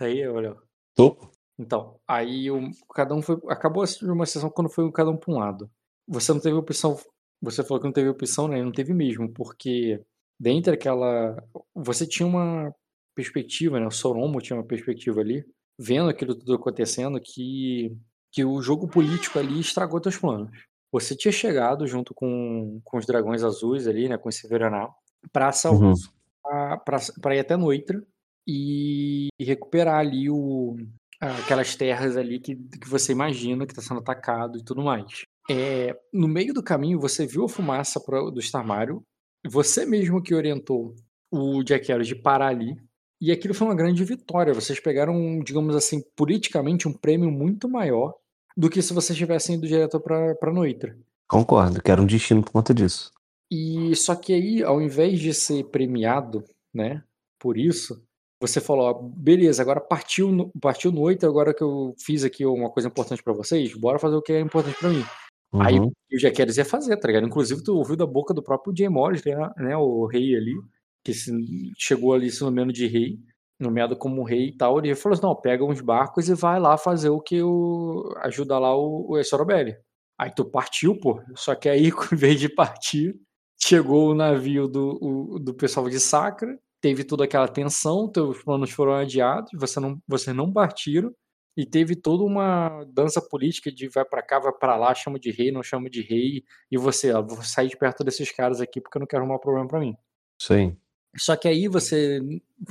Tá aí, olha. Tô. Então, aí o, cada um foi. Acabou uma sessão quando foi cada um pra um lado. Você não teve opção. Você falou que não teve opção, né? Não teve mesmo, porque dentro daquela. Você tinha uma perspectiva, né? O Soromo tinha uma perspectiva ali, vendo aquilo tudo acontecendo, que, que o jogo político ali estragou teus planos. Você tinha chegado junto com, com os dragões azuis ali, né? Com esse Veraná, pra, Uhum. pra, pra, pra ir até Noitra e, recuperar ali o, aquelas terras ali que, que você imagina que está sendo atacado e tudo mais. É, no meio do caminho, você viu a fumaça pro, do Starmário, você mesmo que orientou o Jack Harris de parar ali, e aquilo foi uma grande vitória. Vocês pegaram, digamos assim, politicamente um prêmio muito maior do que se vocês tivessem ido direto para Noitra. Concordo, que era um destino por conta disso. E só que aí, ao invés de ser premiado, né, por isso, você falou, ó, beleza, agora partiu, no- partiu noite, agora que eu fiz aqui uma coisa importante pra vocês, bora fazer o que é importante pra mim. Aí Uhum. o Jack Harris ia fazer, tá ligado? Inclusive, tu ouviu da boca do próprio Jay Morris, né, né, o rei ali, que se- chegou ali se nomeando de rei, nomeado como rei e tal, ele falou assim, não, pega uns barcos e vai lá fazer o que o... ajuda lá o, o Sorobelli. Aí tu partiu, pô, só que aí, em vez de partir, chegou o navio do, o- do pessoal de Sacra, teve toda aquela tensão, teus planos foram adiados, você não, vocês não partiram, e teve toda uma dança política de vai pra cá, vai pra lá, chama de rei, não chama de rei, e você, ó, vou sair de perto desses caras aqui porque eu não quero arrumar problema pra mim. Aí. Só que aí você,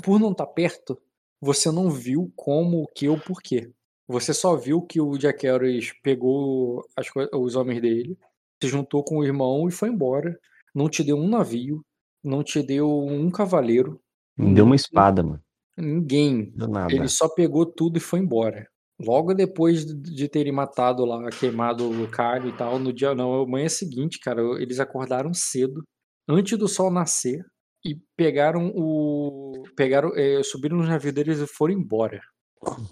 por não estar perto, você não viu como, o que ou porquê. Você só viu que o Jack Harris pegou as os homens dele, se juntou com o irmão e foi embora. Não te deu um navio, não te deu um cavaleiro, Me deu uma espada, mano. ninguém. Deu nada. Ele só pegou tudo e foi embora. Logo depois de- terem matado lá, queimado o Caio e tal, no dia não, manhã seguinte, cara, eles acordaram cedo, antes do sol nascer, e pegaram o. pegaram, eh, subiram no navio deles e foram embora.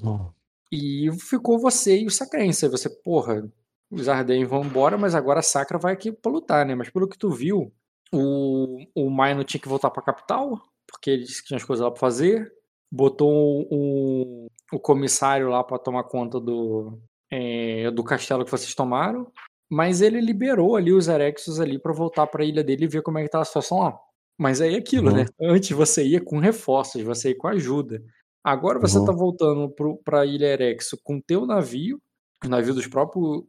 Uhum. E ficou você e o Sacrense. Você, porra, os Arden vão embora, mas agora a Sacra vai aqui pra lutar, né? Mas pelo que tu viu, o, o Maino tinha que voltar pra capital, porque ele disse que tinha as coisas lá pra fazer. Botou o, o comissário lá pra tomar conta do, eh, do castelo que vocês tomaram. Mas ele liberou ali os Erexos ali pra voltar pra ilha dele e ver como é que tá a situação lá. Mas aí é aquilo, Uhum. né? Antes você ia com reforços, você ia com ajuda. Agora você Uhum. tá voltando pro, pra Ilha Erexo com teu navio, o navio dos próprios,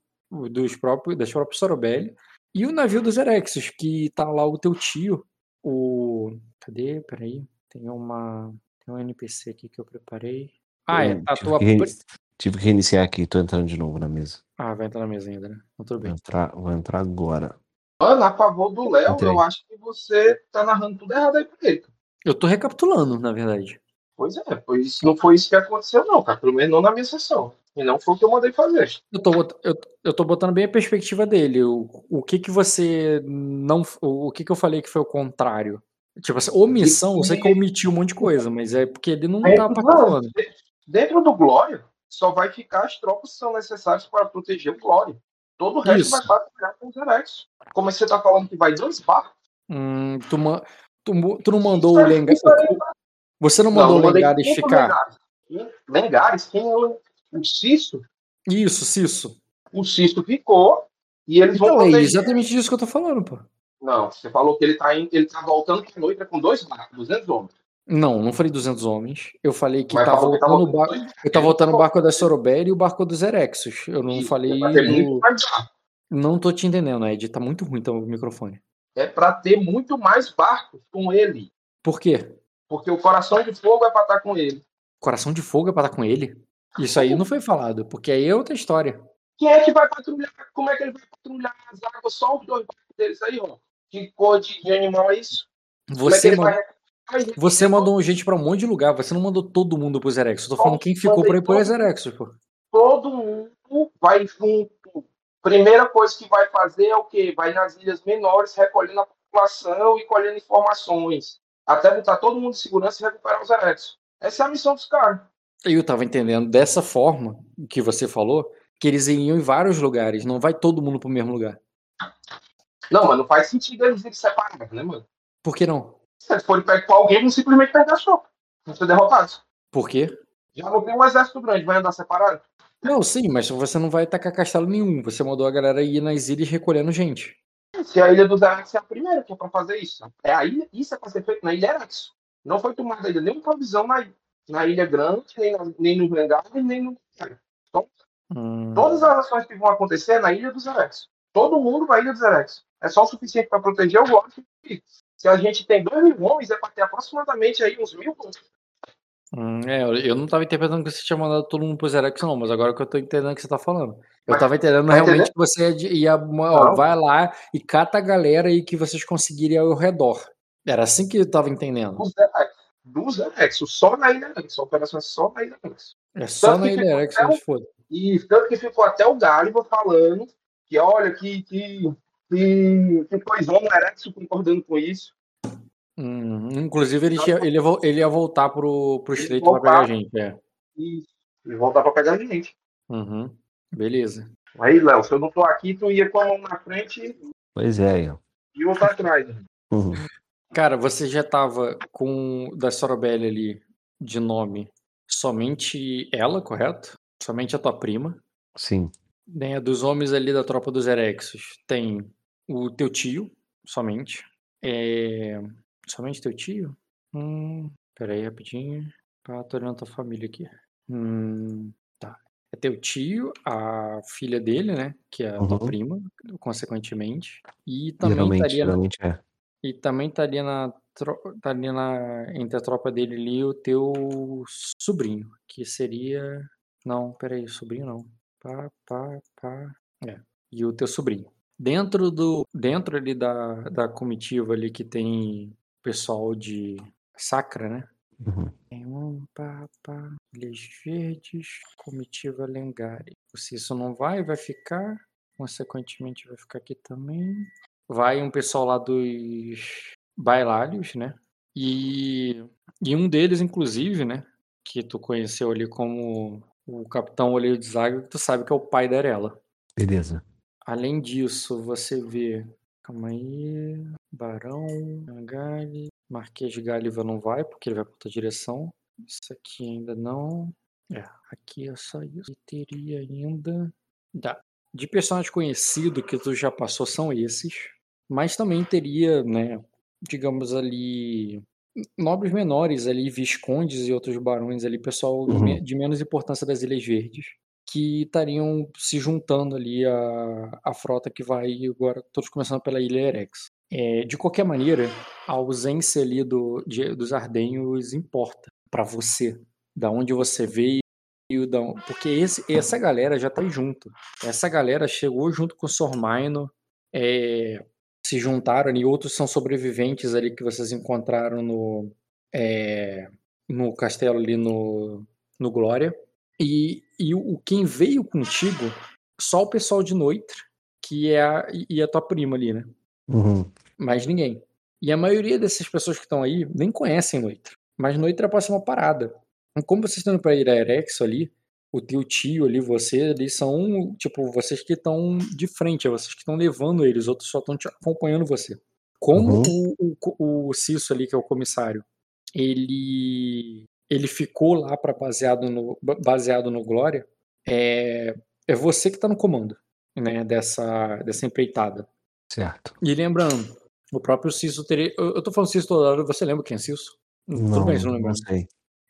dos próprios, das próprias Sorobelli, e o navio dos Erexos, que tá lá o teu tio, o... Cadê? Peraí. Tem uma... Tem um NPC aqui que eu preparei. Ah, é. A tive, tua... que tive que reiniciar aqui, tô entrando de novo na mesa. Ah, vai entrar na mesa ainda, né? Então, tudo Vou bem. entrar, vou entrar agora. Mano, a favor do Léo, Entrei. eu acho que você tá narrando tudo errado aí pra ele. Eu tô recapitulando, na verdade. Pois é, pois não foi isso que aconteceu, não, cara. Pelo menos não na minha sessão. E não foi o que eu mandei fazer. Eu tô, eu, eu tô botando bem a perspectiva dele. O, o que que você não. O, o que que eu falei que foi o contrário? Tipo assim, omissão, eu sei que eu omiti um monte de coisa, mas é porque ele não tá Dentro, participando. não, de- dentro do Glória, só vai ficar as tropas que são necessárias para proteger o Glória. Todo o resto Isso. vai batalhar com os Erexos. Como você tá falando que vai dois barcos? Hum, tu, tu, tu não mandou o Isso aí- Lengar. Você não mandou não o Lengares ficar? Lengares? Quem- é o, Cisto? Isso, Cisso. O Cisto ficou e eles vão Então, é proteger. exatamente disso que eu tô falando, pô. Não, você falou que ele tá, ele tá voltando pra noite com dois barcos, 200 homens. Não, não falei 200 homens. Eu falei que Mas tá que voltando o tava barco. com Eu tá voltando o barco da Sorobel e o barco dos Erexos. Eu não Isso, falei É mais barco. Não tô te entendendo, Ed. Tá muito ruim então, o microfone. É pra ter muito mais barcos com ele. Por quê? Porque o coração de fogo é pra estar com ele. Coração de fogo é pra estar com ele? Isso aí não foi falado, porque aí é outra história. Quem é que vai patrulhar? Como é que ele vai patrulhar as águas? Só os dois deles aí, ó. Que cor de, de animal é isso? É Você, ele mandou, vai... Ai, você mandou gente pra um monte de lugar, você não mandou todo mundo pros Erexos. Eu tô falando quem ficou pra ir pros Erexos, pô. todo mundo vai junto. Primeira coisa que vai fazer é o quê? Vai nas ilhas menores, recolhendo a população e colhendo informações. Até botar todo mundo em segurança e recuperar os eretos. Essa é a missão dos caras. Eu tava entendendo dessa forma que você falou, que eles iriam em vários lugares, não vai todo mundo pro mesmo lugar. Não, mas não faz sentido eles irem separados, né, mano? Por que não? Se eles forem perto com alguém, vão simplesmente perder a tropa. Vão ser derrotados. Por quê? Já não tem um exército grande, vai andar separado? Não, sim, mas você não vai atacar castelo nenhum. Você mandou a galera ir nas ilhas recolhendo gente. Se a Ilha dos Erex é a primeira que é pra fazer isso. É a ilha, isso é pra ser feito na Ilha Erex. Não foi tomada ainda nenhuma provisão na, na Ilha Grande, nem, na, nem no Vanguard, nem no. Então, Hum, todas as ações que vão acontecer é na Ilha dos Erex. Todo mundo vai à Ilha dos Erex. É só o suficiente para proteger o Gork. Se a gente tem dois mil homens, é para ter aproximadamente aí uns mil hum, é, eu- não tava interpretando que você tinha mandado todo mundo pro Xerox, não, mas agora que eu tô entendendo o que você tá falando. Eu Mas- tava entendendo tá realmente que você ia, ó, vai lá e cata a galera aí que vocês conseguirem ao redor. Era assim que eu tava entendendo. dos Erex. Dos Erex, só na Ilha Erex. A operação é só na Ilha Erex. É só Tanto na que Ilha ficou Erex até que o- se foda. E tanto que ficou até o Gáliba falando que, olha, que, que, que, que coisão o Erex concordando com isso. Hum, inclusive, ele, tinha- ele, ia, ele ia voltar pro, pro Ele estreito pra voltar. pegar a gente. É. E, e voltar para pegar a gente. Uhum. Beleza. Aí, Léo, se eu não tô aqui, tu ia com a mão na frente Pois é, ó. e outra atrás. Uhum. Cara, você já tava com da Sorobelli ali de nome somente ela, correto? Somente a tua prima. Sim. Né, dos homens ali da tropa dos Erexos, tem o teu tio, somente. É... Somente teu tio? Hum, peraí, rapidinho. Ah, tô olhando tua família aqui. Hum, tá. É teu tio, a filha dele, né? Que é a tua Uhum. prima, consequentemente. E também Geralmente, estaria na- geralmente é. E também estaria na, tro- estaria na entre a tropa dele ali o teu sobrinho, que seria. Não, peraí, sobrinho não. Pá, pá, pá. É. E o teu sobrinho. Dentro do. Dentro ali da, da comitiva ali que tem pessoal de Sacra, né? Uhum. Tem um, pá. Ilhas Verdes, comitiva Lengari. Se isso não vai, vai ficar. Consequentemente, vai ficar aqui também. Vai um pessoal lá dos bailários, né? E, e um deles, inclusive, né? Que tu conheceu ali como o Capitão Olheiro de Zaga, que tu sabe que é o pai da Arela. Beleza. Além disso, você vê. Calma aí. Barão, Gali, Marquês de Gáliva não vai, porque ele vai para outra direção. Isso aqui ainda não. É, aqui é só isso. E teria ainda. Dá. De personagem conhecido que tu já passou são esses. Mas também teria, né? Digamos ali. Nobres menores ali, viscondes e outros barões ali, pessoal de Uhum. de menos importância das Ilhas Verdes que estariam se juntando ali à, à frota que vai agora, todos começando pela Ilha Erex. É, de qualquer maneira, a ausência ali do, de- dos Ardenhos importa para você, da onde você veio, da, porque esse, essa galera já tá junto. Essa galera chegou junto com o Sormaino, é, se juntaram ali, outros são sobreviventes ali que vocês encontraram no, é, no castelo ali no, no Glória. E, e o quem veio contigo, só o pessoal de Noitra, que é a, e a tua prima ali, né? Uhum. Mais ninguém. E a maioria dessas pessoas que estão aí nem conhecem Noitra. Mas Noitra pode ser uma parada. Então, Como vocês estão indo pra Irerexo ali, o teu tio ali, você ali, são, tipo, vocês que estão de frente, é vocês que estão levando eles, os outros só estão te acompanhando você. Como Uhum. o, o, o Cisso ali, que é o comissário, ele ele ficou lá para baseado no ba- baseado no Glória, é, é você que está no comando, né, dessa dessa empreitada. Certo. E lembrando, o próprio Cisso teria, eu, eu tô falando Cisso toda hora, você lembra quem é Cisso? Tudo Não, bem, se não não lembrar. sei.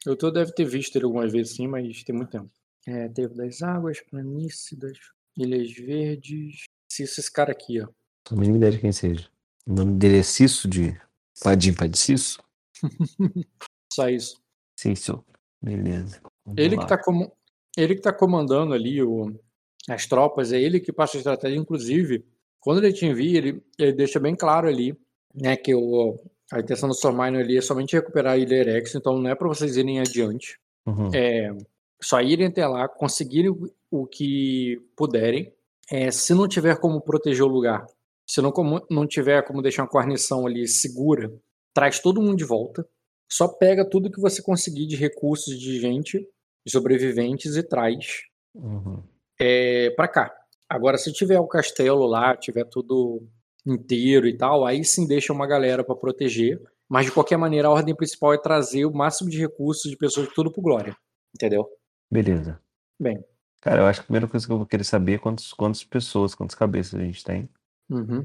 Eu tô, deve ter visto ele algumas vezes sim, mas tem muito tempo. É, Trevo das Águas, Planícidas, Ilhas Verdes. Cisso, esse cara aqui, ó. Não tenho a mínima ideia de quem seja. O nome dele é Cisso de Padim Padicisso? Só isso. Cisso. Beleza. Vamos Ele lá. que, tá como, ele que tá comandando ali o, as tropas, é ele que passa a estratégia. Inclusive, quando ele te envia, ele, ele deixa bem claro ali né, que o, a intenção do Sormine ali é somente recuperar a Ilha Erex, então não é para vocês irem adiante. Uhum. É, só irem até lá, conseguirem o- que puderem. É, se não tiver como proteger o lugar, se não, como- não tiver como deixar uma guarnição ali segura, traz todo mundo de volta. Só pega tudo que você conseguir de recursos de gente, de sobreviventes e traz Uhum. é, para cá. Agora, se tiver o castelo lá, tiver tudo inteiro e tal, aí sim deixa uma galera para proteger. Mas de qualquer maneira, a ordem principal é trazer o máximo de recursos de pessoas tudo pro Glória. Entendeu? Beleza. Bem. Cara, eu acho que a primeira coisa que eu vou querer saber é quantos, quantas pessoas, quantas cabeças a gente tem. Uhum.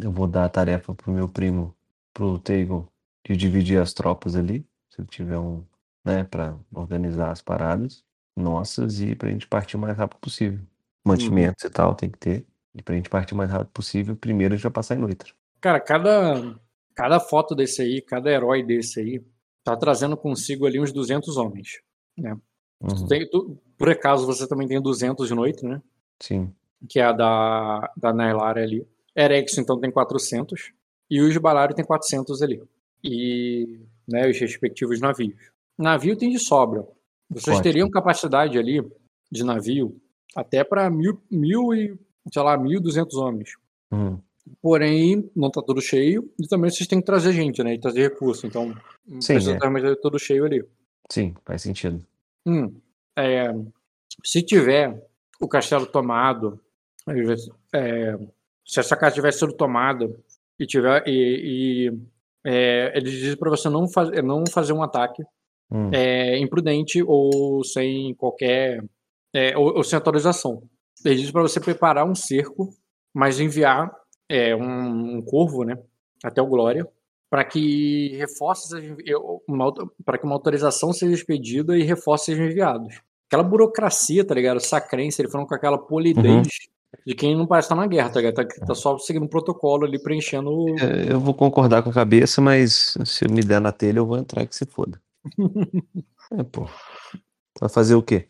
Eu vou dar a tarefa pro meu primo, pro Teigo, de dividir as tropas ali, se ele tiver um, né, pra organizar as paradas nossas e pra gente partir o mais rápido possível. Mantimentos e tal, tem que ter. E pra gente partir o mais rápido possível, primeiro a gente vai passar em Noitra. Cara, cada, cada foto desse aí, cada herói desse aí, tá trazendo consigo ali uns 200 homens, né? Tu Uhum. tem- tu- por acaso você também tem 200 de noite, né? Sim. Que é a da, da Nailara ali. Erex, então, tem 400. E os Balari tem 400 ali. E né, os respectivos navios. Navio tem de sobra. Vocês teriam capacidade ali de navio até para mil, mil e, sei lá, 1.200 homens. Uhum. Porém, não tá tudo cheio. E também vocês têm que trazer gente, né? E trazer recurso. Então, Sim, precisa é. estar mais todo cheio ali. Sim, faz sentido. Hum, é, se tiver o castelo tomado, é, se essa casa tiver sido tomada e tiver e, e, é, eles dizem para você não, faz, não fazer um ataque Hum. é, imprudente ou sem qualquer é, ou, ou sem autorização. Eles dizem para você preparar um cerco, mas enviar é, um, um corvo, né, até o Glória, para que reforços para que uma autorização seja expedida e reforços sejam enviados. Aquela burocracia, tá ligado? Sacrense, ele falando com aquela polidez de quem não parece estar na guerra, tá ligado? Tá, tá só seguindo um protocolo ali, preenchendo. o- É, Eu vou concordar com a cabeça, mas se me der na telha, eu vou entrar que se foda. É, pô. Vai fazer o quê?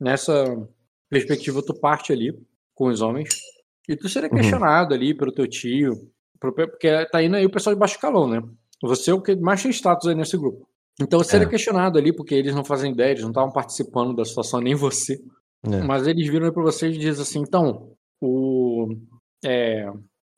Nessa perspectiva, tu parte ali com os homens e tu seria Uhum. questionado ali pelo teu tio, porque tá indo aí o pessoal de baixo calão, né? Você é o que mais tem status aí nesse grupo. Então você É. questionado ali, porque eles não fazem ideia, eles não estavam participando da situação, nem você. É. Mas eles viram aí pra vocês e dizem assim, então, o. É,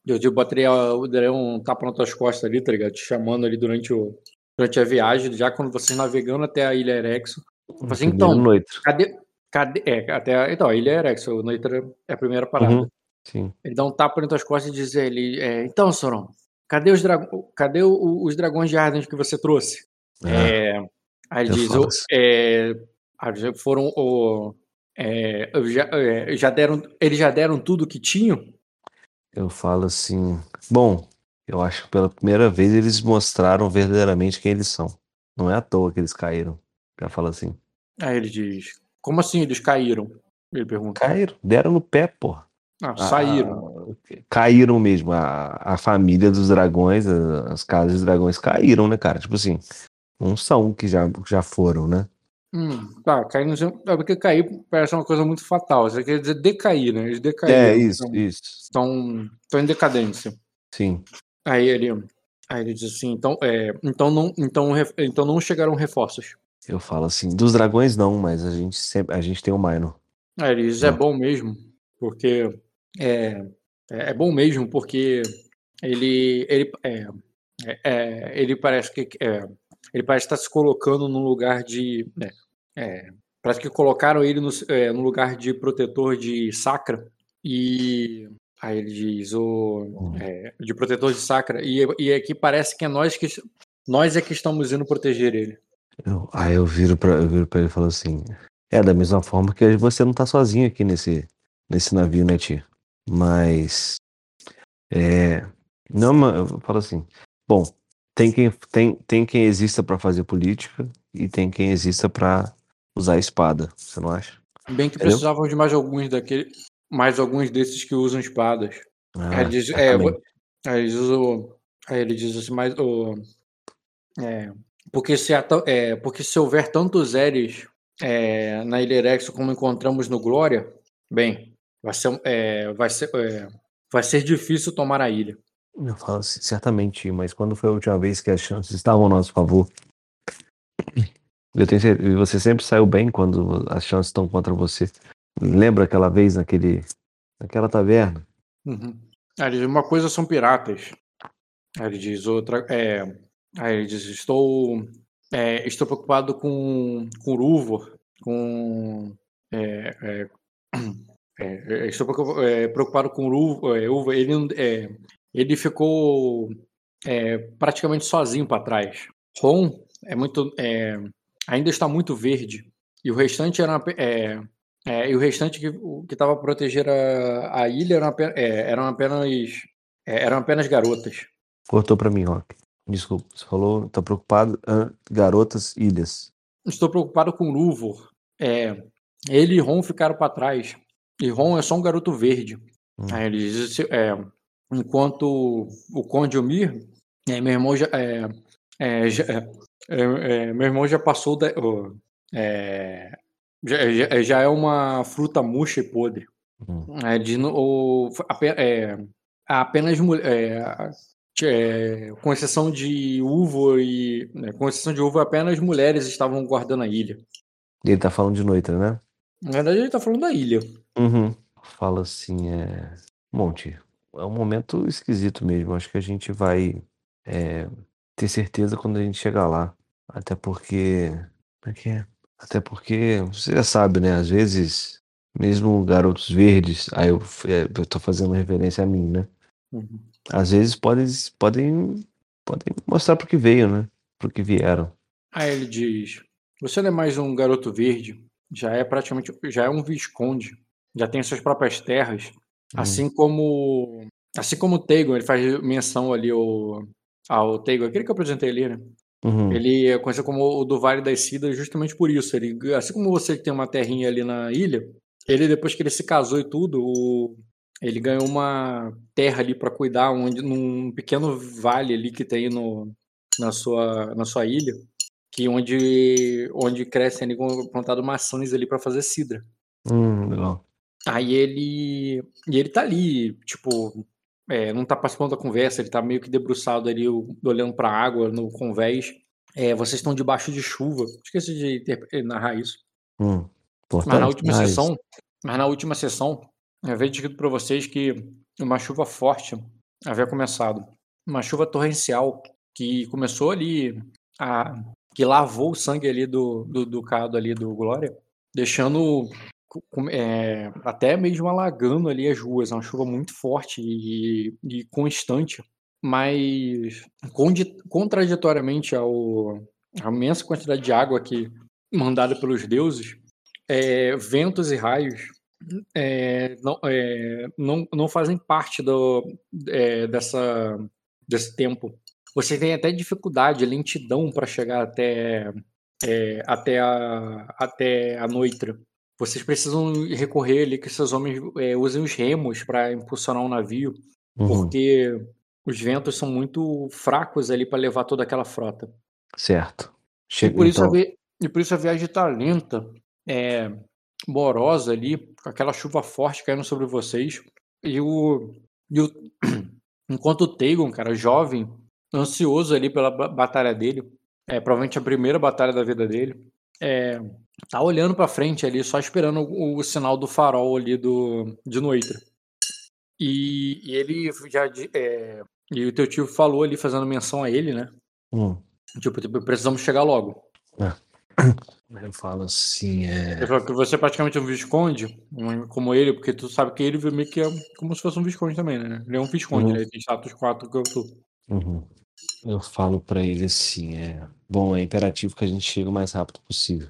eu, eu botaria eu daria um tapa nas tuas costas ali, tá ligado? Te chamando ali durante, o, durante a viagem, já quando vocês navegando até a ilha Erexo. Assim, então. Cadê. Cadê. É, até a, então, a ilha Erexo, o Noitra é a primeira parada. Uhum. Sim. Ele dá um tapa nas tuas costas e diz ele: é, Então, Soron, cadê os, dra cadê o- os dragões de Ardent que você trouxe? Ah, É, aí ele diz: o- é, foram o. é, já, é, já deram, eles já deram tudo que tinham? Eu falo assim. Bom, eu acho que pela primeira vez eles mostraram verdadeiramente quem eles são. Não é à toa que eles caíram. Já fala assim. Aí ele diz: Como assim eles caíram? Ele pergunta. Caíram, deram no pé, porra. Ah, Ah, saíram. caíram mesmo. A, a família dos dragões, a- as casas dos dragões caíram, né, cara? Tipo assim, não são que já, já foram, né? Hum, tá, cair no chão- É porque cair parece uma coisa muito fatal. Você quer dizer decair, né? Eles decaíram. É, isso, Estão, isso. estão, estão em decadência. Sim. Aí ele, aí ele diz assim, então, é, então, não, então, então não chegaram reforços. Eu falo assim, dos dragões não, mas a gente sempre, a gente tem o Minor. Aí ele diz, é Ah. bom mesmo, porque é, é é bom mesmo, porque ele, ele, é, é, é, ele parece que é, ele parece estar se colocando num lugar de, é, é, parece que colocaram ele no, no lugar de protetor de Sacra e aí ele diz o é, de protetor de Sacra e, e aqui parece que é nós que nós é que estamos indo proteger ele. Eu, aí eu viro pra, eu viro pra ele e falo assim, é da mesma forma que você não tá sozinho aqui nesse, nesse navio, né, tia? Mas, é, não, mas eu falo assim, bom, tem quem, tem, tem quem exista pra fazer política e tem quem exista pra usar a espada, você não acha? Bem que Entendeu? precisavam de mais alguns daquele, mais alguns desses que usam espadas. Ah, Aí ele diz, é, aí ele diz, o, aí ele diz assim, mas o, é, porque se é, porque se houver tantos Eres é, na Ilha Erex como encontramos no Glória, bem, vai ser, é, vai ser, é, vai ser difícil tomar a ilha. Eu falo certamente, mas quando foi a última vez que as chances estavam a nosso favor? Eu tenho certeza, você sempre saiu bem quando as chances estão contra você. Lembra aquela vez naquele, naquela taverna? Uhum. Aí ele diz, uma coisa são piratas. Aí ele diz outra. É, aí ele diz, estou. é, estou preocupado com, com Ruvor, com. é, é, é, é, estou preocupa- é, preocupado com é, Ruvor, ele, é, ele ficou é, praticamente sozinho para trás. Ron é muito. é, ainda está muito verde. e o restante era é, é, e o restante que que estava proteger a, a ilha eram, apenas, é, eram apenas é, eram apenas garotas. Cortou para mim, Rock. Desculpa, você falou, tá preocupado? Ah, garotas, ilhas. Estou preocupado com Luvor. É, ele e Ron ficaram para trás. E Ron é só um garoto verde. Hum. Aí ele diz, é, enquanto o Conde Omir, é, meu irmão já, é, é, já é, é, meu irmão já passou da, já, já, já, é uma fruta murcha e podre. Hum. É, de, o, é, apenas é, com exceção de uva e né, com exceção de uva apenas mulheres estavam guardando a ilha. Ele tá falando de noite, né? Na verdade ele tá falando da ilha. Uhum. Fala assim, é Monte, é um momento esquisito mesmo. Acho que a gente vai é, ter certeza quando a gente chegar lá. Até porque. Como é que é? Até porque, você já sabe, né? Às vezes, mesmo garotos verdes, aí eu, é, eu tô fazendo referência a mim, né? Uhum. Às vezes podem, podem, podem mostrar pro que veio, né? Pro que vieram. Aí ele diz: Você não é mais um garoto verde, já é praticamente. já é um visconde, já tem suas próprias terras, Uhum. Assim como. Assim como o Tegon, ele faz menção ali ao, ao Tegon, aquele que eu apresentei ali, né? Uhum. Ele é conhecido como o do Vale das Cidas justamente por isso. Ele, assim como você tem uma terrinha ali na ilha, ele depois que ele se casou e tudo, o, ele ganhou uma terra ali para cuidar, onde, num pequeno vale ali que tem no, na, sua, na sua ilha, que onde, onde crescem ali plantado maçãs ali para fazer cidra. Hum, legal. Aí ele. E ele tá ali, tipo, é, não tá participando da conversa, ele tá meio que debruçado ali, olhando pra água no convés. É, vocês estão debaixo de chuva. Esqueci de eh, narrar isso. Hum, mas na última sessão, mas na última sessão, eu havia dito para vocês que uma chuva forte havia começado. Uma chuva torrencial que começou ali a que lavou o sangue ali do, do, do cado ali do Glória, deixando é, até mesmo alagando ali as ruas, é uma chuva muito forte e, e constante, mas contraditoriamente ao, à imensa quantidade de água que mandada pelos deuses, é, ventos e raios é, não, é, não, não fazem parte do, é, dessa, desse tempo. Você tem até dificuldade, lentidão para chegar até, é, até, a, até a Noitra. Vocês precisam recorrer ali que seus homens é, usem os remos para impulsionar o um navio, uhum. porque os ventos são muito fracos ali para levar toda aquela frota. Certo. Chega, e, por então... isso a, e por isso a viagem está lenta, é, morosa ali, com aquela chuva forte caindo sobre vocês. E o, e o enquanto o Tegon, cara, jovem, ansioso ali pela batalha dele, é provavelmente a primeira batalha da vida dele, é, tá olhando para frente ali, só esperando o, o, sinal do farol ali do, de noite. E, e ele já. É, e o teu tio falou ali, fazendo menção a ele, né? Hum. Tipo, tipo, precisamos chegar logo. É. Eu falo assim, é. Ele falou que você é praticamente um Visconde, como ele, porque tu sabe que ele meio que é como se fosse um Visconde também, né? Ele é um Visconde, uhum. ele tem status 4 que eu tô. Uhum. Eu falo para ele assim, é. Bom, é imperativo que a gente chegue o mais rápido possível.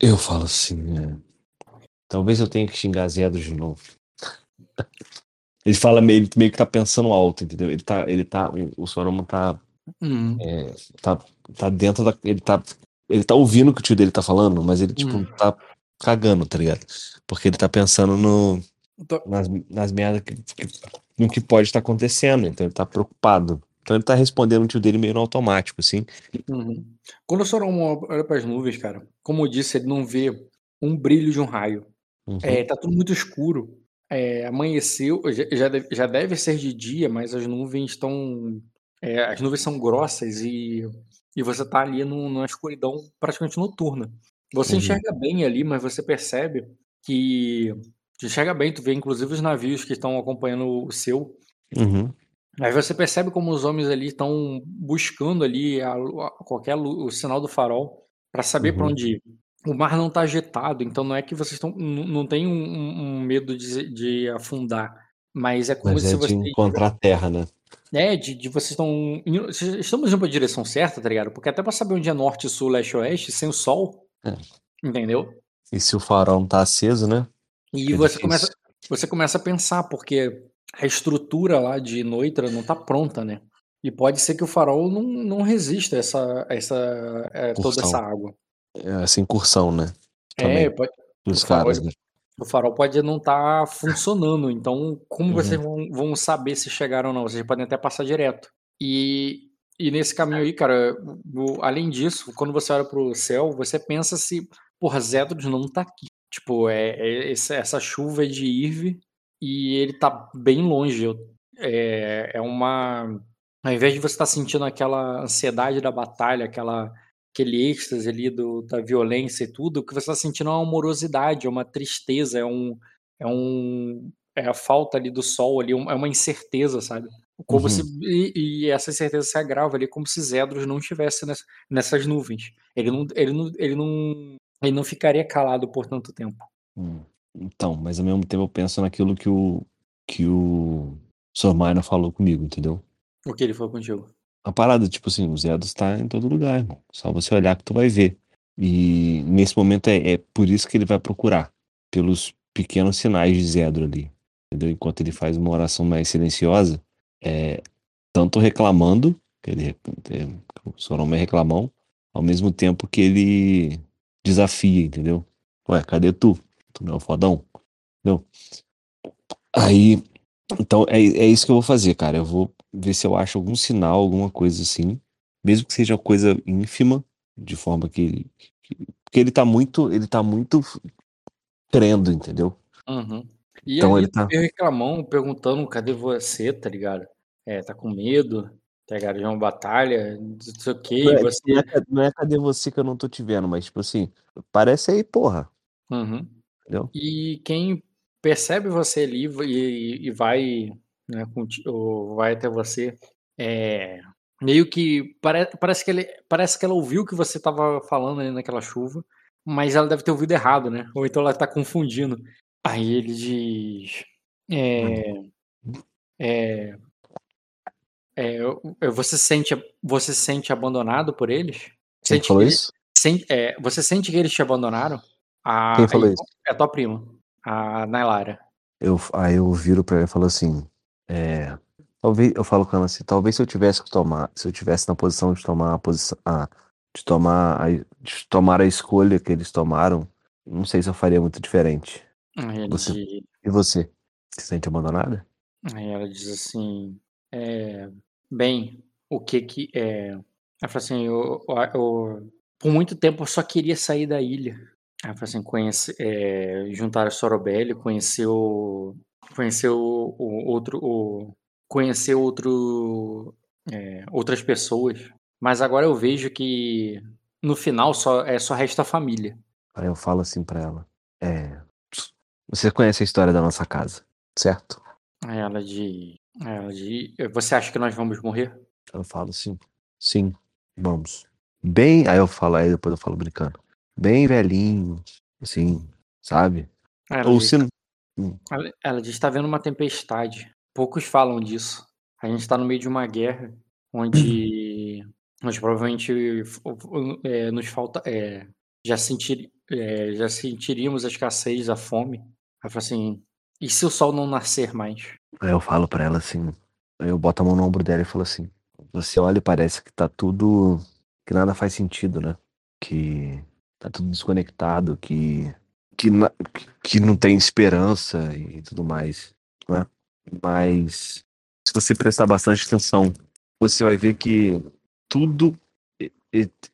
Eu falo assim, é. Talvez eu tenha que xingar Zedro de novo. ele fala meio, ele meio que tá pensando alto, entendeu? Ele tá, ele tá, o Soromo tá, uhum. é, tá, tá dentro da, ele tá, ele tá ouvindo o que o tio dele tá falando, mas ele tipo uhum. tá cagando, tá ligado? Porque ele tá pensando no nas, nas merdas que, que, no que pode estar acontecendo, então ele tá preocupado. Então ele tá respondendo o tio dele meio no automático, assim. Uhum. Quando o Soromo olha para as nuvens, cara, como eu disse, ele não vê um brilho de um raio. Uhum. É, tá tudo muito escuro. É, amanheceu, já deve, já deve ser de dia, mas as nuvens estão. É, as nuvens são grossas e, e você tá ali no, numa escuridão praticamente noturna. Você uhum. enxerga bem ali, mas você percebe que. Você enxerga bem, tu vê inclusive os navios que estão acompanhando o seu. Uhum. Aí você percebe como os homens ali estão buscando ali a, a, qualquer o sinal do farol para saber uhum. para onde ir. O mar não está agitado, então não é que vocês estão não tem um, um medo de, de, afundar, mas é como mas se é você de encontrar terra, né? É, de, de vocês estão estamos indo para a direção certa, tá ligado? Porque até para saber onde é norte, sul, leste, oeste, sem o sol, É. Entendeu? E se o farol não tá aceso, né? E É você difícil. começa, você começa a pensar, porque a estrutura lá de Noitra não tá pronta, né? E pode ser que o farol não, não resista a essa, essa, é, toda essa água. É, Essa incursão, né? É, Também. pode, Dos o farol- caras, né? o farol pode não estar funcionando. Então, como Uhum. vocês vão, vão saber se chegaram ou não? Vocês podem até passar direto. E, e nesse caminho aí, cara, o- além disso, quando você olha pro céu, você pensa se, porra, Zedros não tá aqui. Tipo, é, é- essa, chuva é de Irve e ele tá bem longe. É, é uma. Ao invés de você estar sentindo aquela ansiedade da batalha, aquela, aquele êxtase ali do, da violência e tudo, o que você está sentindo é uma amorosidade, é uma tristeza, é um. É um. É a falta ali do sol ali, é uma incerteza, sabe? Como Uhum. se, e, e essa incerteza se agrava ali, como se Zedros não estivesse ness- nessas nuvens. Ele não, ele, não, ele, não, ele não ficaria calado por tanto tempo. Hum. Então, mas ao mesmo tempo eu penso naquilo que o que o Sormaina falou comigo, entendeu? O que ele falou contigo? A parada, tipo assim, o Zedos tá em todo lugar, irmão. Só você olhar que tu vai ver. E nesse momento é, é por isso que ele vai procurar. Pelos pequenos sinais de Zedro ali. Entendeu? Enquanto ele faz uma oração mais silenciosa, é, tanto reclamando, que ele, é, o Soroma é reclamão, ao mesmo tempo que ele desafia, entendeu? Ué, cadê tu? Tu não é fodão? Entendeu? Aí, então é, é isso que eu vou fazer, cara. Eu vou ver se eu acho algum sinal, alguma coisa assim, mesmo que seja coisa ínfima, de forma que ele, que- porque ele tá muito, ele tá muito crendo, entendeu? Uhum. E Então ali ele tá- reclamão perguntando cadê você, tá ligado? É, tá com medo, tá ligado? De uma batalha, não sei o que, Não é, você. é não é cadê você que eu não tô te vendo, mas tipo assim, parece aí, porra, Uhum. Entendeu? E quem percebe você ali e, e vai, né, vai até você, é, meio que pare, parece que ele, parece que ela ouviu o que você tava falando ali naquela chuva, mas ela deve ter ouvido errado, né? Ou então ela tá confundindo. Aí ele diz, é, é, é, eu- você sente, você se sente abandonado por eles? Quem Sente falou que ele- isso? Sen- é, você sente que eles te abandonaram? A, Quem falou isso? É a tua prima, a Nailara. Eu, aí eu viro pra ela e falo assim, é, talvez, eu falo com ela assim, talvez se eu tivesse que tomar, se eu tivesse na posição de tomar a posição, ah, de tomar, a, de tomar a escolha que eles tomaram, não sei se eu faria muito diferente. Ele Você- E você? Se sente abandonada? aí ela diz assim, é, bem, o que que é... Ela fala assim, eu, eu- eu- por muito tempo eu só queria sair da ilha. Ela fala assim, conhece, é, juntar a Sorobelli, conhecer o... Conhecer o, outro... O, conhecer outro... é, outras pessoas. Mas agora eu vejo que no final só, é, só resta a família. Aí eu falo assim pra ela, é, você conhece a história da nossa casa, certo? Aí ela aí ela diz, você acha que nós vamos morrer? Eu falo assim, sim, vamos. Bem, aí eu falo, aí depois eu falo brincando, bem velhinho, assim, sabe? Aí ela Ou diz, se não, ela, ela diz, está vendo uma tempestade. Poucos falam disso. A gente está no meio de uma guerra onde nós provavelmente é, nos falta, é, já, sentir, é, já sentiríamos a escassez, a fome. Ela fala assim, e se o sol não nascer mais? Aí eu falo pra ela assim, eu boto a mão no ombro dela e falo assim, você olha e parece que tá tudo, que nada faz sentido, né? Que tá tudo desconectado, que, que, que- não tem esperança e tudo mais, né? Mas se você prestar bastante atenção, você vai ver que tudo,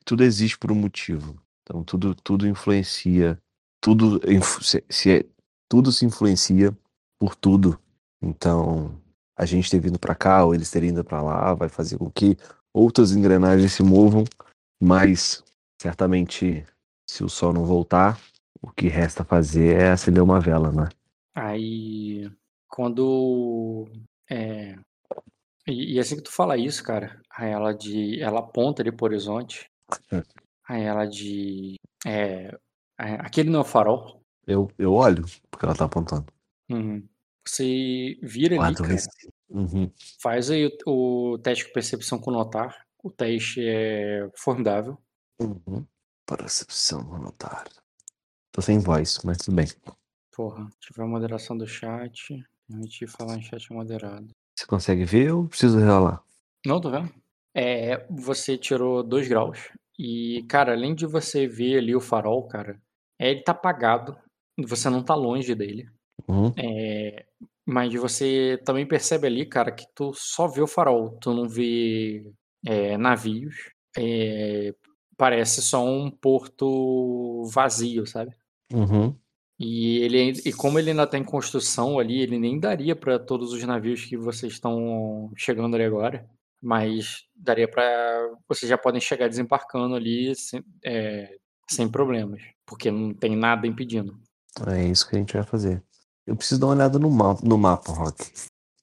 tudo existe por um motivo. Então tudo, tudo influencia, tudo, se, se é- tudo se influencia por tudo. Então, a gente ter vindo para cá ou eles terem ido para lá vai fazer com que outras engrenagens se movam, mas certamente se o sol não voltar, o que resta fazer é acender uma vela, né? Aí, quando. É, e, e assim que tu fala isso, cara, aí ela de, ela aponta ali pro horizonte. É. Aí ela de, é, é, aquele não é o farol. Eu, eu olho, porque ela tá apontando. Uhum. Você vira ali, cara. Uhum. faz aí o, o teste de percepção com notar. O teste é formidável. Uhum. Percepção notar. Tô sem voz, mas tudo bem. Porra, tiver moderação do chat. Permitir falar em chat moderado. Você consegue ver ou preciso relar? Não, tô vendo. É, você tirou dois graus. E, cara, além de você ver ali o farol, cara, é, ele tá apagado. Você não tá longe dele. Uhum. É, mas você também percebe ali, cara, que tu só vê o farol. Tu não vê é, navios. É, parece só um porto vazio, sabe? Uhum. E ele e como ele ainda está em construção ali, ele nem daria para todos os navios que vocês estão chegando ali agora, mas daria para vocês já podem chegar desembarcando ali sem, é, sem problemas, porque não tem nada impedindo. É isso que a gente vai fazer. Eu preciso dar uma olhada no mapa, no mapa Rock.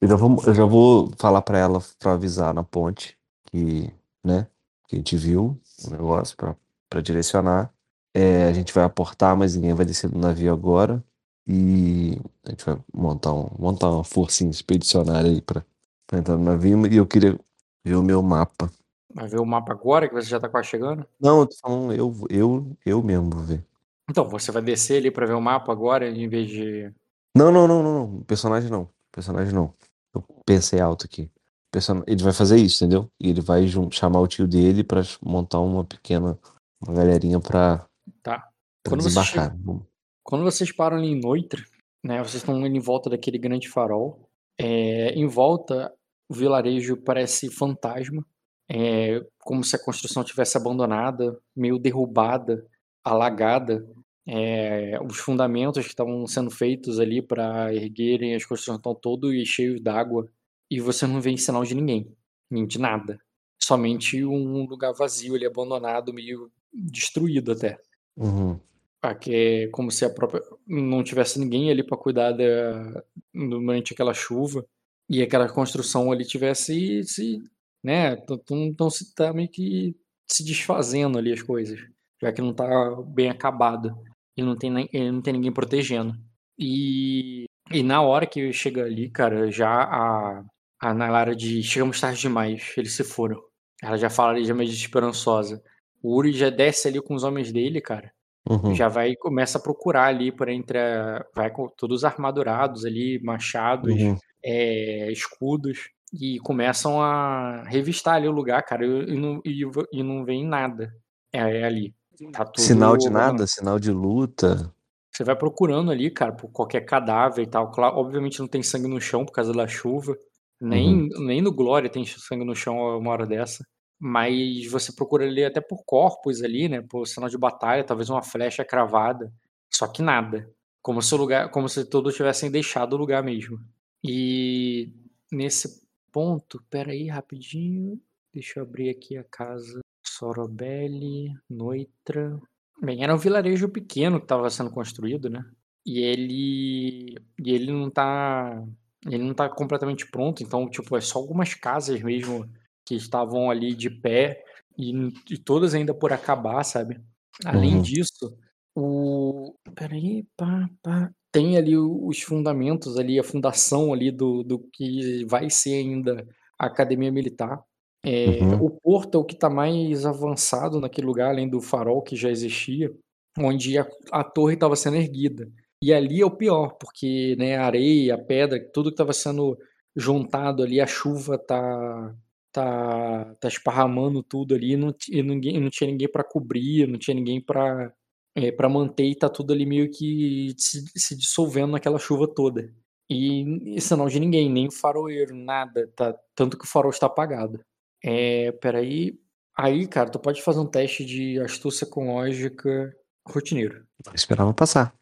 Eu já vou, eu já vou falar pra ela pra avisar na ponte que, né, que a gente viu o negócio pra, pra direcionar. É, a gente vai aportar, mas ninguém vai descer do navio agora. E a gente vai montar, um, montar uma forcinha expedicionária aí pra, pra entrar no navio. E eu queria ver o meu mapa. Vai ver o mapa agora que você já está quase chegando? Não, eu tô falando, eu, eu, eu mesmo vou ver. Então, você vai descer ali para ver o mapa agora em vez de Não, não, não, não, não. Personagem não. Personagem não. Eu pensei alto aqui. Person... Ele vai fazer isso, entendeu? E ele vai chamar o tio dele pra montar uma pequena. Uma galerinha pra, tá. pra Quando desembarcar. Vamos- Quando vocês param ali em Noitre, né, vocês estão indo em volta daquele grande farol. É, em volta, o vilarejo parece fantasma, é, como se a construção tivesse abandonada, meio derrubada, alagada. É, os fundamentos que estavam sendo feitos ali para erguerem as construções estão todos cheios d'água e você não vê sinal de ninguém, nem de nada. Somente um lugar vazio ali, abandonado, meio destruído até. Uhum. Ah, que é como se a própria não tivesse ninguém ali para cuidar da, durante aquela chuva e aquela construção ali tivesse se, né, então se tá meio que se desfazendo ali as coisas, já que não tá bem acabado e não tem nem- não tem ninguém protegendo. E e na hora que chega ali, cara, já a a Nailara diz, chegamos tarde demais, eles se foram. Ela já fala ali já meio desesperançosa. O Uri já desce ali com os homens dele, cara Uhum. já vai e começa a procurar ali por entre a, vai com todos armadurados ali, machados, Uhum. é, escudos e começam a revistar ali o lugar, cara, e, não, e, e não vem nada é, é ali. Tá tudo Sinal de nada, sinal de luta. Você vai procurando ali, cara, por qualquer cadáver e tal. Claro, obviamente não tem sangue no chão por causa da chuva. Nem, nem no Glória tem sangue no chão uma hora dessa. Mas você procura ali até por corpos ali, né? Por sinal de batalha, talvez uma flecha cravada. Só que nada. Como se o lugar, como se todos tivessem deixado o lugar mesmo. E nesse ponto, peraí, rapidinho. Deixa eu abrir aqui a casa. Sorobelli, Noitra. Bem, era um vilarejo pequeno que estava sendo construído, né? E ele e ele não tá ele não tá completamente pronto, então tipo é só algumas casas mesmo que estavam ali de pé e, e todas ainda por acabar, sabe? Além Uhum. disso, o peraí, pá, pá, tem ali os fundamentos ali, a fundação ali do, do que vai ser ainda a academia militar. É, Uhum. O porto é o que está mais avançado naquele lugar, além do farol que já existia, onde a, a torre estava sendo erguida. E ali é o pior, porque né, a areia, a pedra, tudo que estava sendo juntado ali, a chuva tá, tá, tá esparramando tudo ali, não, e ninguém, não tinha ninguém para cobrir, não tinha ninguém para é, para manter, e tá tudo ali meio que se, se dissolvendo naquela chuva toda. E, e sinal de ninguém, nem o faroeiro, nada, tá, tanto que o farol está apagado. É, peraí. Aí, cara, tu pode fazer um teste de astúcia com lógica rotineiro. Esperava passar.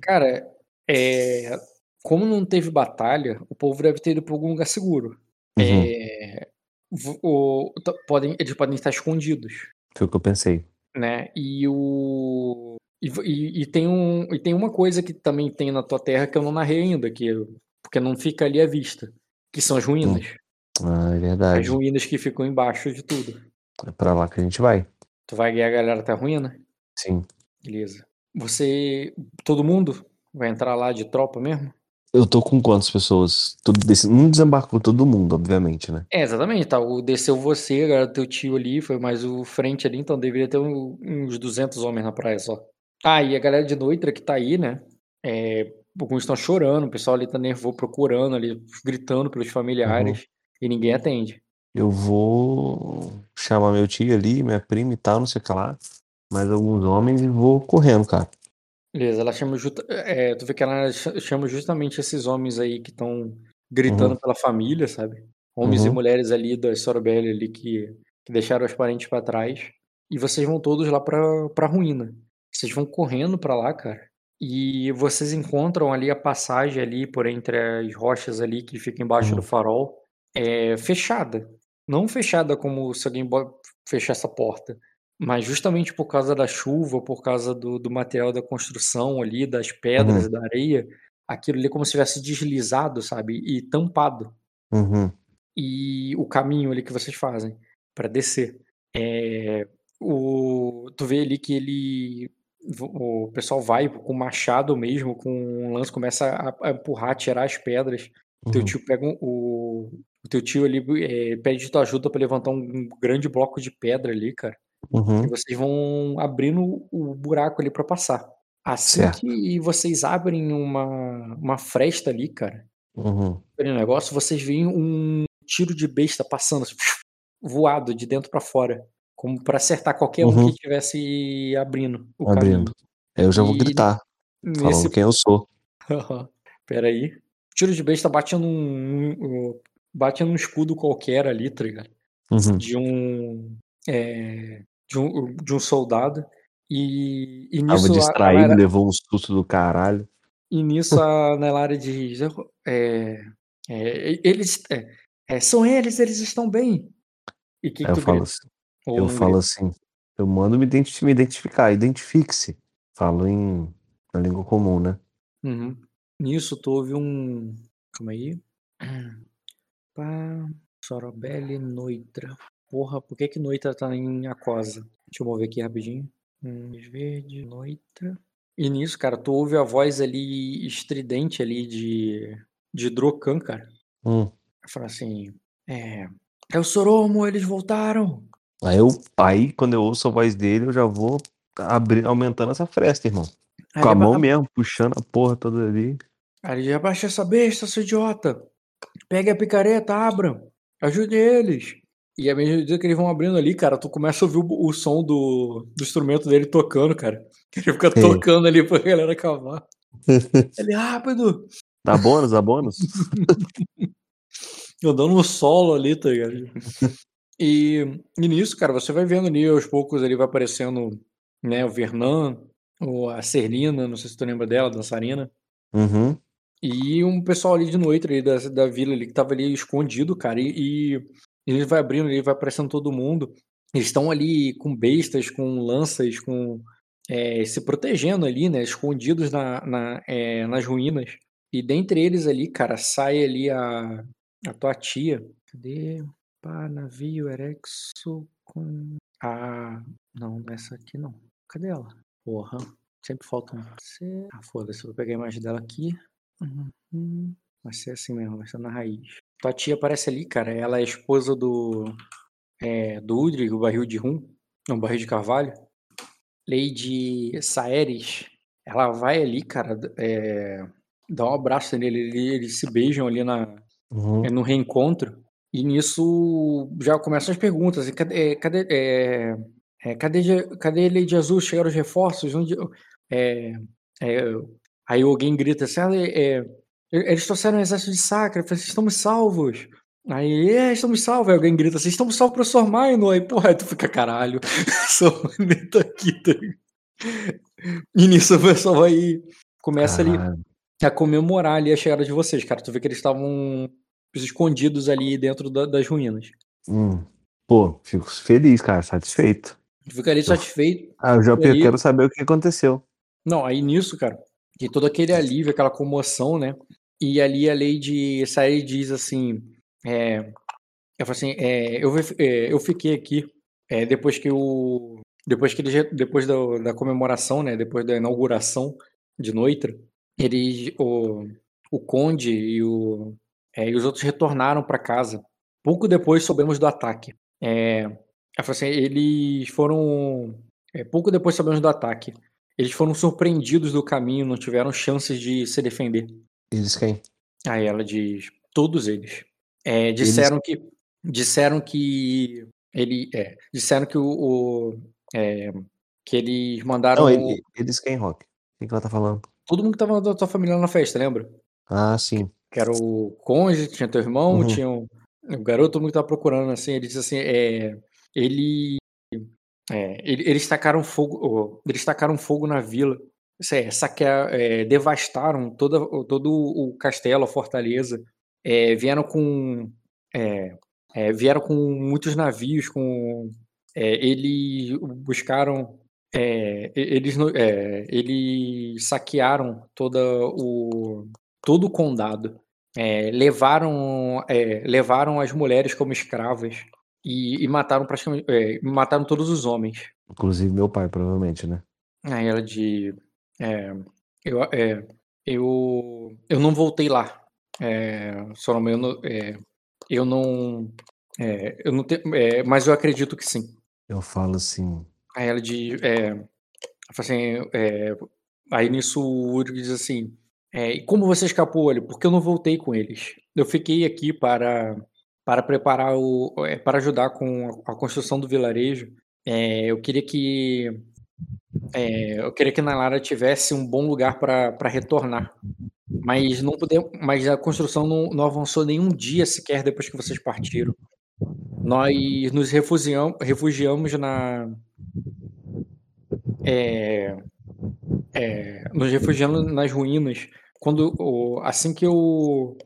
Cara, é, como não teve batalha, o povo deve ter ido para algum lugar seguro. Uhum. É, o- podem, eles podem estar escondidos, Foi o que eu pensei. né? E o e, e- e tem um e tem uma coisa que também tem na tua terra que eu não narrei ainda, que porque não fica ali à vista, que são as ruínas. Ah, é As verdade. ruínas que ficam embaixo de tudo. É pra lá que a gente vai. Tu vai guiar a galera até a ruína? Sim. Beleza. Você. Todo mundo vai entrar lá de tropa mesmo? Eu tô com quantas pessoas? Tudo desse... Não desembarcou todo mundo, obviamente, né? É, exatamente, tá. O, desceu você, agora teu tio ali, foi mais o frente ali, então deveria ter um- uns 200 homens na praia só. Ah, e a galera de Noitra que tá aí, né? É, alguns estão chorando, o pessoal ali tá nervoso, procurando ali, gritando pelos familiares, e ninguém atende. Eu vou chamar meu tio ali, minha prima e tal, não sei o que lá. Mais alguns homens e vou correndo, cara. Beleza, ela chama justa, é, tu vê que ela ch- chama justamente esses homens aí que estão gritando Uhum. pela família, sabe? Homens e Uhum. mulheres ali da Sorobelli ali que, que deixaram os parentes pra trás. E vocês vão todos lá pra, pra ruína. Vocês vão correndo pra lá, cara. E vocês encontram ali a passagem ali por entre as rochas ali que fica embaixo Uhum. do farol, é, fechada. Não fechada como se alguém bo- fechasse a porta, mas justamente por causa da chuva, por causa do, do material da construção ali, das pedras, Uhum. da areia, aquilo ali é como se tivesse deslizado, sabe? E tampado. Uhum. E o caminho ali que vocês fazem para descer. É, o, tu vê ali que ele. O pessoal vai com machado mesmo, com um lance, começa a, a empurrar, tirar as pedras. Teu Uhum. tio pega um- o, o teu tio ali é, pede tua ajuda para levantar um grande bloco de pedra ali, cara. E Uhum. vocês vão abrindo o buraco ali para passar. Assim Certo. que vocês abrem uma, uma fresta ali, cara, Uhum. aquele negócio, vocês veem um tiro de besta passando, assim, voado de dentro para fora, como para acertar qualquer um Uhum. que estivesse abrindo o Abrindo. Aí eu já vou E gritar, caminho. falando Nesse quem eu sou. Pera aí. Tiro de besta bate num, num- bate num escudo qualquer ali, tá ligado? Uhum. De um, é, de um de um soldado. E, e Tava nisso a, a distraído, Lara- levou um susto do caralho. E nisso a Nelara diz: é, é, eles é, é, são eles, eles estão bem. E o que, que eu tu falo grita? assim, Ou eu falo grita? assim, eu mando me, identi- me identificar, identifique-se. Falo em na língua comum, né? Uhum. Nisso tu ouve um. Calma aí. Pá, Sorobelli Noitra. Porra, por que que Noitra tá em Aquosa? Deixa eu mover aqui rapidinho. Hum, verde, Noitra. E nisso, cara, tu ouve a voz ali estridente ali de, de Drokan, cara. Hum. Fala assim: É. É o Soromo, eles voltaram. Aí eu, aí quando eu ouço a voz dele, eu já vou abrir, aumentando essa fresta, irmão. Aí Com a mão mesmo, puxando a porra toda ali. Aí ele abaixa essa besta, seu idiota. Pegue a picareta, abram. Ajude eles. E à medida que eles vão abrindo ali, cara, tu começa a ouvir o, o som do, do instrumento dele tocando, cara. Ele fica Sim. tocando ali pra galera cavar. Ele, rápido! Dá bônus, dá bônus? Eu dando um solo ali, tá ligado? E, e nisso, cara, você vai vendo ali aos poucos ali vai aparecendo, né, o Vernan, o, a Serlina, não sei se tu lembra dela, a dançarina. Uhum. E um pessoal ali de noite ali da, da vila ali que tava ali escondido, cara. E, e ele vai abrindo, ele vai aparecendo todo mundo. Eles estão ali com bestas, com lanças, com é, se protegendo ali, né? Escondidos na, na, é, nas ruínas. E dentre eles ali, cara, sai ali a, a tua tia. Cadê? Pá, navio Erexo com. Ah, não, não é essa aqui não. Cadê ela? Porra, sempre falta um. Você- Ah, foda-se, eu vou pegar a imagem dela aqui. Uhum. Vai ser assim mesmo, vai ser na raiz. Tua tia aparece ali, cara. Ela é esposa do. É, do Udrig, o barril de rum. Não, barril de carvalho. Lady Saeres. Ela vai ali, cara. É, dá um abraço nele. ele- Eles se beijam ali na, Uhum. é, no reencontro. E nisso já começam as perguntas. Cadê, cadê, é, é, cadê, cadê Lady Azul? Chegaram os reforços? Onde, é, é, aí alguém grita assim: "Ah, é, é, eles trouxeram um exército de Sacra. Falei, "Vocês estamos salvos. Aí, é, estamos salvos. Aí alguém grita assim: estamos salvos para Sor Maino. Aí, porra, aí tu fica caralho. Maino tá aqui. Tá? E nisso o pessoal vai. Começa ali a comemorar ali a chegada de vocês, cara. Tu vê que eles estavam escondidos ali dentro da- das ruínas. Hum. Pô, fico feliz, cara, satisfeito. Tu fica ali satisfeito. Ah, eu já aí- quero saber o que aconteceu. Não, aí nisso, cara, tem todo aquele alívio, aquela comoção, né? E ali a Lady Sae diz assim, é, eu assim, é, eu, é, eu fiquei aqui é, depois que o depois que eles, depois da, da comemoração, né? Depois da inauguração de Noitra, eles o, o conde e, o, é, e os outros retornaram para casa. Pouco depois soubemos do ataque. É, assim, eles foram. É, pouco depois sabemos do ataque. Eles foram surpreendidos do caminho, não tiveram chances de se defender. Eles quem? Aí ela diz: todos eles. É, disseram eles... que. Disseram que. Ele. É, disseram que o. o é, que eles mandaram. Não, ele, eles quem, Rock? O que ela tá falando? Todo mundo que tava da tua família na festa, lembra? Ah, sim. Que era o cônjuge, tinha teu irmão, uhum. tinha um, o garoto, todo mundo que tava procurando, assim, ele disse assim, é, ele, é, ele, eles tacaram fogo, eles tacaram fogo na vila, é, saquear, é, devastaram toda, todo o castelo, a fortaleza, é, vieram com é, é, vieram com muitos navios, com é, eles buscaram eles eles saquearam toda o todo o condado é, levaram, é, levaram as mulheres como escravas e, e mataram praticamente é, mataram todos os homens. Inclusive meu pai, provavelmente, né? Aí ela de eu, eu eu não voltei lá. É, só eu não, eu não eu não te, mas eu acredito que sim. Eu falo assim. Aí ela de assim, aí nisso o Uri diz assim é, e como você escapou, ali? Porque eu não voltei com eles. Eu fiquei aqui para para preparar o é, para ajudar com a, construção do vilarejo. É, eu queria que é, eu queria que Nalara tivesse um bom lugar para retornar. Mas não podemos, mas a construção não, não avançou nenhum dia sequer depois que vocês partiram. Nós nos refugiamos, refugiamos na é, é, nos refugiamos nas ruínas quando assim que eu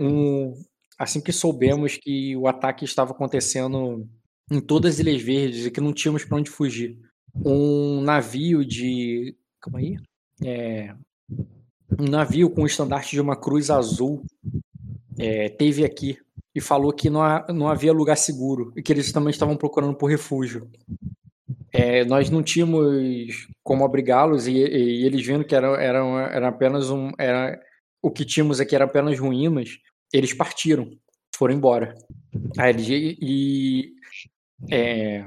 um, assim que soubemos que o ataque estava acontecendo em todas as Ilhas Verdes e que não tínhamos para onde fugir, um navio de calma aí, é, um navio com o estandarte de uma cruz azul é, teve aqui e falou que não, não havia lugar seguro e que eles também estavam procurando por refúgio. É, nós não tínhamos como abrigá-los e, e, eles vendo que era, era, era apenas um. Era, o que tínhamos aqui era apenas ruínas, eles partiram, foram embora. Aí, e, e, é,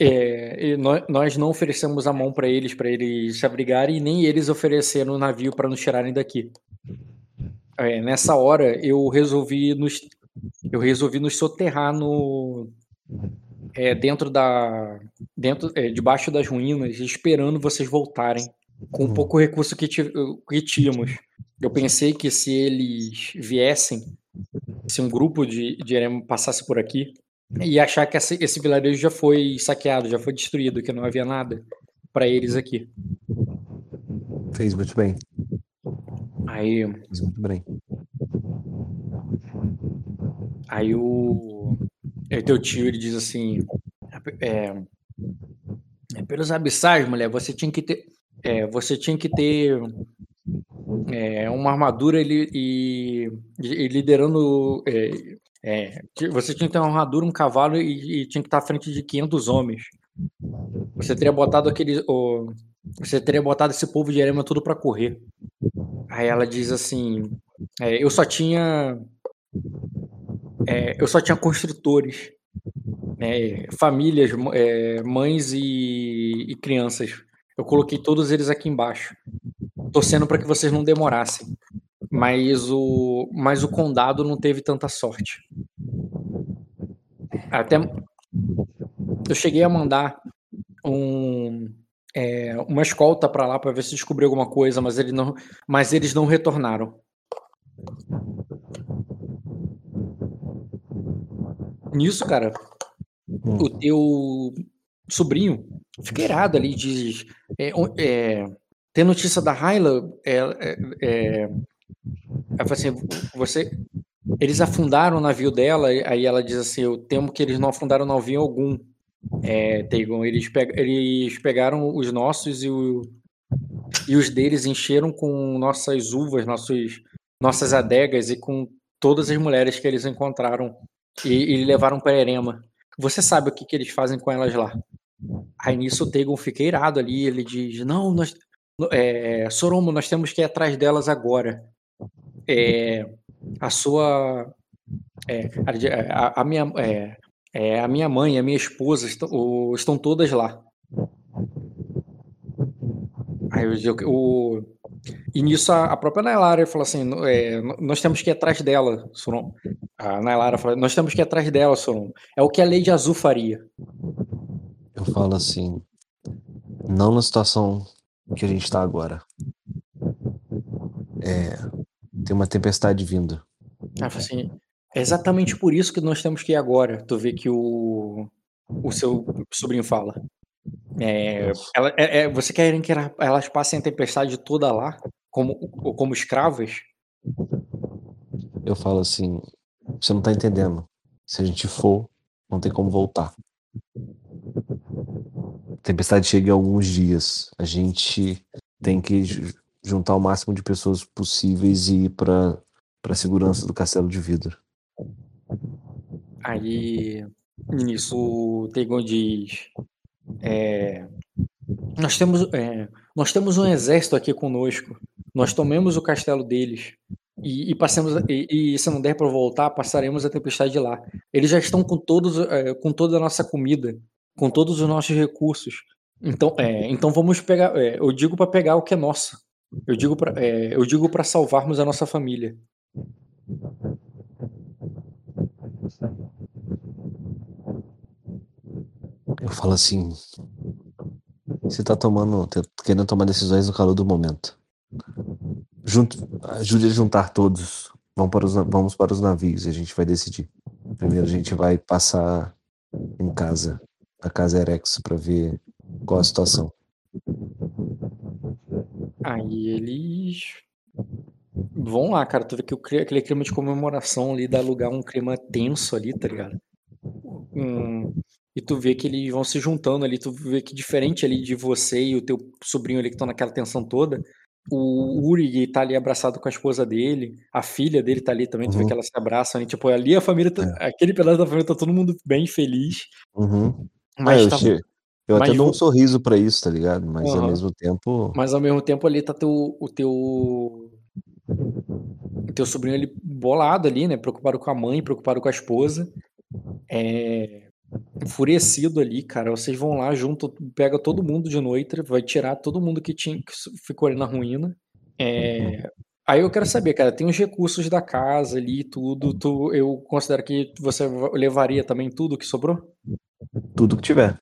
é, nós não oferecemos a mão para eles, para eles se abrigarem, e nem eles ofereceram o navio para nos tirarem daqui. É, nessa hora, eu resolvi nos, eu resolvi nos soterrar no, é, dentro da. dentro é, debaixo das ruínas, esperando vocês voltarem. Com uhum. pouco recurso que, que tínhamos. Eu pensei que se eles viessem, se um grupo de, de Erema passasse por aqui, e achar que esse, esse vilarejo já foi saqueado, já foi destruído, que não havia nada para eles aqui. Fez muito bem. Aí. Fez muito bem. Aí o. É teu tio, ele diz assim: é, é, pelos abissais, mulher, você tinha que ter. É, você tinha que ter é, uma armadura e, e, e liderando. É, é, você tinha que ter uma armadura, um cavalo e, e, tinha que estar à frente de 500 homens. Você teria botado aquele. Você teria botado esse povo de Erema tudo para correr. Aí ela diz assim: eu só tinha é, eu só tinha construtores, né, famílias, é, mães e, e, crianças. Eu coloquei todos eles aqui embaixo, torcendo para que vocês não demorassem. Mas o, mas o condado não teve tanta sorte. Até eu cheguei a mandar um, é, uma escolta para lá para ver se descobriu alguma coisa, mas, ele não, mas eles não retornaram. Nisso, cara, hum. o teu sobrinho fica irado ali, diz. É, é, tem notícia da Hyla, é, é, assim, você, eles afundaram o navio dela, aí ela diz assim, eu temo que eles não afundaram navio algum, é, Tegon, eles, pe eles pegaram os nossos e, o, e os deles encheram com nossas uvas, nossos, nossas adegas e com todas as mulheres que eles encontraram e, e levaram para Erema. Você sabe o que, que eles fazem com elas lá? Aí nisso o Tegon fica irado ali, ele diz: Não, nós. É, Soromo, nós temos que ir atrás delas agora. É, a sua. É, a, a, minha, é, é, a minha mãe a minha esposa estão, o, estão todas lá. Aí eu, o, e nisso a, a própria Nailara falou assim: é, nós temos que ir atrás dela, Soron. A Nailara falou: nós temos que ir atrás dela, Soron. É o que a Lady Azul faria. Eu falo assim: não na situação que a gente está agora. É, tem uma tempestade vindo. Ah, assim, é exatamente por isso que nós temos que ir agora. Tu vê que o, o seu sobrinho fala. É, ela, é, é, você quer que elas passem a tempestade toda lá, como, como escravas? Eu falo assim, você não tá entendendo. Se a gente for, não tem como voltar. A tempestade chega em alguns dias. A gente tem que juntar o máximo de pessoas possíveis e ir para para segurança do castelo de vidro. Aí nisso o Tegon diz: é, nós, temos, é, nós temos um exército aqui conosco. Nós tomemos o castelo deles. E, e passemos e, e, se não der para voltar, passaremos a tempestade lá. Eles já estão com todos é, com toda a nossa comida, com todos os nossos recursos. Então, é, então vamos pegar. É, eu digo para pegar o que é nosso. Eu digo para é, eu digo para salvarmos a nossa família. Eu falo assim. Você tá tomando. Tá querendo tomar decisões no calor do momento. Junto, ajude a juntar todos. Vamos para, os, vamos para os navios e a gente vai decidir. Primeiro a gente vai passar em casa, a casa Erex, para ver qual a situação. Aí eles vão lá, cara. Tu vê que aquele clima de comemoração ali dá lugar a um clima tenso ali, tá ligado? Um, e tu vê que eles vão se juntando ali, tu vê que diferente ali de você e o teu sobrinho ali que estão naquela tensão toda, o Uri tá ali abraçado com a esposa dele, a filha dele tá ali também, tu vê uhum. que elas se abraçam ali, tipo, ali a família, tá, é. aquele pedaço da família tá todo mundo bem feliz. Uhum. Mas é, tá, eu mas até dou um sorriso para isso, tá ligado? Mas uhum. ao mesmo tempo. Mas ao mesmo tempo ali tá teu, o teu. O teu sobrinho ali bolado ali, né? Preocupado com a mãe, preocupado com a esposa. É enfurecido ali, cara. Vocês vão lá junto, pega todo mundo de noite, vai tirar todo mundo que tinha que ficou ali na ruína. É... Aí eu quero saber, cara, tem os recursos da casa ali, tudo. Tu, eu considero que você levaria também tudo que sobrou? Tudo que tiver.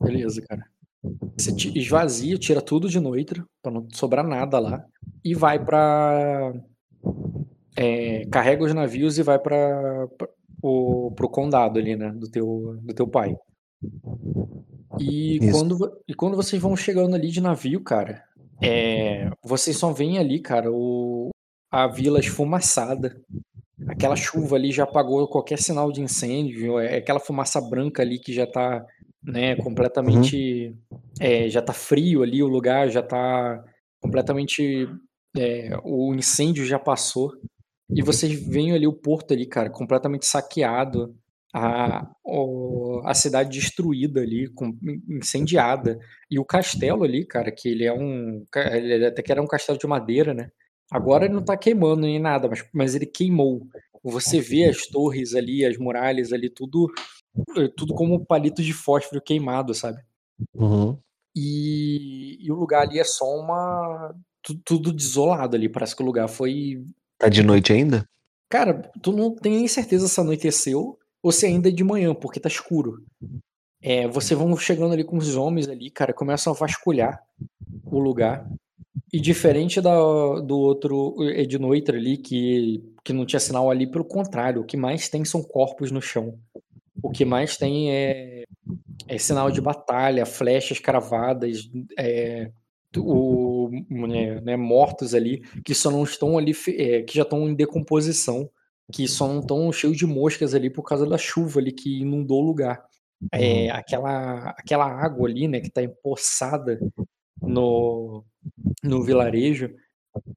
Beleza, cara. Você esvazia, tira tudo de noite, para não sobrar nada lá, e vai para é, carrega os navios e vai para o, pro condado ali, né? Do teu, do teu pai. E quando, e quando vocês vão chegando ali de navio, cara, é, vocês só veem ali, cara, o, a vila esfumaçada. Aquela chuva ali já apagou qualquer sinal de incêndio. É aquela fumaça branca ali que já tá, né, completamente. Uhum. É, já tá frio ali o lugar, já tá completamente. É, o incêndio já passou. E vocês veem ali o porto ali, cara, completamente saqueado, a, a cidade destruída ali, com, incendiada. E o castelo ali, cara, que ele é um. Ele até que era um castelo de madeira, né? Agora ele não tá queimando nem nada, mas, mas ele queimou. Você vê as torres ali, as muralhas ali, tudo, tudo como palito de fósforo queimado, sabe? Uhum. E, e, o lugar ali é só uma. Tudo, tudo desolado ali. Parece que o lugar foi Tá de noite ainda? Cara, tu não tem nem certeza se anoiteceu ou se ainda é de manhã, porque tá escuro. É, vocês vão chegando ali com os homens ali, cara, começam a vasculhar o lugar. E diferente da, do outro é de noite ali, que, que não tinha sinal ali, pelo contrário, o que mais tem são corpos no chão. O que mais tem é, é sinal de batalha, flechas cravadas, é, o, né, né, mortos ali, que só não estão ali, é, que já estão em decomposição, que só não estão cheios de moscas ali por causa da chuva ali que inundou o lugar. É, uhum. aquela, aquela água ali, né, que está empoçada no, no vilarejo,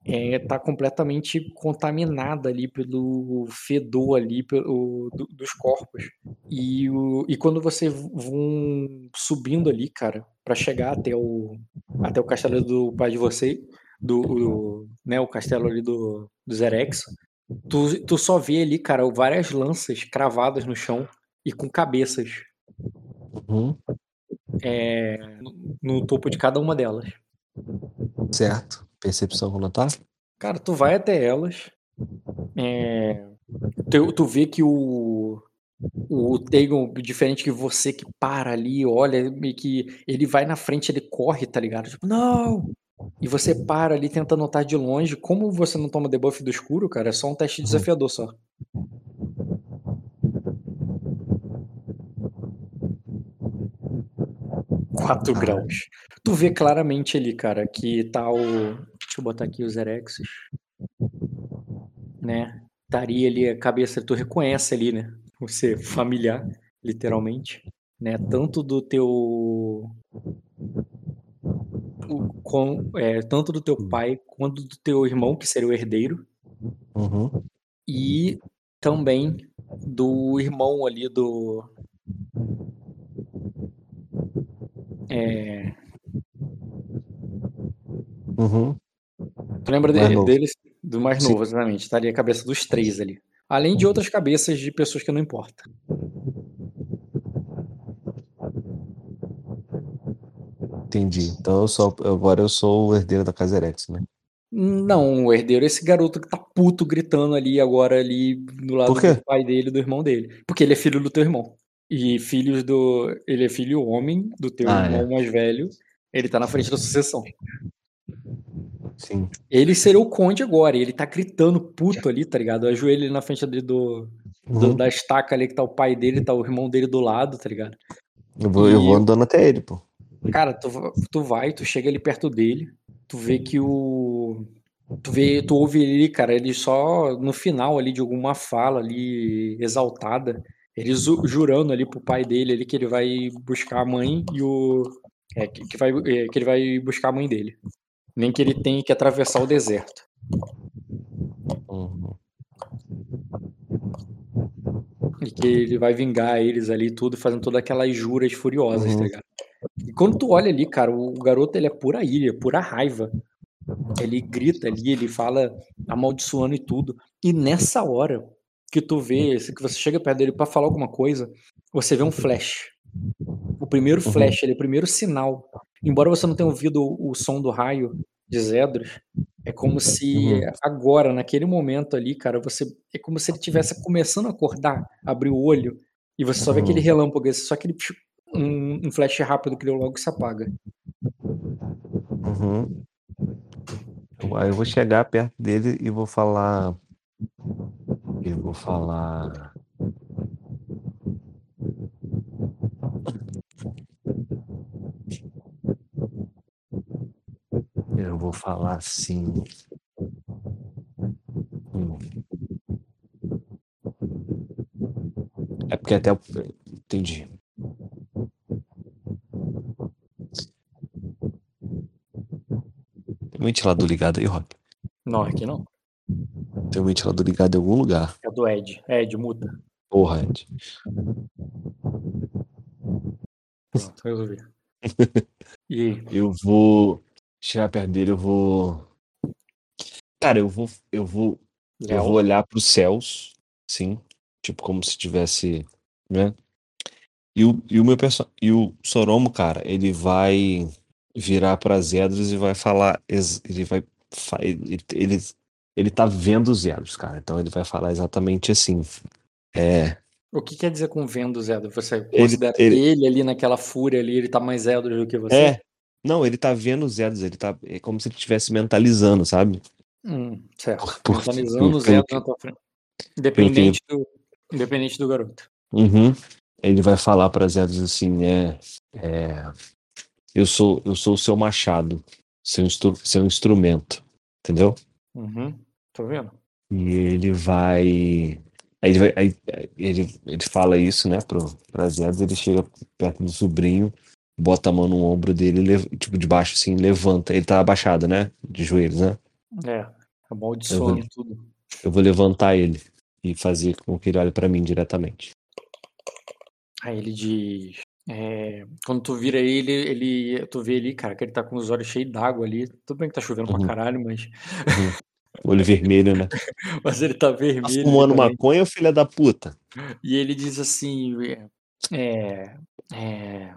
está é, completamente contaminada ali pelo fedor ali pelo, do, dos corpos. E, o, e quando você vão subindo ali, cara, para chegar até o, até o castelo do pai de você, do, do né, o castelo ali do, do Zerex, tu, tu só vê ali, cara, várias lanças cravadas no chão e com cabeças Uhum. é, no, no topo de cada uma delas. Certo. Percepção vou notar? Cara, tu vai até elas. é, tu, tu vê que o. O Tegon, diferente que você que para ali, olha, meio que ele vai na frente, ele corre, tá ligado? Tipo, não! E você para ali, tenta notar de longe. Como você não toma debuff do escuro, cara, é só um teste desafiador só. Quatro Ah. graus. Tu vê claramente ali, cara, que tá o. Deixa eu botar aqui os Erexes. Né? Estaria ali a cabeça, tu reconhece ali, né? Você familiar, literalmente. Né? Tanto do teu. o- com, é, tanto do teu pai quanto do teu irmão, que seria o herdeiro, Uhum. e também do irmão ali do. É, Uhum. Tu lembra Mais dele, deles? Do mais Sim. novo, exatamente. Estaria a cabeça dos três ali. Além de outras cabeças de pessoas que não importa. Entendi. Então eu sou, agora eu sou o herdeiro da Casa Erex, né? Não, o herdeiro é esse garoto que tá puto gritando ali agora ali do lado do pai dele e do irmão dele. Porque ele é filho do teu irmão. E filhos do. Ele é filho homem do teu Ah, irmão é. mais velho. Ele tá na frente da sucessão. Sim. Ele seria o conde agora. E ele tá gritando puto ali, tá ligado? Ajoelha ele na frente ali do, do- Uhum. da estaca ali que tá o pai dele, tá o irmão dele do lado, tá ligado? Eu, vou, eu E- vou andando até ele, pô. Cara, tu, tu vai, tu chega ali perto dele, tu vê que o. Tu vê, tu ouve ele, cara, ele só no final ali de alguma fala ali exaltada, ele jurando ali pro pai dele ali que ele vai buscar a mãe e o. É, que, vai, é, que ele vai buscar a mãe dele. Nem que ele tenha que atravessar o deserto. Uhum. E que ele vai vingar eles ali e tudo, fazendo todas aquelas juras furiosas, Uhum. tá ligado? E quando tu olha ali, cara, o garoto ele é pura ira, pura raiva. Ele grita ali, ele fala amaldiçoando e tudo. E nessa hora que tu vê, que você chega perto dele pra falar alguma coisa, você vê um flash. O primeiro Uhum. flash, ele, o primeiro sinal. Embora você não tenha ouvido o, o som do raio de Zedros, é como se Uhum. agora, naquele momento ali, cara, você é como se ele tivesse começando a acordar, abrir o olho, e você só vê Uhum. aquele relâmpago, só aquele um, um flash rápido que ele logo se apaga. Uhum. Eu vou chegar perto dele e vou falar. Eu vou falar. Eu vou falar. Hum. É porque até. o- Entendi. Tem um ventilador ligado aí, Rock? Não, aqui não. Tem um ventilador ligado em algum lugar. É do Ed. Ed, muta. Porra, Ed. Pronto, resolvi. E? Eu vou chegar perto dele, eu vou. Cara, eu vou. Eu vou. Eu vou olhar para os céus, sim. Tipo, como se tivesse. Né? E o, e o meu perso... E o Soromo, cara, ele vai virar para Zedros e vai falar. Ele vai. Ele, ele, ele tá vendo os Zedros, cara. Então ele vai falar exatamente assim. É. O que quer dizer com vendo Zedro? Você Ele- considera ele- que ele ali naquela fúria ali, ele tá mais Zedro do que você? É. Não, ele tá vendo os Zedros, ele tá. É como se ele estivesse mentalizando, sabe? Hum, certo. Por- por- Mentalizando Zedro que- na tua frente. Independente do, independente do garoto. Uhum. Ele vai falar para Zedros assim, é, é, eu sou eu sou o seu machado, seu, instru, seu instrumento, entendeu? Uhum. Tô vendo? E ele vai, aí ele vai, aí, ele, ele fala isso, né, pro para Zedros, ele chega perto do sobrinho, bota a mão no ombro dele, tipo de baixo assim, levanta, ele tá abaixado, né, de joelhos, né? É. Amaldiçoando Eu tudo. Eu vou levantar ele e fazer com que ele olhe para mim diretamente. Aí ele diz: É, quando tu vira ele, ele. Tu vê ali, cara, que ele tá com os olhos cheios d'água ali. Tudo bem que tá chovendo Uhum. pra caralho, mas. Uhum. Olho vermelho, né? mas ele tá Tá vermelho. fumando também. maconha, filha da puta? E ele diz assim: é, é, é,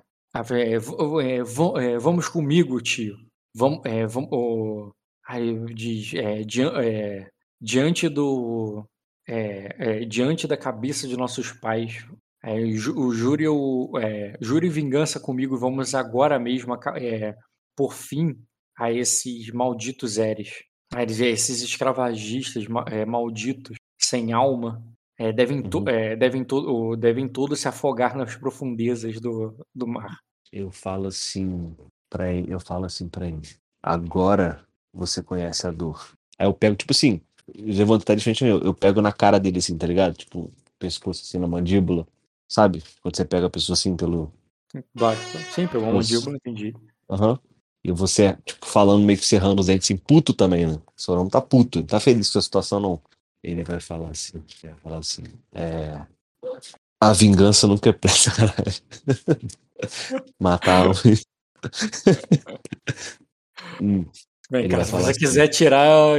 é, é, vamos comigo, tio. Vamos, é, vamos, o- aí diz, é, é, diante do, é, é, diante da cabeça de nossos pais, é, o júri, o, é, júri vingança comigo. Vamos agora mesmo, é, por fim, a esses malditos Eres. Aí ele diz, "É, esses escravagistas é, malditos, sem alma, é, devem, to- Uhum. é, devem, to- o- devem todos se afogar nas profundezas do, do mar. Eu falo assim pra ele, eu falo assim pra ele. Agora você conhece a dor. Aí eu pego, tipo assim, eu levanto tá de frente meu, eu pego na cara dele assim, tá ligado? Tipo, pescoço assim na mandíbula. Sabe? Quando você pega a pessoa assim pelo. Vai, sim, pegou Os- mandíbula, entendi. Aham. E você, tipo, falando meio que cerrando os dentes assim, puto também, né? O seu nome tá puto, não tá feliz com a situação, não. Ele vai falar assim, vai falar assim, é. A vingança nunca é pressa, caralho. Matar um. Hum, Bem, Ele cara, se você assim. quiser tirar.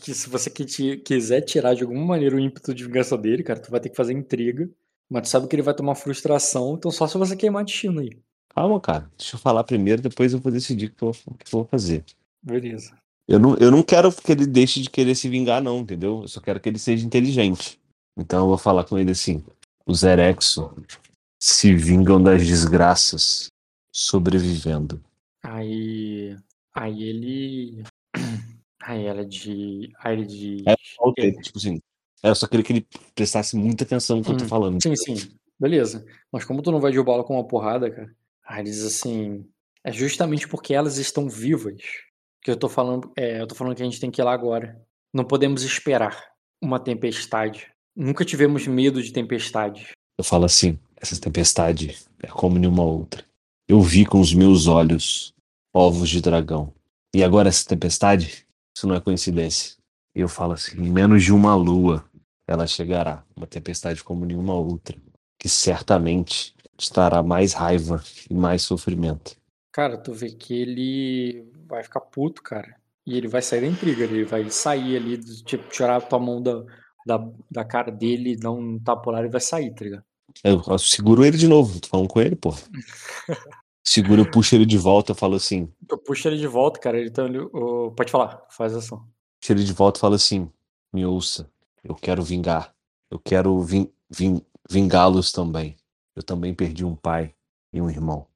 que Se você quiser tirar de alguma maneira o ímpeto de vingança dele, cara, tu vai ter que fazer intriga. Mas tu sabe que ele vai tomar frustração, então só se você queimar destino aí. Calma, cara. Deixa eu falar primeiro, depois eu vou decidir o que eu, vou fazer. Beleza. Eu não, eu não quero que ele deixe de querer se vingar, não, entendeu? Eu só quero que ele seja inteligente. Então eu vou falar com ele assim: os Erexo se vingam das desgraças sobrevivendo. Aí. Aí ele. Aí ela de. Aí ele diz. É, Falta, tipo assim, eu só queria que ele prestasse muita atenção no que eu tô Hum, falando. Sim, sim. Beleza. Mas como tu não vai derrubá-la com uma porrada, cara? Aí diz assim. É justamente porque elas estão vivas que eu tô falando. É, eu tô falando que a gente tem que ir lá agora. Não podemos esperar uma tempestade. Nunca tivemos medo de tempestades. Eu falo assim: essa tempestade é como nenhuma outra. Eu vi com os meus olhos ovos de dragão. E agora essa tempestade, isso não é coincidência. Eu falo assim: em menos de uma lua ela chegará. Uma tempestade como nenhuma outra. Que certamente te trará mais raiva e mais sofrimento. Cara, tu vê que ele vai ficar puto, cara. E ele vai sair da intriga. Ele vai sair ali, tipo, tirar a tua mão da, da, da cara dele, dar um tapa lá e vai sair, tá ligado? Eu, eu seguro ele de novo. Tô falando com ele, pô. Seguro, eu puxo ele de volta. Eu falo assim: Tu puxa ele de volta, cara. Ele tá ali. ô, pode falar, faz ação. puxo ele de volta e falo assim: me ouça. Eu quero vingar. Eu quero vin, vin, vingá-los também. Eu também perdi um pai e um irmão.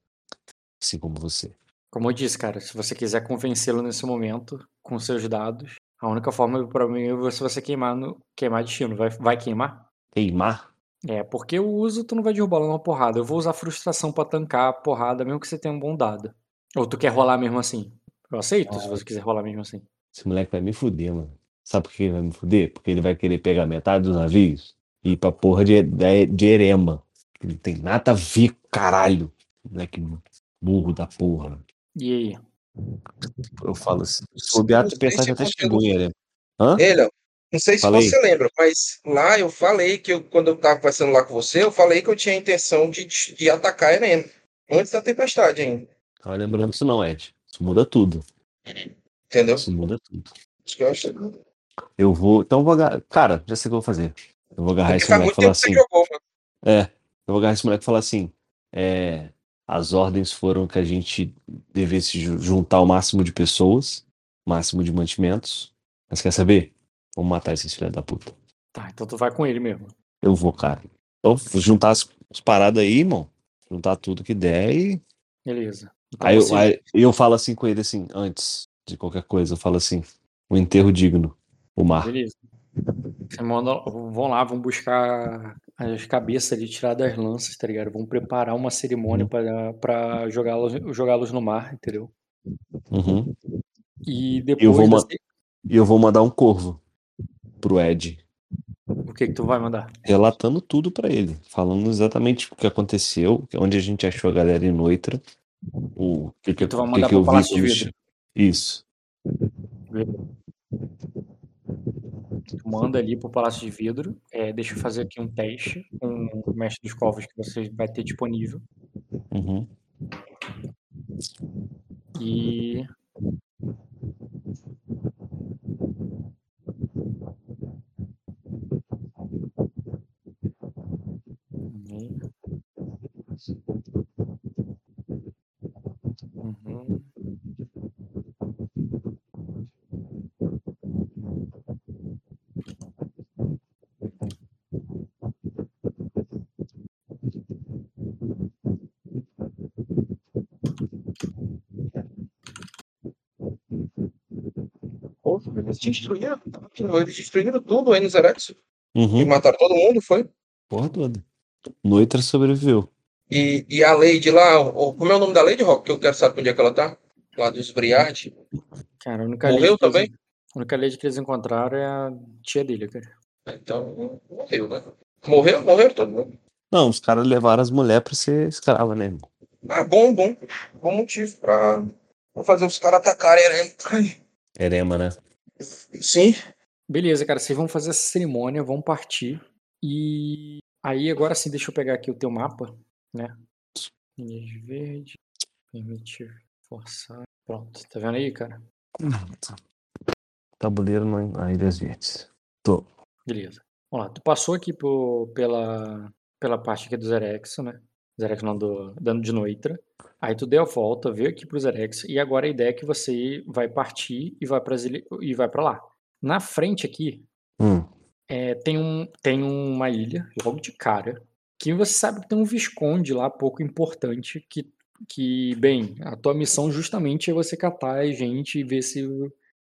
Assim como você. Como eu disse, cara, se você quiser convencê-lo nesse momento, com seus dados, a única forma pra mim é você, você queimar no queimar destino. Vai, vai queimar? Queimar? É, porque o uso tu não vai derrubá-lo numa porrada. Eu vou usar frustração pra tancar a porrada, mesmo que você tenha um bom dado. Ou tu quer rolar mesmo assim? Eu aceito se você quiser rolar mesmo assim. Esse moleque vai me fuder, mano. Sabe por que ele vai me fuder? Porque ele vai querer pegar metade dos navios e ir pra porra de, de, de Erema. Que Não tem nada a ver, caralho. Moleque burro da porra. E aí? Eu falo assim. O Beato Não pensar se que até chegou em Erema. Hã? Ei, Léo, não sei se Falei. você lembra, mas lá eu falei que eu, quando eu tava conversando lá com você, eu falei que eu tinha a intenção de, de atacar Erema. Antes da tempestade ainda. Tava lembrando isso não, Ed. Isso muda tudo. Entendeu? Isso muda tudo. Isso que eu acho. Eu vou. Então eu vou agarrar. Cara, já sei o que eu vou fazer. Eu vou agarrar Porque esse faz moleque muito e falar tempo que você assim. jogou, mano. É. Eu vou agarrar esse moleque e falar assim. É. As ordens foram que a gente devesse ju- juntar o máximo de pessoas, o máximo de mantimentos. Mas quer saber? Vamos matar esses filhos da puta. Tá, então tu vai com ele mesmo. Eu vou, cara. Então, vou juntar as, as paradas aí, irmão. Juntar tudo que der e. Beleza. Então Aí eu, você- aí eu falo assim com ele, assim, antes de qualquer coisa, eu falo assim: um enterro digno, o mar. Beleza. Manda, vão lá, vão buscar as cabeças ali, tirar das lanças, tá ligado? Vão preparar uma cerimônia Uhum. pra, pra jogá-los jogá-los no mar, entendeu? Uhum. E depois Eu vou eu vou mandar um corvo pro Ed, o que que tu vai mandar? relatando tudo pra ele, falando exatamente o que aconteceu, onde a gente achou a galera em Noitra, o que, que, tu vai mandar que, que eu vi de Tu manda ali pro Palácio de Vidro. É, deixa eu fazer aqui um teste com o mestre dos covos que você vai ter disponível. Uhum. E. destruíram, eles destruíram tudo aí no Zerex. E Uhum. mataram todo mundo, foi? Porra toda. Noitra sobreviveu. E, e a Lady lá, o- como é o nome da Lady, Rock? Que eu quero saber onde é que ela tá. Lá dos Briard. Cara, a única Morreu que eles- também? A única lady que eles encontraram é a tia dele, cara. Então, morreu, né? Morreu, morreu todo mundo. Não, os caras levaram as mulheres pra ser escrava, né, irmão? Ah, bom, bom. Bom motivo pra, pra fazer os caras atacarem a Erema. Erema, né? Sim. Beleza, cara, vocês vão fazer essa cerimônia, vão partir. E aí, agora sim, deixa eu pegar aqui o teu mapa, né? Energia verde, permitir forçar. Pronto, tá vendo aí, cara? Tabuleiro na Ilhas Verdes. Tô. Beleza. Vamos lá, tu passou aqui por, pela, pela parte aqui do Zerex, né? Zerex não, do dano de Noitra. Aí tu deu a volta, veio aqui pro Zerex, e agora a ideia é que você vai partir e vai pra, e vai pra lá. Na frente aqui, Hum. é, tem, um, tem uma ilha, logo de cara, que você sabe que tem um Visconde lá, pouco importante, que, que bem, a tua missão justamente é você catar a gente e ver se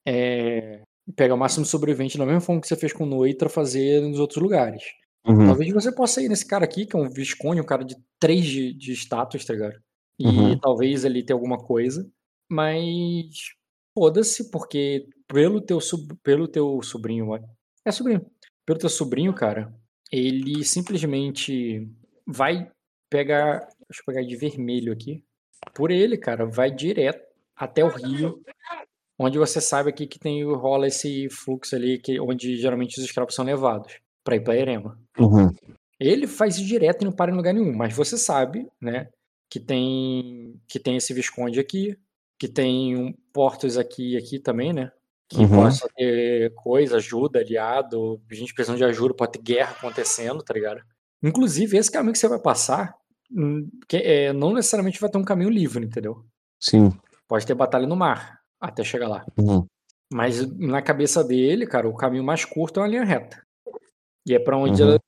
é, pegar o máximo sobrevivente da mesma forma que você fez com Noitra, fazer nos outros lugares. Uhum. Talvez você possa ir nesse cara aqui, que é um Visconde, um cara de 3 de, de status, tá ligado? E Uhum. talvez ele tenha alguma coisa, mas foda-se, porque pelo teu, sub- pelo teu sobrinho, é sobrinho, pelo teu sobrinho, cara, ele simplesmente vai pegar, deixa eu pegar de vermelho aqui, por ele, cara, vai direto até o rio, onde você sabe aqui que tem rola esse fluxo ali, que, onde geralmente os escravos são levados, pra ir pra Erema. Uhum. Ele faz isso direto e não para em lugar nenhum, mas você sabe, né, que tem que tem esse Visconde aqui, que tem um portos aqui e aqui também, né, que Uhum. possa ter coisa, ajuda, aliado, gente precisando de ajuda, pode ter guerra acontecendo, tá ligado? Inclusive, esse caminho que você vai passar, hum, que é, não necessariamente vai ter um caminho livre, entendeu? Sim. Pode ter batalha no mar até chegar lá. Uhum. Mas na cabeça dele, cara, o caminho mais curto é uma linha reta. E é pra onde Uhum. ela,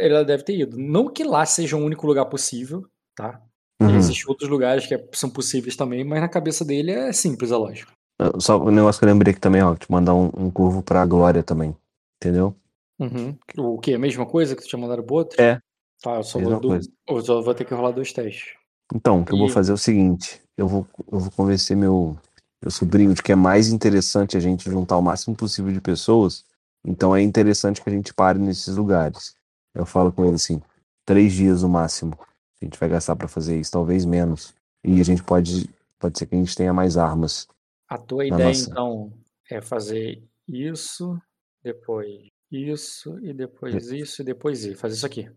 ela deve ter ido. Não que lá seja o único lugar possível, tá? Uhum. Existem outros lugares que é- são possíveis também, mas na cabeça dele é simples a lógica. Ah, Só o negócio que eu lembrei aqui também, ó, te mandar um, um curvo pra Glória também. Entendeu? Uhum. O que? A mesma coisa que tu tinha mandado pro outro? É. Tá, eu só, Mesma vou, coisa. eu só vou ter que rolar dois testes. Então, o que eu vou E- fazer é o seguinte: eu vou, eu vou convencer meu, meu sobrinho de que é mais interessante a gente juntar o máximo possível de pessoas. Então é interessante que a gente pare nesses lugares. Eu falo com ele assim: três dias no máximo. A gente vai gastar pra fazer isso, talvez menos. E a gente pode, pode ser que a gente tenha mais armas. A tua ideia, nossa- então, é fazer isso, depois isso, e depois isso, e depois isso. Fazer isso aqui.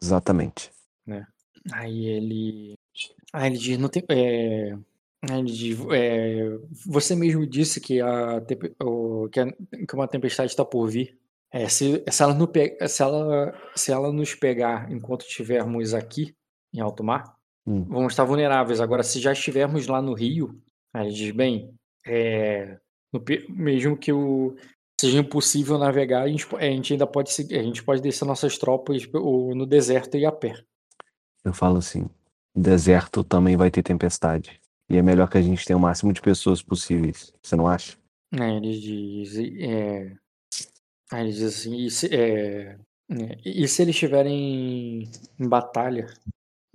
Exatamente. Aí ele. Aí ele diz, não tem. É... Diz, é, você mesmo disse que, a, que, a- que uma tempestade está por vir. É, se, se, ela pe- se, ela, se ela nos pegar enquanto estivermos aqui, em alto mar, Hum. vamos estar vulneráveis. Agora, se já estivermos lá no rio, aí diz, bem, é, no mesmo que o, seja impossível navegar, a gente, a gente ainda pode a gente pode descer nossas tropas no deserto e a pé. Eu falo assim: deserto também vai ter tempestade. E é melhor que a gente tenha o máximo de pessoas possíveis. Você não acha? Aí ele diz, é, aí ele diz assim, e se, é, é, e se eles estiverem em batalha?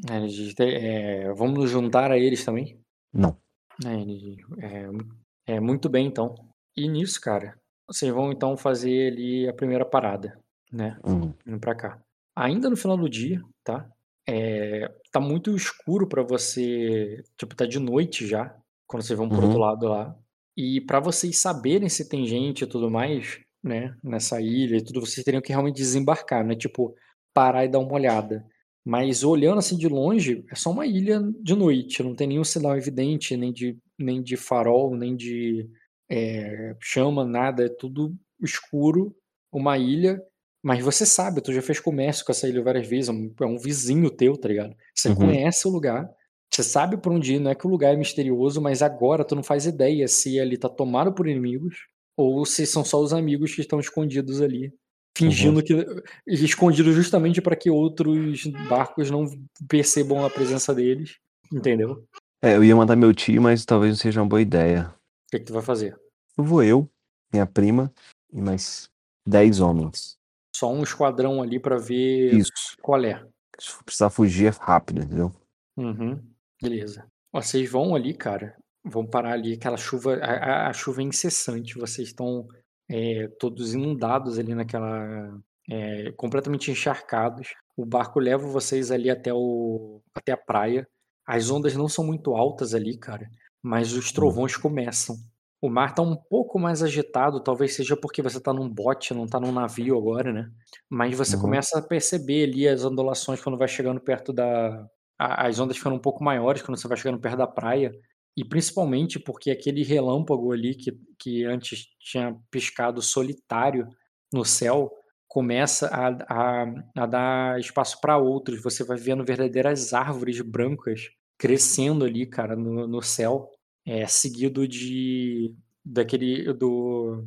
Aí é, vamos nos juntar a eles também? Não. Aí é, é, muito bem então. E nisso, cara, vocês vão então fazer ali a primeira parada, né? Uhum. Indo pra cá. Ainda no final do dia, tá? É, tá muito escuro pra você. Tipo, tá de noite já, quando vocês vão pro Uhum. outro lado lá. E pra vocês saberem se tem gente e tudo mais, né? Nessa ilha e tudo, vocês teriam que realmente desembarcar, né? Tipo, parar e dar uma olhada. Mas olhando assim de longe, é só uma ilha de noite, não tem nenhum sinal evidente, nem de, nem de farol, nem de é, chama, nada, é tudo escuro, uma ilha. Mas você sabe, tu já fez comércio com essa ilha várias vezes, é um, é um vizinho teu, tá ligado? Você Uhum. conhece o lugar, você sabe por onde ir, não é que o lugar é misterioso, mas agora tu não faz ideia se ali tá tomado por inimigos ou se são só os amigos que estão escondidos ali, fingindo que escondidos justamente para que outros barcos não percebam a presença deles, entendeu? É, eu ia mandar meu tio, mas talvez não seja uma boa ideia. O que, que tu vai fazer? Vou eu, minha prima e mais 10 homens. Só um esquadrão ali para ver Isso. qual é. Se precisar fugir é rápido, entendeu? Uhum. Beleza. Ó, Vocês vão ali, cara. Vão parar ali, aquela chuva. A, a- a chuva é incessante. Vocês estão é, todos inundados ali naquela. é, completamente encharcados. O barco leva vocês ali até, o, até a praia. As ondas não são muito altas ali, cara. Mas os trovões começam. O mar tá um pouco mais agitado, talvez seja porque você tá num bote, não tá num navio agora, né? Mas você Uhum. começa a perceber ali as ondulações quando vai chegando perto da, as ondas ficam um pouco maiores quando você vai chegando perto da praia. E principalmente porque aquele relâmpago ali que, que antes tinha piscado solitário no céu começa a, a, a dar espaço para outros. Você vai vendo verdadeiras árvores brancas crescendo ali, cara, no, no céu, é, seguido de daquele do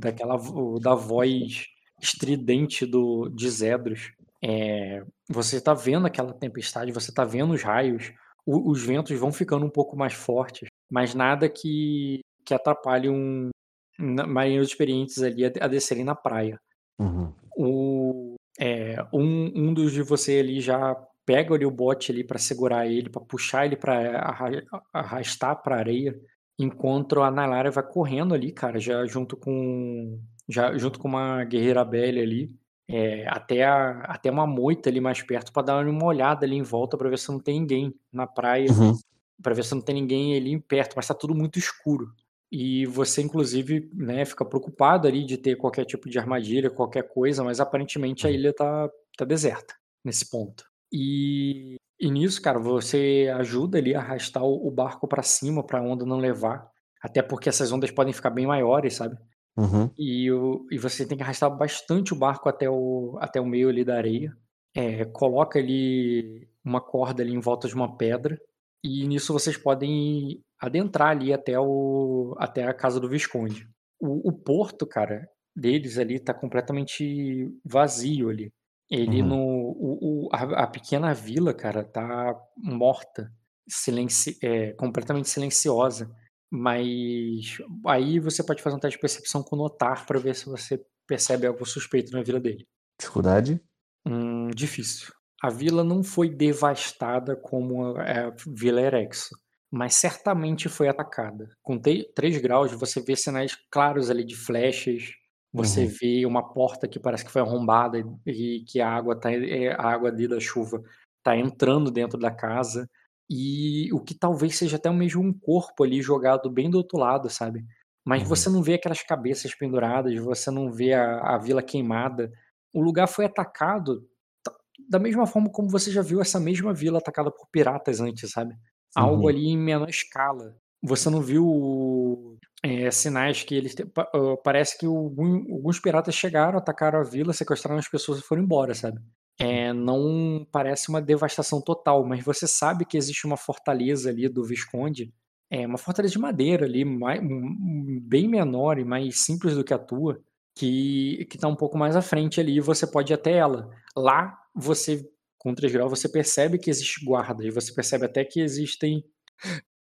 daquela da voz estridente do de Zedros. É, você está vendo aquela tempestade, você está vendo os raios, o- os ventos vão ficando um pouco mais fortes, mas nada que, que atrapalhe um marinheiros experientes ali a, a descerem na praia. Uhum. O, é, um, um dos de você ali já pega ali o bote ali para segurar ele, para puxar ele para arrastar para areia, enquanto a Nailara vai correndo ali, cara, já junto com já junto com uma guerreira Belly ali, é, até a, até uma moita ali mais perto para dar uma olhada ali em volta para ver se não tem ninguém na praia, Uhum. para ver se não tem ninguém ali perto, mas tá tudo muito escuro. E você, inclusive, né, fica preocupado ali de ter qualquer tipo de armadilha, qualquer coisa, mas aparentemente a ilha tá, tá deserta nesse ponto. E, e nisso, cara, você ajuda ali a arrastar o, o barco para cima, para a onda não levar. Até porque essas ondas podem ficar bem maiores, sabe? Uhum. E, o, e você tem que arrastar bastante o barco até o, até o meio ali da areia. É, coloca ali uma corda ali em volta de uma pedra. E nisso vocês podem adentrar ali até, o, até a casa do Visconde. O, o porto, cara, deles ali tá completamente vazio ali. Ele Uhum. no. O, o- a, a pequena vila, cara, tá morta. Silenci, é, completamente silenciosa. Mas aí você pode fazer um teste de percepção com notar para ver se você percebe algo suspeito na vila dele. Dificuldade? Hum, difícil. A vila não foi devastada como a, a Vila Erexo, mas certamente foi atacada. Com 3 graus, você vê sinais claros ali de flechas, você Uhum. vê uma porta que parece que foi arrombada e, e que a água, tá, é, a água ali da chuva está entrando dentro da casa. E o que talvez seja até mesmo um corpo ali jogado bem do outro lado, sabe? Mas Uhum. você não vê aquelas cabeças penduradas, você não vê a, a vila queimada. O lugar foi atacado ta- da mesma forma como você já viu essa mesma vila atacada por piratas antes, sabe? Algo Uhum. ali em menor escala. Você não viu é, sinais que eles. te- ah, Parece que algum- alguns piratas chegaram, atacaram a vila, sequestraram as pessoas e foram embora, sabe? É, não parece uma devastação total, mas você sabe que existe uma fortaleza ali do Visconde, é uma fortaleza de madeira ali, mai- um- bem menor e mais simples do que a tua, que está um pouco mais à frente ali e você pode ir até ela. Lá, você, com 3 graus, você percebe que existe guarda e você percebe até que existem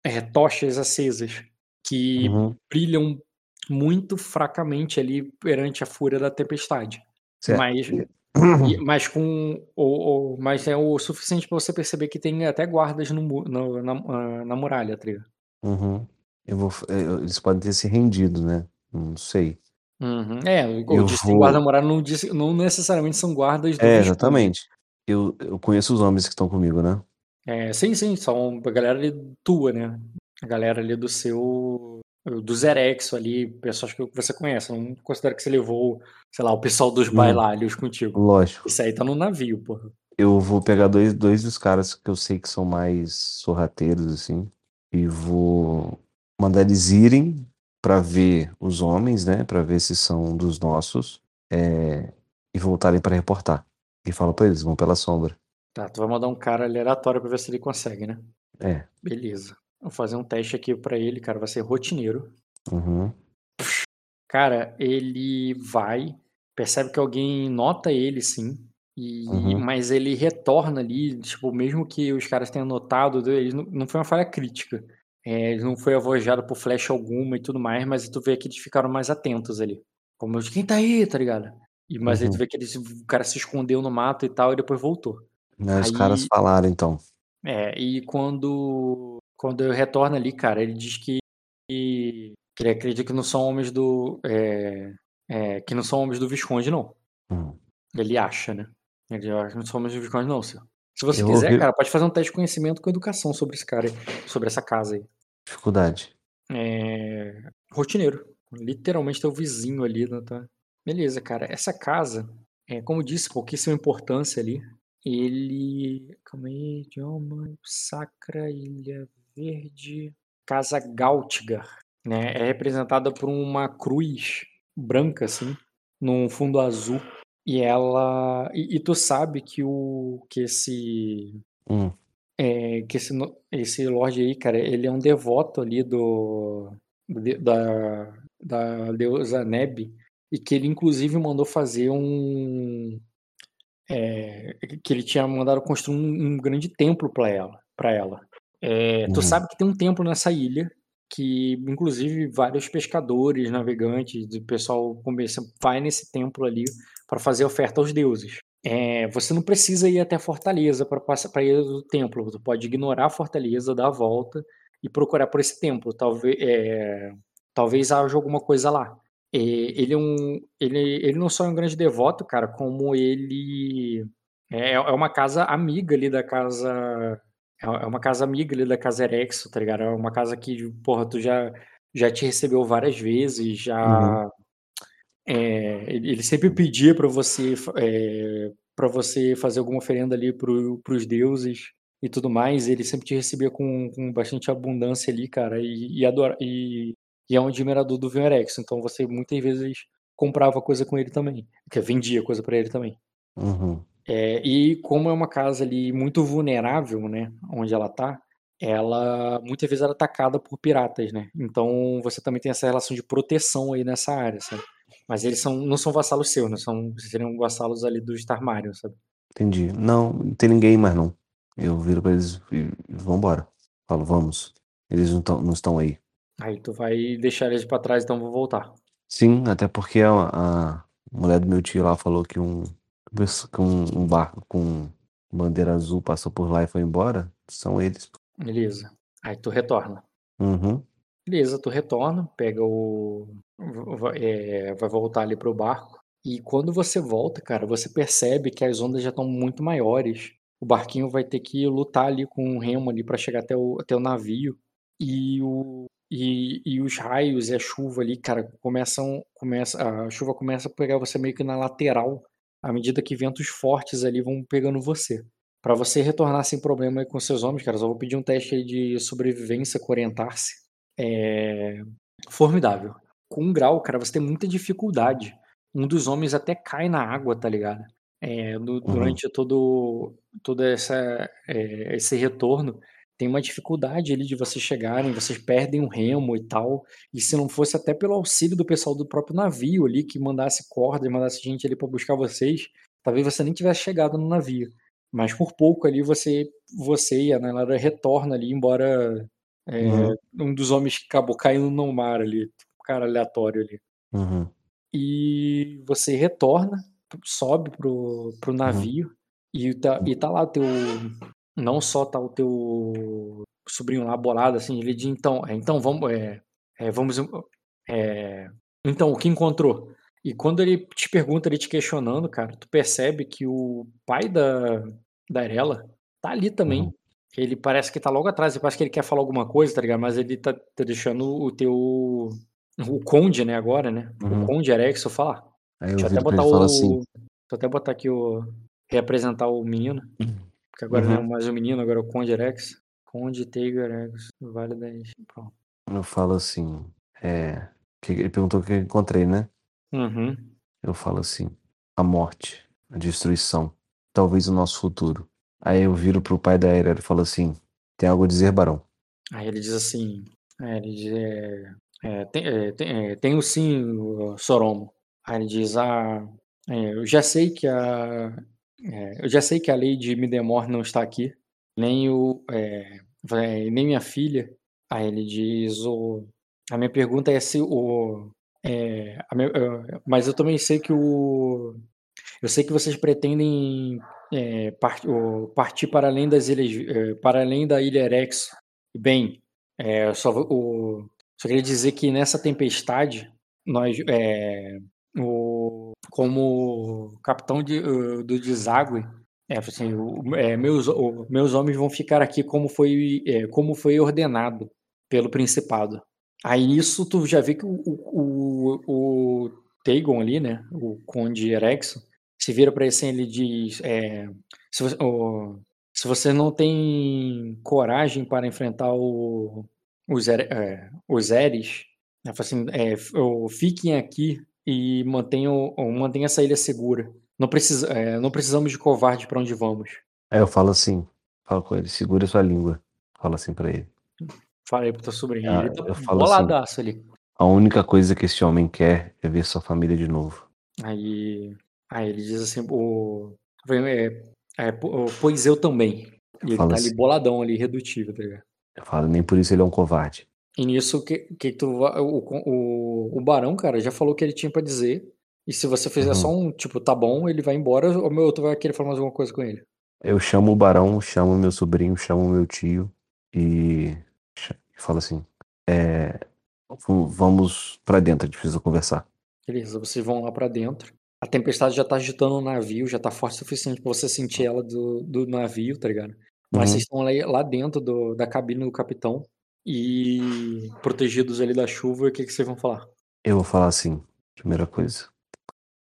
é, tochas acesas que Uhum. brilham muito fracamente ali perante a fúria da tempestade. Certo. Mas, Uhum. mas com o, o- mas é o suficiente para você perceber que tem até guardas no, no- na, ah, na muralha, ligado? Uhum. Eu vou, eu- eles podem ter se rendido, né? Não sei. Uhum. É, eu Eu disse tem vou- guarda moral, não, disse, não necessariamente são guardas do É, exatamente. Eu, eu conheço os homens que estão comigo, né? É, sim, sim, são a galera tua, né? A galera ali do seu. Do Zerexo ali, pessoas que você conhece. Eu não considero que você levou, sei lá, o pessoal dos bailalhos contigo. Lógico. Isso aí tá no navio, porra. eu vou pegar dois, dois dos caras que eu sei que são mais sorrateiros, assim, e vou mandar eles irem para ver os homens, né? Para ver se são dos nossos, é, e voltarem para reportar. E falo para eles, vão pela sombra. Tá, tu vai mandar um cara aleatório pra ver se ele consegue, né? É. Beleza. Vou fazer um teste aqui pra ele, cara. Vai ser rotineiro. Uhum. Cara, ele vai, percebe que alguém nota ele, sim. E, Uhum. Mas ele retorna ali, tipo, mesmo que os caras tenham notado, ele não, não foi uma falha crítica. É, ele não foi avojado por flecha alguma e tudo mais, mas tu vê que eles ficaram mais atentos ali. Como, quem tá aí, tá ligado? E, mas aí tu Uhum. vê que eles, o cara se escondeu no mato e tal, e depois voltou. Né, Os Aí- caras falaram, então. É, e quando, quando eu retorno ali, cara, ele diz que, que ele acredita que não são homens do. é, é, que não são homens do Visconde, não. Hum. Ele acha, né? Ele acha que não são homens do Visconde, não, senhor. Se você Eu quiser, ouvi- cara, pode fazer um teste de conhecimento com educação sobre esse cara aí, sobre essa casa aí. Dificuldade. É, rotineiro. Literalmente teu vizinho ali. Né, tá? Beleza, cara. Essa casa, é, como disse, pouquíssima importância ali. Ele. Calma aí, idioma. Sacra, Ilha Verde. Casa Gautigar. Né? É representada por uma cruz branca, assim, num fundo azul. E ela. E, e tu sabe que o. que esse. Hum. É, que esse, esse Lorde aí, cara, ele é um devoto ali do, da, da deusa Neb, e que ele inclusive mandou fazer um. é, que ele tinha mandado construir um, um grande templo para ela. Pra ela. É, Tu Uhum. sabe que tem um templo nessa ilha, que inclusive vários pescadores, navegantes, o pessoal começa, vai nesse templo ali para fazer oferta aos deuses. É, você não precisa ir até a fortaleza para passar para ir do templo. Você pode ignorar a fortaleza, dar a volta e procurar por esse templo. Talvez, é, talvez haja alguma coisa lá. É, ele é um, ele, ele não só é um grande devoto, cara, como ele é, é uma casa amiga ali da casa é é uma casa amiga ali da casa Erexo, tá ligado? É uma casa que, porra, tu já, já te recebeu várias vezes, já. É, ele sempre pedia pra você é, para você fazer alguma oferenda ali pro, pros deuses e tudo mais. Ele sempre te recebia com, com bastante abundância ali, cara, e, e, adora, e, e é um admirador do vinho Erexo. Então você muitas vezes comprava coisa com ele também, que vendia coisa pra ele também. Uhum. É, e como é uma casa ali muito vulnerável, né, onde ela tá, ela muitas vezes era atacada por piratas, né? Então você também tem essa relação de proteção aí nessa área, sabe? Mas eles são, não são vassalos seus, né? São, seriam vassalos ali dos Tarmarion, sabe? Entendi. Não, não tem ninguém mais não. Eu viro pra eles e e vambora. Falo, vamos. Eles não, tão, não estão aí. Aí tu vai deixar eles pra trás, então vou voltar. Sim, até porque a, a mulher do meu tio lá falou que um, que um, um barco com bandeira azul passou por lá e foi embora. São eles. Beleza. Aí tu retorna. Uhum. Beleza, tu retorna, pega o. é, vai voltar ali pro barco. E quando você volta, cara, você percebe que as ondas já estão muito maiores. O barquinho vai ter que lutar ali com o remo ali para chegar até o, até o navio. E, o, e, e os raios e a chuva ali, cara, começam. Começa, a chuva começa a pegar você meio que na lateral, à medida que ventos fortes ali vão pegando você. Pra você retornar sem problema com seus homens, cara, só vou pedir um teste de sobrevivência com orientar-se. É formidável. Com um grau, cara, você tem muita dificuldade. Um dos homens até cai na água, tá ligado? É, du- durante todo, todo essa, é, esse retorno, tem uma dificuldade ali de vocês chegarem, vocês perdem o remo e tal. E se não fosse até pelo auxílio do pessoal do próprio navio ali, que mandasse corda e mandasse gente ali pra buscar vocês, talvez você nem tivesse chegado no navio. Mas por pouco ali você, você e a Nayara retorna ali, embora é, Uhum. um dos homens que acabou caindo no mar ali, um cara aleatório ali. Uhum. E você retorna, sobe pro, pro navio e, tá, e tá lá teu. Não só tá o teu sobrinho lá bolado, assim, ele diz, então, é, então vamos. É, é, vamos. é, então, o que encontrou? E quando ele te pergunta, ele te questionando, cara, tu percebe que o pai da, da Arela tá ali também. Uhum. Ele parece que tá logo atrás, parece que ele quer falar alguma coisa, tá ligado? Mas ele tá, tá deixando o teu. O Conde, né, agora, né? Uhum. O Conde Erexo falar. Aí eu Deixa eu até botar ele o. assim, Deixa eu até botar aqui o. reapresentar o menino. Agora não é Uhum. mais o menino, agora é o Conde Erex. Conde Teigo Erex, Vale da Pronto. Eu falo assim, é, ele perguntou o que eu encontrei, né? Uhum. Eu falo assim, a morte, a destruição, talvez o nosso futuro. Aí eu viro pro pai da Aérea e falo assim, tem algo a dizer, Barão? Aí ele diz assim, é, ele diz, é, é, tem, é, tem, é, tenho sim, Soromo. Aí ele diz, ah, é, eu já sei que a, é, eu já sei que a lei de Midemor não está aqui, nem o, é, nem minha filha. Aí ele diz, o, a minha pergunta é se o, é, minha- é, mas eu também sei que o, eu sei que vocês pretendem é, par- o- partir para além das ilhas, é, para além da ilha Erex. Bem, é, eu só, o, só queria dizer que nessa tempestade, nós, o, como capitão de, uh, do deságue, é, assim, é, meus, meus homens vão ficar aqui como foi, é, como foi ordenado pelo principado. Aí nisso tu já vê que o, o, o, o Taegon ali, né, o Conde Erexo, se vira para ele assim, ele diz, é, se, você, o- se você não tem coragem para enfrentar o, os, é, os Eres, né, assim, é, f- o- fiquem aqui e mantenham, mantenham essa ilha segura. Não, precisa, é, não precisamos de covarde para onde vamos. Aí eu falo assim, falo com ele, segura sua língua. Falo assim pra ele. Falei pro teu sobrinho. Ah, ele tá eu falo assim. boladaço ali. A única coisa que esse homem quer é ver sua família de novo. Aí, aí ele diz assim, o, é, é, po- pois eu também. E ele Fala tá ali assim. boladão ali, redutível, tá ligado? Eu falo, nem por isso ele é um covarde. E nisso que, que tu o, o, o Barão, cara, já falou o que ele tinha pra dizer. E se você fizer Uhum. só um, tipo, tá bom, ele vai embora, ou meu outro vai querer falar mais alguma coisa com ele. Eu chamo o barão, chamo meu sobrinho, chamo meu tio e falo assim: é, vamos pra dentro, a gente precisa conversar. Beleza, vocês vão lá pra dentro. A tempestade já tá agitando o navio, já tá forte o suficiente pra você sentir ela do, do navio, tá ligado? Mas Uhum. vocês estão lá, lá dentro do, da cabine do capitão e protegidos ali da chuva, o que, que vocês vão falar? Eu vou falar assim: primeira coisa,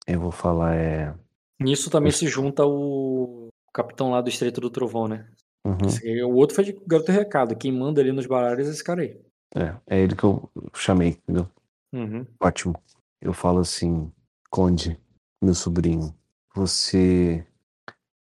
eu vou falar é. Nisso também Isso. se junta o capitão lá do Estreito do Trovão, né? uhum, Esse o outro foi de garoto recado. Quem manda ali nos baralhos é esse cara aí. é, é ele que eu chamei, entendeu? Uhum. Ótimo. Eu falo assim, Conde, meu sobrinho, você.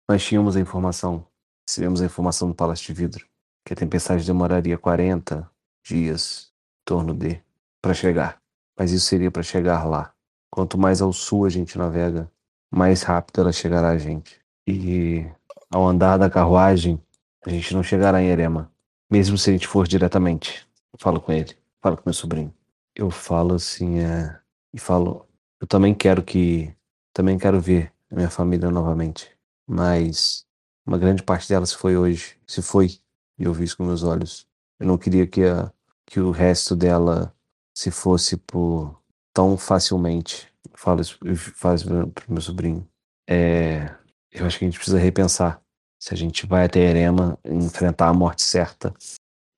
Nós tínhamos a informação, recebemos a informação do Palácio de Vidro, que a tempestade demoraria 40 dias, em torno de, para chegar. Mas isso seria para chegar lá. Quanto mais ao sul a gente navega, mais rápido ela chegará a gente. E ao andar da carruagem, a gente não chegará em Erema, mesmo se a gente for diretamente. Eu falo com ele, falo com meu sobrinho. Eu falo assim, é, e falo, eu também quero que, também quero ver a minha família novamente, mas uma grande parte dela se foi hoje, se foi, e eu vi isso com meus olhos. Eu não queria que, a, que o resto dela se fosse por tão facilmente. Eu falo isso, eu falo pro meu sobrinho. É, eu acho que a gente precisa repensar se a gente vai até Erema enfrentar a morte certa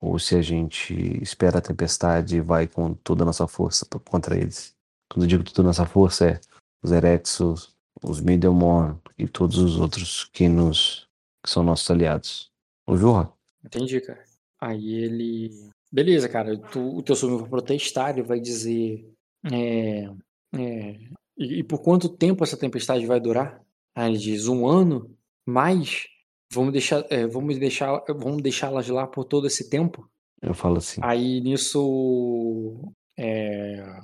ou se a gente espera a tempestade e vai com toda a nossa força contra eles. Quando eu digo toda a nossa força é os Erexos, os Middlemore e todos os outros que nos que são nossos aliados. Ouviu, Ró? Entendi, cara. Aí ele. Beleza, cara. Tu, o teu sobrinho vai protestar, ele vai dizer. É, é, e, e por quanto tempo essa tempestade vai durar? Aí ele diz um ano, mais vamos deixar, é, vamos deixar, vamos deixá-las lá por todo esse tempo. Eu falo assim. Aí nisso é,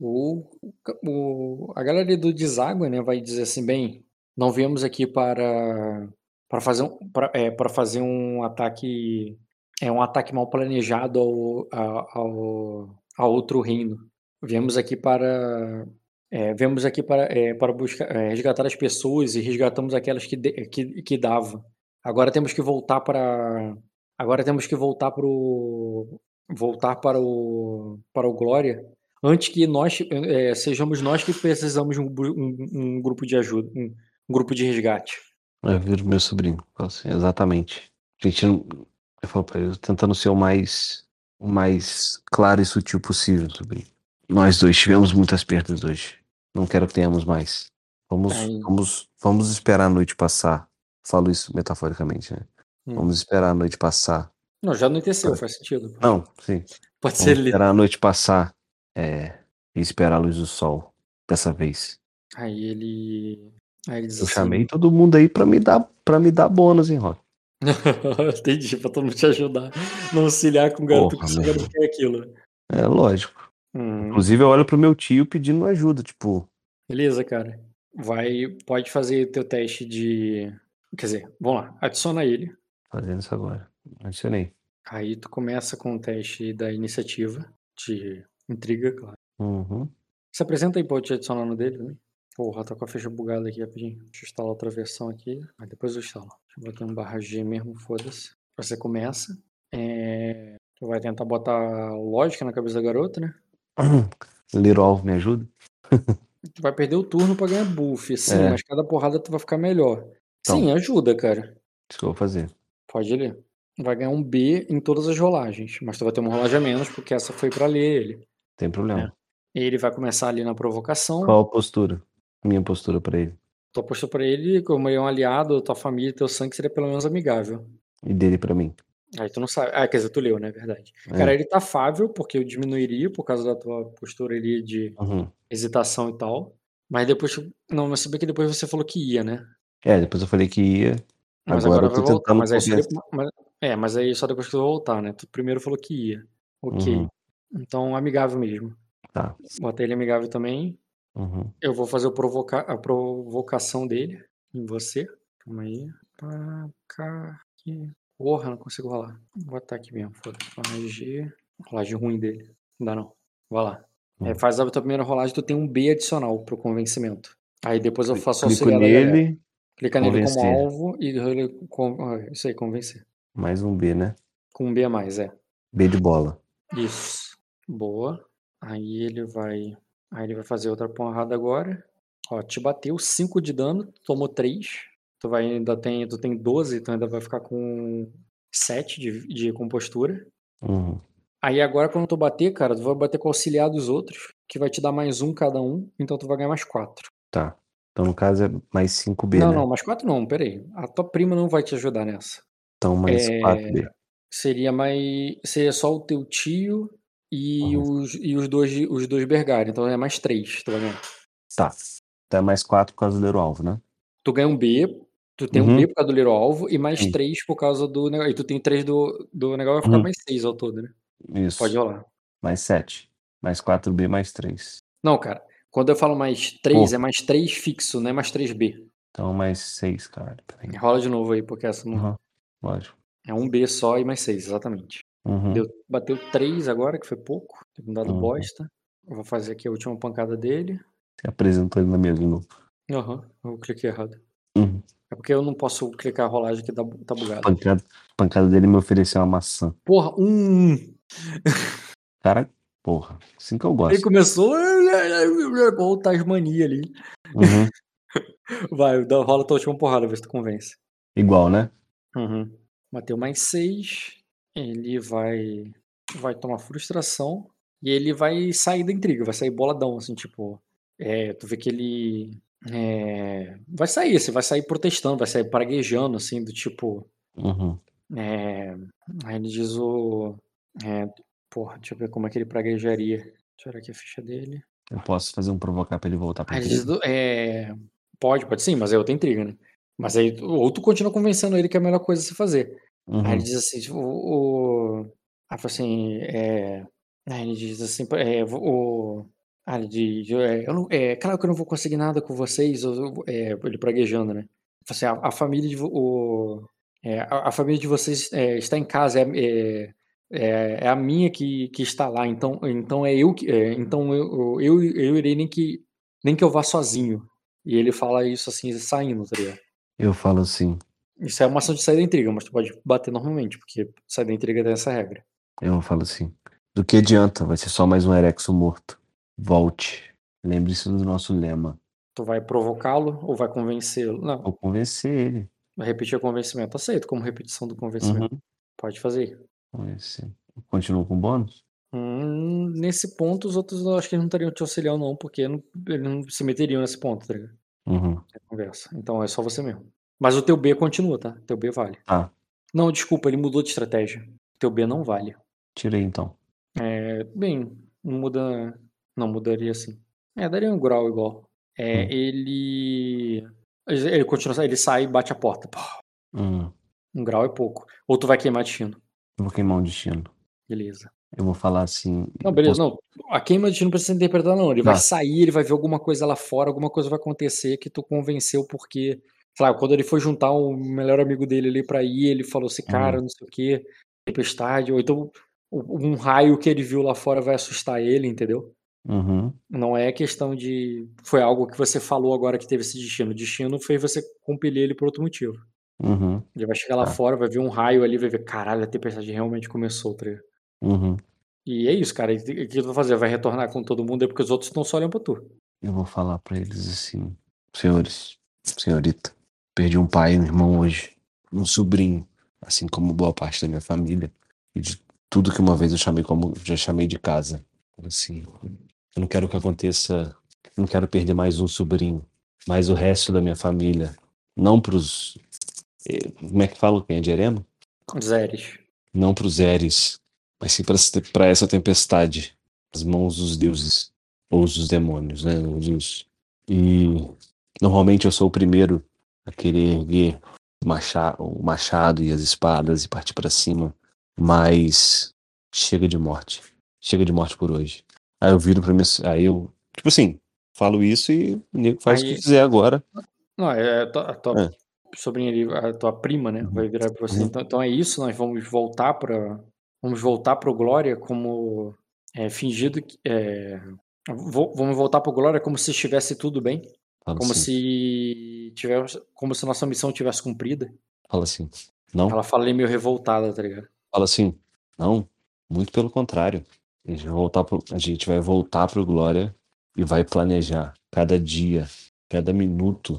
o, o, a galera do Deságua, né, vai dizer assim, bem, não viemos aqui para para fazer um para é, fazer um ataque é um ataque mal planejado ao, ao, a outro reino. Viemos aqui para é, viemos aqui para é, para buscar é, resgatar as pessoas e resgatamos aquelas que de- que, que dava. Agora temos que voltar para agora temos que voltar para o voltar para o para o Glória antes que nós é, sejamos nós que precisamos um, um- um grupo de ajuda, um, um grupo de resgate. Eu viro meu sobrinho. Assim, exatamente. A gente não. Eu falo pra ele, tentando ser o mais, o mais claro e sutil possível, sobrinho. Nós dois tivemos muitas perdas hoje. Não quero que tenhamos mais. Vamos, Aí. vamos, vamos esperar a noite passar. Falo isso metaforicamente, né? Hum. Vamos esperar a noite passar. Não, já anoiteceu, Pode- faz sentido. Não, sim. Pode Vamos ser ali. esperar a noite passar. É, e esperar a luz do sol. Dessa vez. Aí ele. Aí ele diz Eu assim. chamei todo mundo aí pra me dar, pra me dar bônus, hein, Rock? Entendi, pra todo mundo te ajudar. Não auxiliar com o garoto Porra, que você não quer aquilo. É lógico. Hum, Inclusive, eu olho pro meu tio pedindo ajuda, tipo, beleza, cara. Vai, pode fazer teu teste de. Quer dizer, vamos lá, adiciona ele. fazendo isso agora. Adicionei. Aí tu começa com o teste da iniciativa, de intriga, claro. Uhum. Se apresenta aí, pode te adicionar no dele também. Porra, tá com a ficha bugada aqui rapidinho. Deixa eu instalar outra versão aqui. Aí depois eu instalo. Deixa eu botar um barra G mesmo, foda-se. Você começa. É... Tu vai tentar botar lógica na cabeça da garota, né? Alvo me ajuda? Tu vai perder o turno pra ganhar buff, sim, É. mas cada porrada tu vai ficar melhor. Então. Sim, ajuda, cara. Isso que eu vou fazer. Pode ler. Vai ganhar um B em todas as rolagens, mas tu vai ter uma rolagem a menos, porque essa foi pra ler ele. Tem problema. Ele vai começar ali na provocação. Qual a postura? Minha postura pra ele. Tu apostou pra ele, como ele é um aliado, tua família, teu sangue seria pelo menos amigável. E dele pra mim. Aí tu não sabe. Ah, quer dizer, tu leu, né? Verdade. É. Cara, ele tá afável, porque eu diminuiria por causa da tua postura ali de Uhum. hesitação e tal. Mas depois. Não, mas bem que depois você falou que ia, né? É, depois eu falei que ia. Mas Agora agora, eu tô vai voltar. tentando Mas aí, depois, mas- é, mas aí só depois que tu voltar, né? Tu primeiro falou que ia. Ok. Uhum. Então, amigável mesmo. Tá. Bota ele amigável também. Uhum. Eu vou fazer provoca... a provocação dele em você. Calma aí. Pá, cá, aqui. Porra, não consigo rolar. Vou botar aqui mesmo. Foda-se. Rolagem. Rolagem ruim dele. Não dá não. Vai lá. É, Hum. faz a tua primeira rolagem, tu tem um B adicional pro convencimento. Aí depois eu faço Clico auxiliar nele, Clica nele como alvo e isso aí, convencer. mais um B, né? Com um B a mais, é. B de bola. Isso. Boa. Aí ele vai. Aí ele vai fazer outra porrada agora. Ó, te bateu 5 de dano, tomou 3. Tu vai ainda tem, tu tem 12, então ainda vai ficar com 7 de, de compostura. Uhum. Aí agora quando tu bater, cara, tu vai bater com o auxiliar dos outros, que vai te dar mais um cada um, então tu vai ganhar mais 4. Tá. Então, no caso, é mais 5B, Não, né? não, mais 4 não, peraí. A tua prima não vai te ajudar nessa. Então, mais É, 4B. Seria mais. Seria só o teu tio e, Uhum. os, e os dois os dois Bergari. Então é mais 3, tu vai ganhar. Tá. Então é mais 4 por causa do Little Alvo, né? Tu ganha um B, tu tem um Uhum. B por causa do Little Alvo e mais Sim. 3 por causa do negócio. E tu tem 3 do, do negócio, vai ficar Uhum. mais 6 ao todo, né? Isso. Pode rolar. Mais 7. Mais 4B, mais 3. Não, cara. Quando eu falo mais 3, Pô. é mais 3 fixo, não é mais 3B. Então, mais 6, cara. Rola de novo aí, porque essa não. Lógico. É um B só e mais 6, exatamente. Uhum. Deu, bateu 3 agora, que foi pouco. Teve um dado Uhum. bosta. Eu vou fazer aqui a última pancada dele. Você apresentou ele na mesa de novo. Aham, eu cliquei errado. Uhum. É porque eu não posso clicar a rolagem que tá, tá bugado. Pancada, pancada dele me ofereceu uma maçã. Porra, um. Cara, porra. Assim que eu Ele gosto. começou. Igual o Tasmania ali. Uhum. Vai, rola a tua última porrada, vê se tu convence. Igual, né? Uhum. Bateu mais seis. Ele vai. Vai tomar frustração. E ele vai sair da intriga, vai sair boladão, assim, tipo. É, tu vê que ele. é, vai sair, você vai sair protestando, vai sair praguejando, assim, do tipo. Uhum. É, aí ele diz o. É, porra, deixa eu ver como é que ele praguejaria. Deixa eu olhar aqui a ficha dele. Eu posso fazer um provocar pra ele voltar pra Aí ele diz é, pode, pode sim, mas é outra intriga, né? Mas aí, ou tu continua convencendo ele que é a melhor coisa a se fazer. Aí Uhum. ele diz assim, tipo, o. o- Aí fala assim, é. Aí ele diz assim, é, o. Ah, ele diz, é, eu não, é claro que eu não vou conseguir nada com vocês, eu- é, ele praguejando, né? Assim, a, a família de o, é, a, a família de vocês é, está em casa, é, é, é, é a minha que, que está lá, então, então é eu que, é, então eu, eu, eu irei nem que, nem que eu vá sozinho. E ele fala isso assim, saindo, tá ligado? Eu falo assim. Isso é uma ação de sair da intriga, mas tu pode bater normalmente, porque sair da intriga tem essa regra. Eu falo assim. Do que adianta? Vai ser só mais um Erexo morto. Volte. Lembre-se do nosso lema. Tu vai provocá-lo ou vai convencê-lo? Não, Vou convencer ele. vai repetir o convencimento. Aceito como repetição do convencimento. Uhum. Pode fazer. Convencer. Continua com bônus? Hum, nesse ponto, os outros eu acho que não estariam te auxiliando, não, porque não, eles não se meteriam nesse ponto, tá ligado? Uhum. a conversa. Então é só você mesmo. Mas o teu B continua, tá? Teu B vale. Tá. Não, desculpa, ele mudou de estratégia. Teu B não vale. Tirei então. É, bem, não muda. Não mudaria assim. É, daria um grau igual. É, Hum. ele. Ele continua, ele sai e bate a porta. Hum. um grau é pouco. Ou tu vai queimar destino. Eu vou queimar um destino. Beleza. Eu vou falar assim. Não, beleza, posso- não. A queima de destino não precisa ser interpretada, não. Ele vai Tá. sair, ele vai ver alguma coisa lá fora, alguma coisa vai acontecer que tu convenceu porque. Sei lá, quando ele foi juntar o melhor amigo dele ali pra ir, ele falou assim, cara, não sei o quê, tempestade, ou então um raio que ele viu lá fora vai assustar ele, entendeu? Uhum. Não é questão de. Foi algo que você falou agora que teve esse destino. O destino foi você compelir ele por outro motivo. Uhum. Ele vai chegar lá Tá. fora, vai ver um raio ali, vai ver, caralho, a tempestade realmente começou, tá? Uhum. E é isso, cara. E O que tu vai fazer? Vai retornar com todo mundo é porque os outros estão só olhando pra tu. Eu vou falar pra eles assim, senhores, senhorita, perdi um pai e um irmão hoje, um sobrinho, assim como boa parte da minha família e de tudo que uma vez eu chamei como já chamei de casa. Assim, eu não quero que aconteça, não quero perder mais um sobrinho, mais o resto da minha família, não pros eh, como é que fala quem é de Erema? Zeres. não para os Eres, mas sim para essa tempestade, as mãos dos deuses ou dos demônios, né? Os dos- E normalmente eu sou o primeiro a querer erguer o macha- o machado e as espadas e partir para cima, mas chega de morte, chega de morte por hoje. Aí eu viro para mim, aí eu tipo assim falo isso e o nego faz o Aí- que quiser agora. Não, é a tua, a tua É. sobrinha ali, a tua prima, né? Vai virar pra você. Uhum. Então, então é isso, nós vamos voltar pra. Vamos voltar pro Glória como é, fingido que. é, vamos voltar pro Glória como se estivesse tudo bem. Fala Como assim, se tivesse. Como se nossa missão tivesse cumprida. fala assim, não. Ela fala ali meio revoltada, tá ligado? fala assim, não, muito pelo contrário. A gente vai voltar pro, a gente vai voltar pro Glória e vai planejar cada dia, cada minuto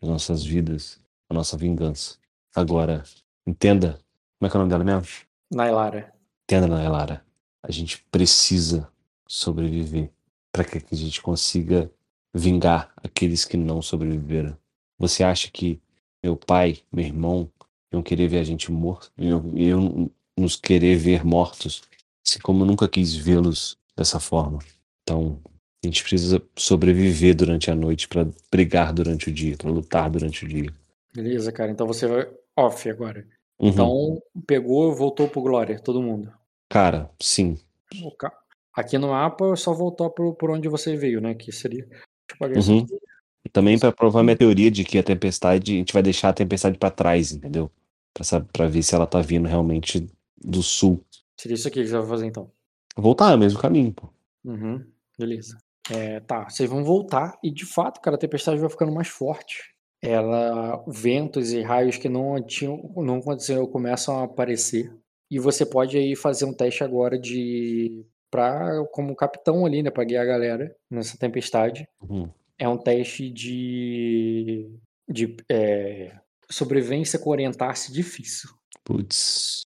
das nossas vidas, a nossa vingança. Agora, entenda, como é que é o nome dela mesmo? Nailara. Entenda, Nailara, a gente precisa sobreviver para que a gente consiga vingar aqueles que não sobreviveram. Você acha que meu pai, meu irmão, iam querer ver a gente morto? Iam, iam nos querer ver mortos? Assim como eu nunca quis vê-los dessa forma. Então, a gente precisa sobreviver durante a noite para brigar durante o dia, para lutar durante o dia. Beleza, cara. Então você vai off agora. Uhum. Então, pegou, voltou pro Glória, todo mundo. Cara, sim. Aqui no mapa só voltou pro, por onde você veio, né? Que seria. Uhum. E também para provar minha teoria de que a tempestade, a gente vai deixar a tempestade para trás, entendeu? Pra ver se ela tá vindo realmente do sul. Seria isso aqui que você vai fazer então. Voltar é o mesmo caminho, pô. Uhum. Beleza. É, tá, vocês vão voltar e de fato, cara, a tempestade vai ficando mais forte. Ela, ventos e raios que não tinham, não aconteceram começam a aparecer. E você pode aí fazer um teste agora de para como capitão ali, né, para guiar a galera nessa tempestade. Uhum. É um teste de de é, sobrevivência com orientar-se difícil. Putz.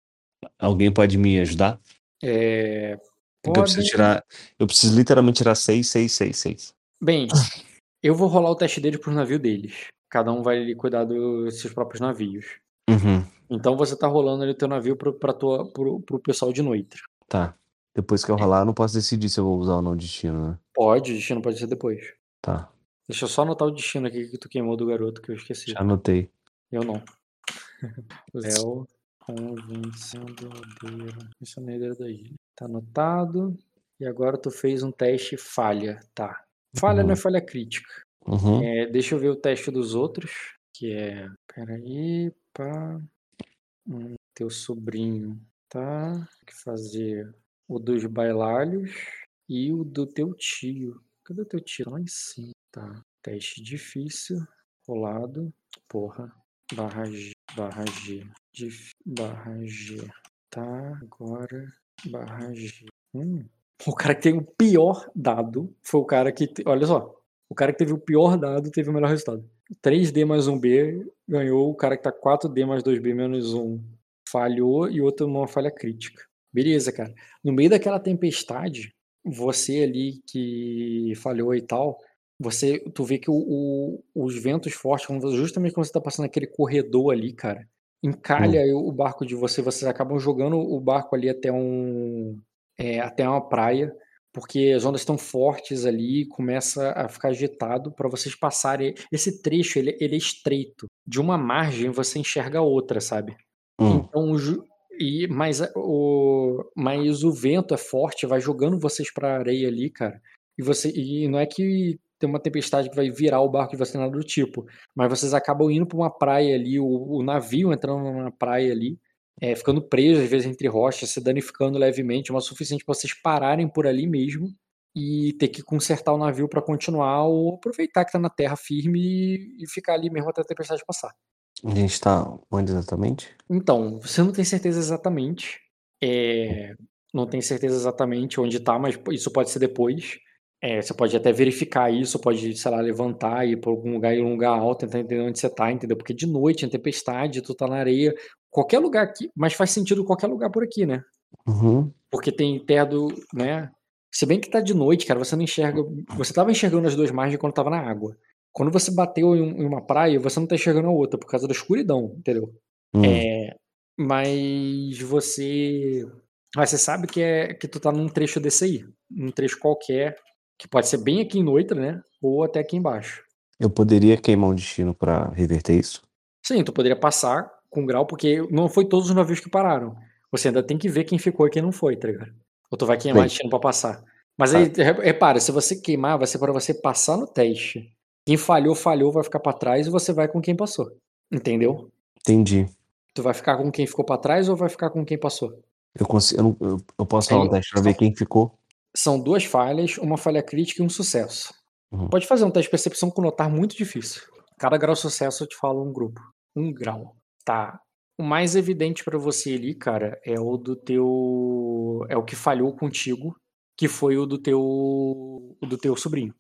Alguém pode me ajudar? É, Porque eu preciso tirar. Eu preciso literalmente tirar 6, 6, 6, 6. Bem, eu vou rolar o teste dele pro navio deles. Cada um vai cuidar dos seus próprios navios. Uhum. Então você tá rolando ali o teu navio pro, pra tua, pro, pro pessoal de noite. Tá. Depois que eu rolar, eu não posso decidir se eu vou usar ou não o destino, né? Pode, o destino pode ser depois. Tá. Deixa eu só anotar o destino aqui que tu queimou do garoto que eu esqueci. Já anotei. Eu não. Léo convencendo aldeia. Missioneira da ilha. Tá anotado. E agora tu fez um teste falha. Tá. Falha não é Uhum. falha crítica. Uhum. É, deixa eu ver o teste dos outros. Que é. Peraí, pá. Hum, teu sobrinho. Tá. Tem que fazer o dos bailalhos e o do teu tio. Cadê o teu tio? Lá em cima. Tá. Teste difícil. Rolado. Porra. Barra G. Barra G. Dif, barra G. Tá. Agora. Barra G. Hum. O cara que tem o pior dado foi o cara que. te- Olha só. O cara que teve o pior dado teve o melhor resultado. 3D mais 1B ganhou. O cara que tá 4D mais 2B menos 1 falhou e outro uma falha crítica. Beleza, cara. No meio daquela tempestade, você ali que falhou e tal, você, tu vê que o, o- os ventos fortes, justamente quando você tá passando aquele corredor ali, cara, encalha o barco de você, vocês acabam jogando o barco ali até um, é, até uma praia, porque as ondas estão fortes ali, começa a ficar agitado para vocês passarem. Esse trecho ele, ele é estreito. De uma margem você enxerga a outra, sabe? Hum. Então, e, mas, a- o, mas o vento é forte, vai jogando vocês pra areia ali, cara. E você e não é que tem uma tempestade que vai virar o barco de você nada do tipo, mas vocês acabam indo pra uma praia ali, o, o navio entrando numa praia ali, é, ficando preso às vezes entre rochas, se danificando levemente, mas o suficiente pra vocês pararem por ali mesmo e ter que consertar o navio pra continuar ou aproveitar que tá na terra firme e, e ficar ali mesmo até a tempestade passar. A gente tá onde exatamente? Então, você não tem certeza exatamente. é, não tem certeza exatamente onde tá, mas isso pode ser depois. É, você pode até verificar isso, pode, sei lá, levantar e ir pra algum lugar, ir um lugar alto, tentar entender onde você tá, entendeu? Porque de noite, em tempestade, tu tá na areia, qualquer lugar aqui, mas faz sentido qualquer lugar por aqui, né? Uhum. Porque tem terra do, né? Se bem que tá de noite, cara, você não enxerga. Você tava enxergando as duas margens quando tava na água. Quando você bateu em um- uma praia, você não tá enxergando a outra por causa da escuridão, entendeu? Hum. É, mas você. Mas você sabe que, é, que tu tá num trecho desse aí. Num trecho qualquer, que pode ser bem aqui em Noitra, né? Ou até aqui embaixo. Eu poderia queimar um destino pra reverter isso? Sim, tu poderia passar com grau, porque não foi todos os navios que pararam. Você ainda tem que ver quem ficou e quem não foi, tá ligado? Ou tu vai queimar Bem. destino pra passar. Mas aí, re- repara, se você queimar, vai ser para você passar no teste. Quem falhou, falhou, vai ficar pra trás e você vai com quem passou. Entendeu? Entendi. Tu vai ficar com quem ficou pra trás ou vai ficar com quem passou? Eu, consigo, eu, não- eu, eu posso falar um teste pra ver quem ficou? São duas falhas, uma falha crítica e um sucesso. Uhum. Pode fazer um teste de percepção com notar muito difícil. Cada grau de sucesso eu te falo um grupo. Um grau. Tá. O mais evidente pra você ali, cara, é o do teu. É o que falhou contigo, que foi o do teu. O do teu sobrinho.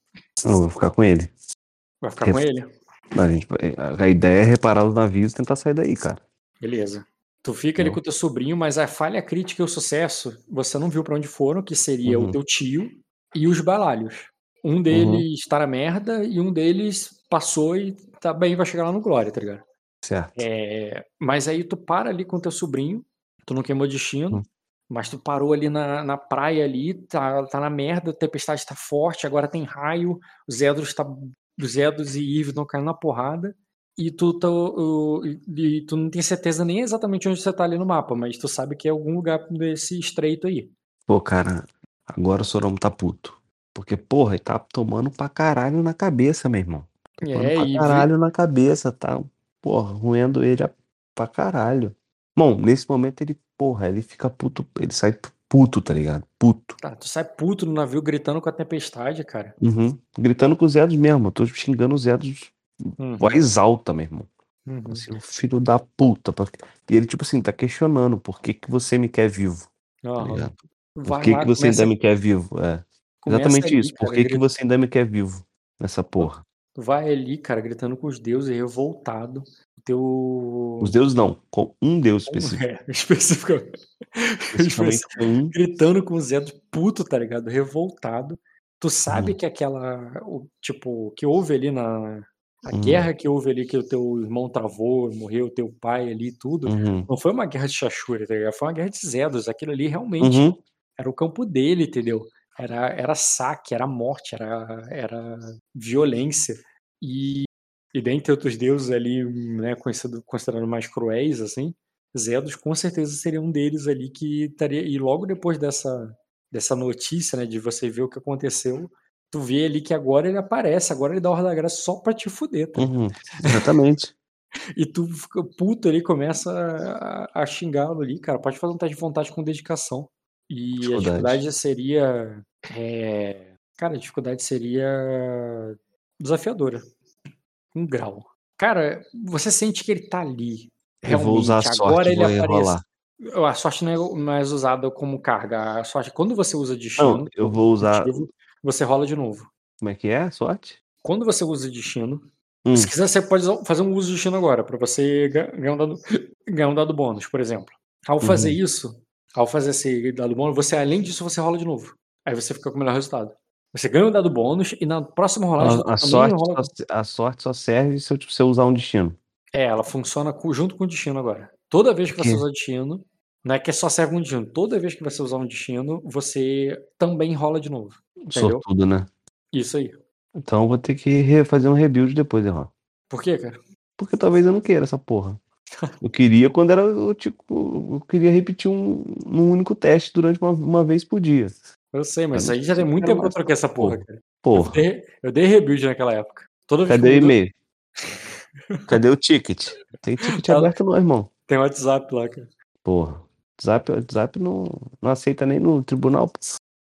Eu vou ficar com ele. Vai ficar com Ref- ele? A, gente, a- ideia é reparar os navios e tentar sair daí, cara. Beleza. Tu fica ali com o teu sobrinho, mas a falha crítica e o sucesso, você não viu pra onde foram, que seria Uhum. o teu tio e os balalhos. Um deles tá na merda e um deles passou e tá bem, vai chegar lá no Glória, tá ligado? Certo. É, mas aí tu para ali com teu sobrinho, tu não queimou destino, Hum. mas tu parou ali na, na praia ali, tá, tá na merda, a tempestade tá forte, agora tem raio, os Edros tá. Os Edros e Eve estão caindo na porrada. E tu, tá, o- e tu não tem certeza nem exatamente onde você tá ali no mapa, mas tu sabe que é algum lugar desse estreito aí. Pô, cara, agora o Soromo tá puto. Porque, porra, ele tá tomando pra caralho na cabeça, meu irmão. Tá tomando É, pra e caralho na cabeça, tá? Porra, roendo ele a- pra caralho. Bom, nesse momento ele, porra, ele fica puto, ele sai puto, tá ligado? Puto. tá, tu sai puto no navio gritando com a tempestade, cara. Uhum. Gritando com os Edos mesmo. Eu tô xingando os Edos Uhum, voz alta, meu irmão. uhum. Assim, filho da puta. E ele, tipo assim, tá questionando por que, que você me quer vivo, tá Aham. ligado? Por que, lá, que você ainda me quer vivo? É. Exatamente ali, isso. Por cara, que, que gritando. você ainda me quer vivo nessa porra? Vai ali, cara, gritando com os deuses, revoltado. Teu. Os deuses não, com um deus específico. É, especificamente. Especificamente um. Gritando com o Zé do puto, tá ligado? Revoltado. Tu sabe Uhum. que aquela. O, tipo, que houve ali na. A Uhum. guerra que houve ali, que o teu irmão travou, morreu, teu pai ali, tudo. Uhum. Não foi uma guerra de Shashura, tá ligado? Foi uma guerra de Zedos. Aquilo ali realmente Uhum. era o campo dele, entendeu? Era, era saque, era morte, era, era violência. E, e dentre outros deuses ali, né, conhecido, considerado mais cruéis, assim, Zedos com certeza seria um deles ali que estaria. E logo depois dessa, dessa notícia, né, de você ver o que aconteceu, tu vê ali que agora ele aparece, agora ele dá ordem da graça só pra te fuder, tá? Uhum. Exatamente. E tu fica puto ali, começa a, a xingá-lo ali, cara. Pode fazer um teste de vontade com dedicação. E a Dificuldade. dificuldade seria. é, Cara, a dificuldade seria desafiadora. Um grau. Cara, você sente que ele tá ali. Eu vou usar a realmente. sorte Agora ele aparece. enrolar. A sorte não é mais usada como carga. A sorte, quando você usa destino, Não, eu vou usar. motivo, você rola de novo. Como é que é? Sorte? Quando você usa destino, Hum. se quiser, você pode fazer um uso de destino agora, para você ga- ganhar um, dado, ganhar um dado bônus, por exemplo. Ao fazer Uhum. isso, ao fazer esse dado bônus, você, além disso, você rola de novo. Aí você fica com o melhor resultado. Você ganha um dado bônus e na próxima rolagem A, a você sorte rola- só, a sorte só serve se eu usar um destino. É, ela funciona com- junto com o destino agora. Toda vez que você quê? usar destino, não é que só serve um destino. Toda vez que você usar um destino, você também rola de novo. Entendeu? Sortudo, né? Isso aí. Então eu vou ter que fazer um rebuild depois, Erró. Por quê, cara? Porque talvez eu não queira essa porra. Eu queria quando era. Eu, tipo, eu queria repetir um, um único teste durante uma, uma vez por dia. Eu sei, mas Eu aí já tem muito eu tempo que eu troquei essa porra, Porra. cara. Eu Porra, dei, eu dei rebuild naquela época. Toda vez cadê o eu e-mail? Cadê o ticket? Tem ticket Tá- aberto não, irmão. tem WhatsApp lá, cara. Porra. WhatsApp, WhatsApp não, não aceita nem no tribunal.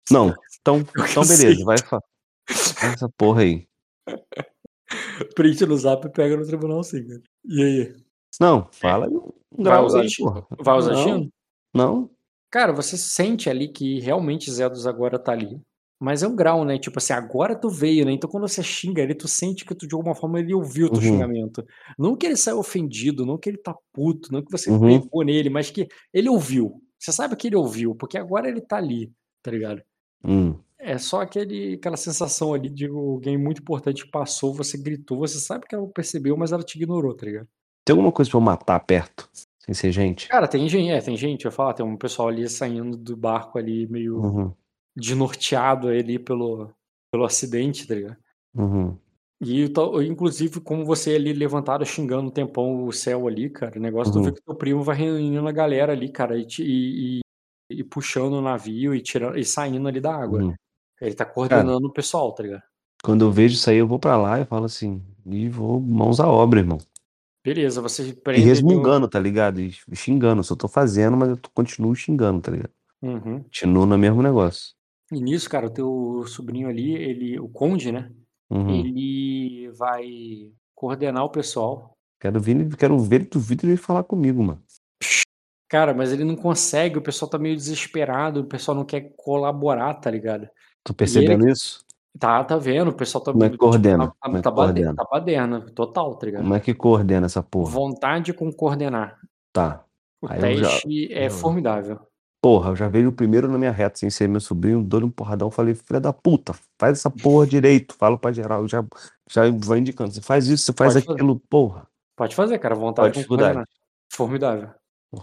Não. Então, Eu então beleza, vai essa porra aí. Print no zap e pega no tribunal sim, cara. E aí? Não, fala um Vai grau usar, aí, ti- porra. vai usar não, destino? Não. Cara, você sente ali que realmente Zedos agora tá ali. Mas é um grau, né? Tipo assim, agora tu veio, né? Então quando você xinga ele, tu sente que tu de alguma forma ele ouviu o teu Uhum. xingamento. Não que ele saiu ofendido, não que ele tá puto, não que você Uhum. pegou nele, mas que ele ouviu. Você sabe que ele ouviu, porque agora ele tá ali, tá ligado? Hum. É só aquele, aquela sensação ali de alguém muito importante passou, você gritou, você sabe que ela percebeu, mas ela te ignorou, tá ligado? Tem alguma coisa pra eu matar perto? Sem ser gente? Cara, tem gente, é, tem gente, eu falar, tem um pessoal ali saindo do barco ali meio Uhum. desnorteado ali pelo, pelo acidente, tá ligado? Uhum. E inclusive, como você ali levantado xingando um tempão o céu ali, cara, o negócio tu Uhum. vê que teu primo vai reunindo a galera ali, cara, e, e- e- e puxando o navio e tirando e saindo ali da água. Uhum. Ele tá coordenando o pessoal, tá ligado? Quando eu vejo isso aí, eu vou pra lá e falo assim, e vou mãos à obra, irmão. Beleza, você E prende o- resmungando, tá ligado? E xingando. Só tô fazendo, mas eu continuo xingando, tá ligado? Uhum. Continuo no mesmo negócio. E nisso, cara, o teu sobrinho ali, ele, o Conde, né? Uhum. Ele vai coordenar o pessoal. Quero ver, ele- quero ver ele do vídeo ele falar comigo, mano. Cara, mas ele não consegue, o pessoal tá meio desesperado, o pessoal não quer colaborar, tá ligado? Tô percebendo isso? Tá, tá vendo, o pessoal tá Como é que tipo, coordena? tá, Como é que tá, coordena? tá baderna, total, tá ligado? Como é que coordena essa porra? Vontade com coordenar. Tá. O Aí eu já- teste é eu- formidável. Porra, eu já veio o primeiro na minha reta, sem ser meu sobrinho, dou-lhe um porradão, falei, filha da puta, faz essa porra direito. Falo pra geral, já, já vai indicando. Você faz isso, você faz Pode fazer. aquilo, porra. Pode fazer, cara, vontade a com dificuldade? coordenar. Formidável.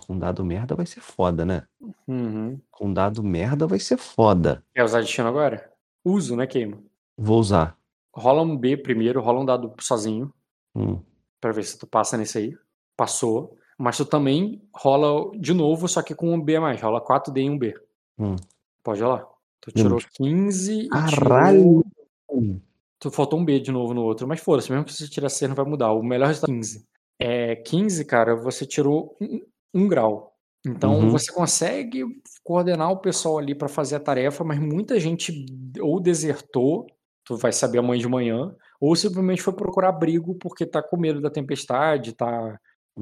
Com dado merda vai ser foda, né? Uhum. Com dado merda vai ser foda. Quer usar destino agora? Uso, né, Queima? Vou usar. Rola um B primeiro, rola um dado sozinho, Hum. pra ver se tu passa nesse aí. Passou. Mas tu também rola de novo, só que com um B a mais. Rola 4D e um B. Hum. Pode rolar. Tu tirou Hum. 15 e Caralho! tirou... Tu faltou um B de novo no outro. Mas foda-se, mesmo que você tirar C não vai mudar. O melhor resultado é 15. É, 15, cara, você tirou um, um grau. Então Uhum. você consegue coordenar o pessoal ali pra fazer a tarefa, mas muita gente ou desertou, tu vai saber amanhã de manhã, ou simplesmente foi procurar abrigo porque tá com medo da tempestade, tá,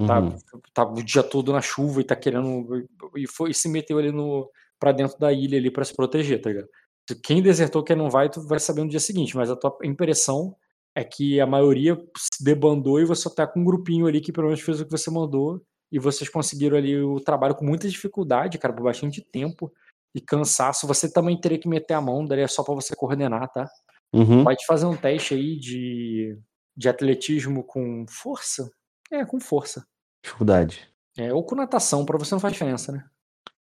tá, Uhum. tá o dia todo na chuva e tá querendo. E, foi, e se meteu ali no, pra dentro da ilha ali pra se proteger, tá ligado? Quem desertou, quem não vai, tu vai saber no dia seguinte, mas a tua impressão é que a maioria se debandou e você tá com um grupinho ali que pelo menos fez o que você mandou e vocês conseguiram ali o trabalho com muita dificuldade, cara, por bastante tempo e cansaço. Você também teria que meter a mão, daria só pra você coordenar, tá? Uhum. Pode fazer um teste aí de, de atletismo com força? É, com força. Dificuldade. É, ou com natação, pra você não faz diferença, né?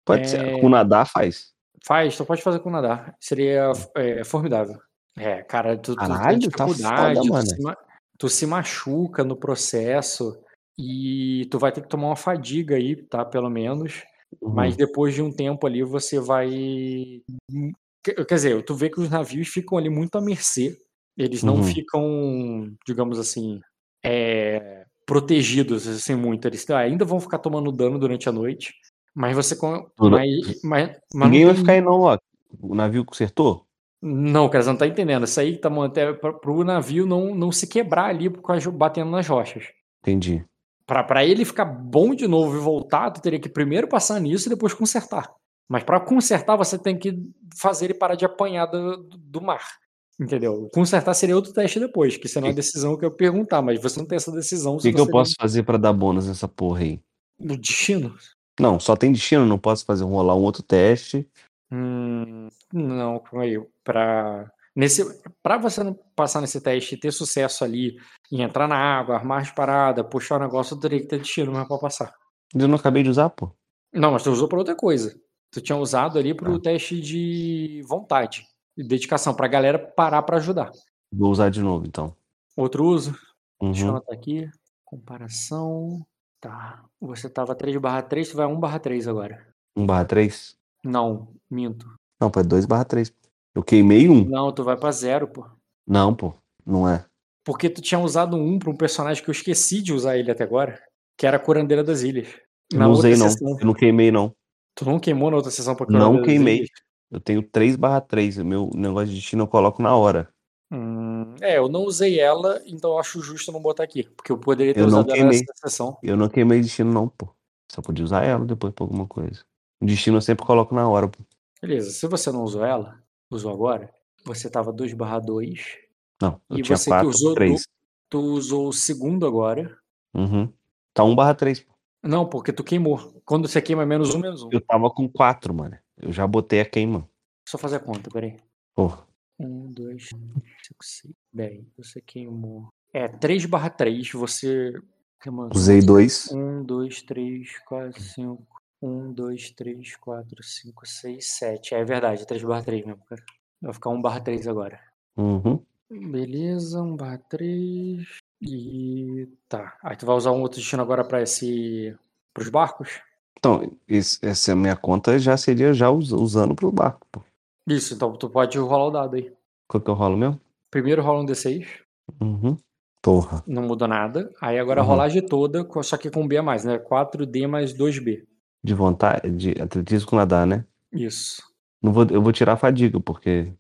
Pode ser. É. Com nadar faz. Faz, tu pode fazer com nadar. Seria é, formidável. É, cara, tu, tu tem Caralho, tá dificuldade, foda, tu, mano. se, tu se machuca no processo e tu vai ter que tomar uma fadiga aí, tá? Pelo menos. Uhum. Mas depois de um tempo ali você vai. Quer dizer, tu vê que os navios ficam ali muito à mercê. Eles não Uhum. ficam, digamos assim, é, protegidos assim muito. Eles ainda vão ficar tomando dano durante a noite. Mas você. Mas, mas, mas Ninguém não vai tem- ficar aí não, ó. O navio consertou? Não, cara, você não tá entendendo. Isso aí tá até pro navio não, não se quebrar ali batendo nas rochas. Entendi. Pra, pra ele ficar bom de novo e voltar, tu teria que primeiro passar nisso e depois consertar. Mas pra consertar, você tem que fazer ele parar de apanhar do, do mar. Entendeu? Consertar seria outro teste depois, que isso não é decisão que eu perguntar, mas você não tem essa decisão O que, que eu posso fazer pra dar bônus nessa porra aí? No destino? Não, só tem destino, não posso fazer rolar um outro teste. Hum, não, calma aí. Pra, para você passar nesse teste e ter sucesso ali, em entrar na água, armar as paradas, puxar o negócio, tu teria que ter destino mesmo pra passar. Eu não acabei de usar, pô. Não, mas tu usou pra outra coisa. Tu tinha usado ali pro Ah. teste de vontade e dedicação, pra galera parar pra ajudar. Vou usar de novo, então. Outro uso? Deixa eu Uhum. anotar aqui. Comparação. Tá. Você tava 3 barra 3, tu vai 1 barra 3 agora. 1 barra 3? Não, minto. Não, pô, é 2 barra 3. Eu queimei um. Não, tu vai pra zero, pô. Não, pô. Não é. Porque tu tinha usado um pra um personagem que eu esqueci de usar ele até agora, que era a Curandeira das Ilhas. Não usei, não. sessão. Eu não queimei, não. Tu não queimou na outra sessão pra Não Curandeira queimei. Eu tenho 3 barra 3. Meu negócio de destino eu coloco na hora. Hum, é, eu não usei ela, então eu acho justo não botar aqui. Porque eu poderia ter Eu usado ela nessa sessão. Eu não queimei destino, não, pô. Só podia usar ela depois pra alguma coisa. O destino eu sempre coloco na hora, pô. Beleza, se você não usou ela, usou agora, você tava 2 barra 2. Não, eu E tinha você que 4 usou do- 3. Tu usou o segundo agora. Uhum. Tá 1 barra 3, pô. Não, porque tu queimou. Quando você queima menos um, menos um. Eu tava com 4, mano. Eu já botei a queima. Só fazer a conta, peraí. Pô, Um, dois, cinco, seis. Bem, você queimou. É, 3 barra 3, você. usei 2. 1, 2, 3, 4, 5. 1, 2, 3, 4, 5, 6, 7. É verdade, é 3 barra 3 mesmo, cara. Vai ficar 1 barra 3 agora. Uhum. Beleza, 1 barra 3. E. Tá. Aí tu vai usar um outro destino agora pra esse. pros barcos? Então, esse- essa minha conta já seria já us- usando pro barco, pô. Isso, então tu pode rolar o dado aí. Qual que eu rolo mesmo? Primeiro rola um D6, Uhum. Porra. não mudou nada. Aí agora a Uhum. rolagem toda, só que com B a mais, né? 4D mais 2B. De vontade, de atletismo com nadar, né? Isso. Não vou, eu vou tirar a fadiga, porque.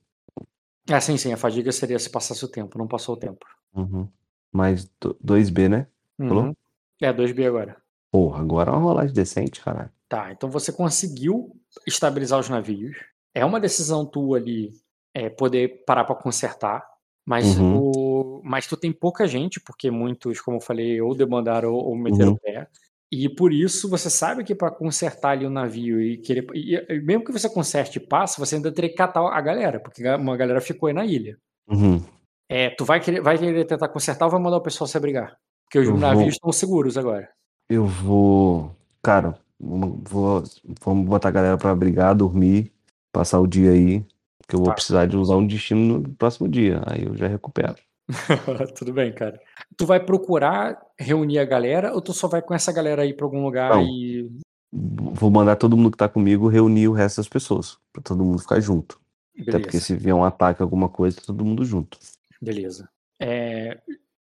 Ah, sim, sim. A fadiga seria se passasse o tempo, não passou o tempo. Uhum. Mais do- 2B, né? Falou? Uhum. É, 2B agora. Porra, agora é uma rolagem decente, caralho. Tá, então você conseguiu estabilizar os navios. É uma decisão tua ali é, poder parar pra consertar. Mas, Uhum. o... mas tu tem pouca gente, porque muitos, como eu falei, ou demandaram ou, ou meteram Uhum. o pé. E por isso você sabe que pra consertar ali o navio e querer. E, mesmo que você conserte e passe, você ainda teria que catar a galera, porque uma galera ficou aí na ilha. Uhum. É, tu vai querer, vai querer tentar consertar ou vai mandar o pessoal se abrigar? Porque os Eu navios vou- estão seguros agora. Eu vou. Cara, vamos- vou, vamos botar a galera pra brigar, dormir, passar o dia aí. Porque eu vou Tá. precisar de usar um destino no próximo dia. Aí eu já recupero. Tudo bem, cara. Tu vai procurar reunir a galera ou tu só vai com essa galera aí pra algum lugar Não. e. Vou mandar todo mundo que tá comigo reunir o resto das pessoas. Pra todo mundo ficar junto. Até porque Beleza. se vier um ataque, alguma coisa, todo mundo junto. Beleza. É,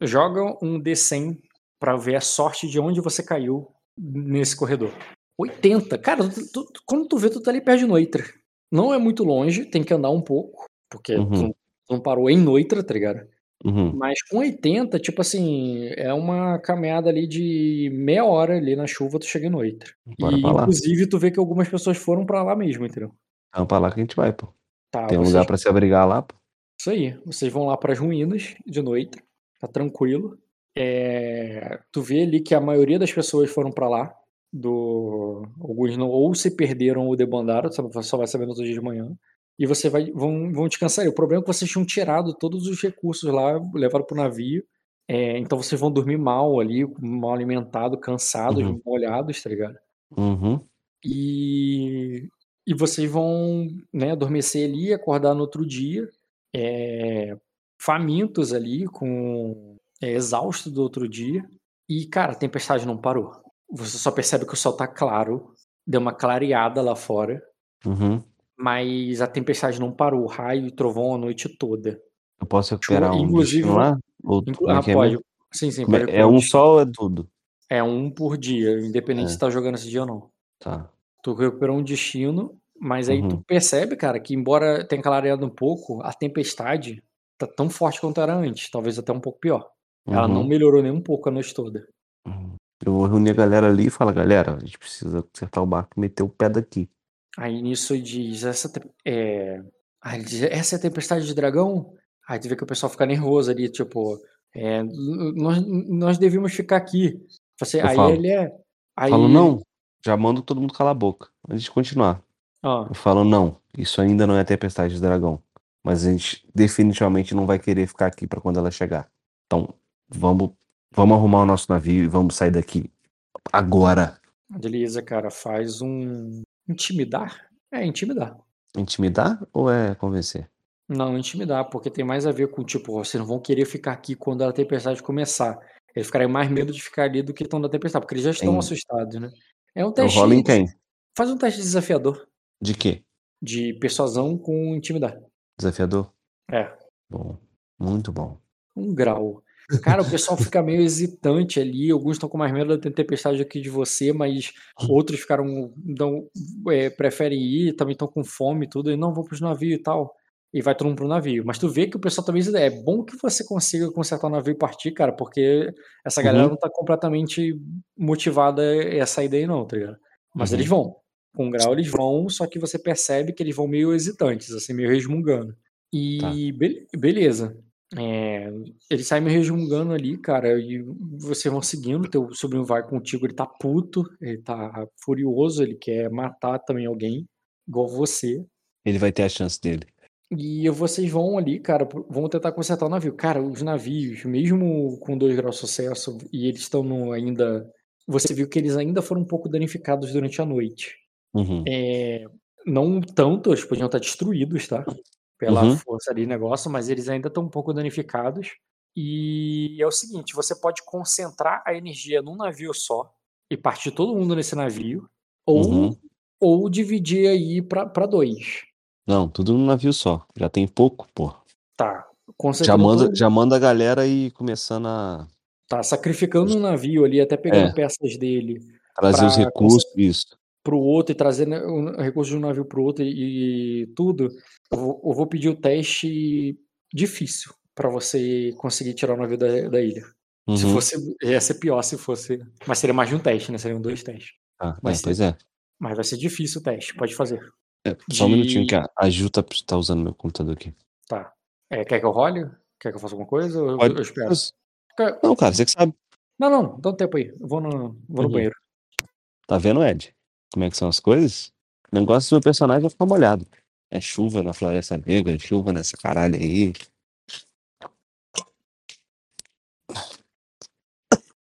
joga um D100 pra ver a sorte de onde você caiu nesse corredor. 80. Cara, tu- tu- tu- quando tu vê, tu tá ali perto de Noitra. Não é muito longe, tem que andar um pouco, porque Uhum. não- tu não parou em Noitra, tá ligado? Uhum. Mas com 80, tipo assim, é uma caminhada ali de meia hora ali na chuva, tu chega Noitra. Bora E, pra lá. inclusive, tu vê que algumas pessoas foram pra lá mesmo, entendeu? Então pra lá que a gente vai, pô. Tá, Tem um vocês- lugar pra se abrigar lá, pô. Isso aí. Vocês vão lá pras ruínas de noite, tá tranquilo. É, Tu vê ali que a maioria das pessoas foram pra lá. Do... Alguns não, ou se perderam ou debandaram, você só vai saber no outro dia de manhã. E você vai vão, vão descansar. aí. O problema é que vocês tinham tirado todos os recursos lá, levaram pro navio. É, então vocês vão dormir mal ali, mal alimentados, cansados, Uhum. molhados, tá ligado? Uhum. E, e vocês vão né, adormecer ali, acordar no outro dia, é, famintos ali, com é, exausto do outro dia. E, cara, a tempestade não parou. Você só percebe que o sol tá claro, deu uma clareada lá fora, Uhum. Mas a tempestade não parou, raio e trovão a noite toda. Eu posso recuperar um Inclusive, lá? Ou Inclu- é ah, é pode. Sim, sim, é- pode É um só ou é tudo? É um por dia, independente É. se tá jogando esse dia ou não. Tá. Tu recuperou um destino, mas aí tu Uhum. percebe, cara, que embora tenha clareado um pouco, a tempestade tá tão forte quanto era antes, talvez até um pouco pior. Ela não Uhum. melhorou nem um pouco a noite toda. Uhum. Eu vou reunir a galera ali e falar, galera, a gente precisa acertar o barco e meter o pé daqui. Aí nisso diz, essa, é... aí diz, essa é a tempestade de dragão? Aí tu vê que o pessoal fica nervoso ali, tipo, é, nós, nós devíamos ficar aqui. Você, Eu aí falo. ele é. Aí, Falo, não, já mando todo mundo calar a boca. Antes de continuar. ó, Eu falo, não, isso ainda não é tempestade de dragão. mas a gente definitivamente não vai querer ficar aqui para quando ela chegar. Então, vamos, vamos arrumar o nosso navio e vamos sair daqui agora. Beleza, cara, faz um intimidar? É, intimidar. Intimidar ou é convencer? Não, intimidar, porque tem mais a ver com, tipo, vocês não vão querer ficar aqui quando a tempestade começar. Eles ficariam mais medo de ficar ali do que estão da tempestade, porque eles já estão Em- assustados, né? É um teste. rolo em quem? Faz um teste desafiador De quê? de persuasão com intimidar. Desafiador? É, Bom, muito bom. um grau. Cara, o pessoal fica meio hesitante ali. Alguns estão com mais medo da tempestade aqui de você, mas outros ficaram. Não, é, preferem ir, também estão com fome e tudo. E não, vão pros navios e tal. E vai todo mundo pro navio. Mas tu vê que o pessoal também. É bom que você consiga consertar o navio e partir, cara, porque essa galera Uhum. não tá completamente motivada a sair daí, não, tá ligado? Mas Uhum. eles vão. Com grau eles vão, só que você percebe que eles vão meio hesitantes, assim, meio resmungando. E be- beleza. É, eles saem meio resmungando ali, cara, e vocês vão seguindo, teu sobrinho vai contigo, ele tá puto, ele tá furioso, ele quer matar também alguém, igual você. Ele vai ter a chance dele. E vocês vão ali, cara, vão tentar consertar o navio. Cara, os navios, mesmo com dois graus de sucesso, e eles estão ainda. Você viu que eles ainda foram um pouco danificados durante a noite. Uhum. É, não tanto, eles podiam estar destruídos, tá? Pela Uhum. força ali, negócio, mas eles ainda estão um pouco danificados. E é o seguinte: você pode concentrar a energia num navio só e partir todo mundo nesse navio, ou, Uhum. ou dividir aí pra dois. Não, tudo num navio só. Já tem pouco, pô. Tá. Já manda, já manda a galera aí começando a Tá sacrificando um navio ali, até pegando É. peças dele trazer os recursos. Isso. Pro outro e trazer né, o recurso de um navio pro outro e, e tudo. Eu vou, eu vou pedir o teste difícil pra você conseguir tirar o navio da, da ilha. Se Uhum. fosse. Ia ser pior se fosse. Mas seria mais de um teste, né? Seriam dois testes. Ah, vai é, pois é. Mas vai ser difícil o teste, pode fazer. É, Só um minutinho que a, Ju tá, tá usando meu computador aqui. Tá. É, quer que eu role? Quer que eu faça alguma coisa? Eu- eu espero? Mas- Não, cara, você que sabe. Não, não, dá um tempo aí. Eu vou no, vou no Uhum. banheiro. Tá vendo, Ed? Como é que são as coisas? O negócio do meu personagem vai ficar molhado. É chuva na Floresta Negra, é chuva nessa caralho aí.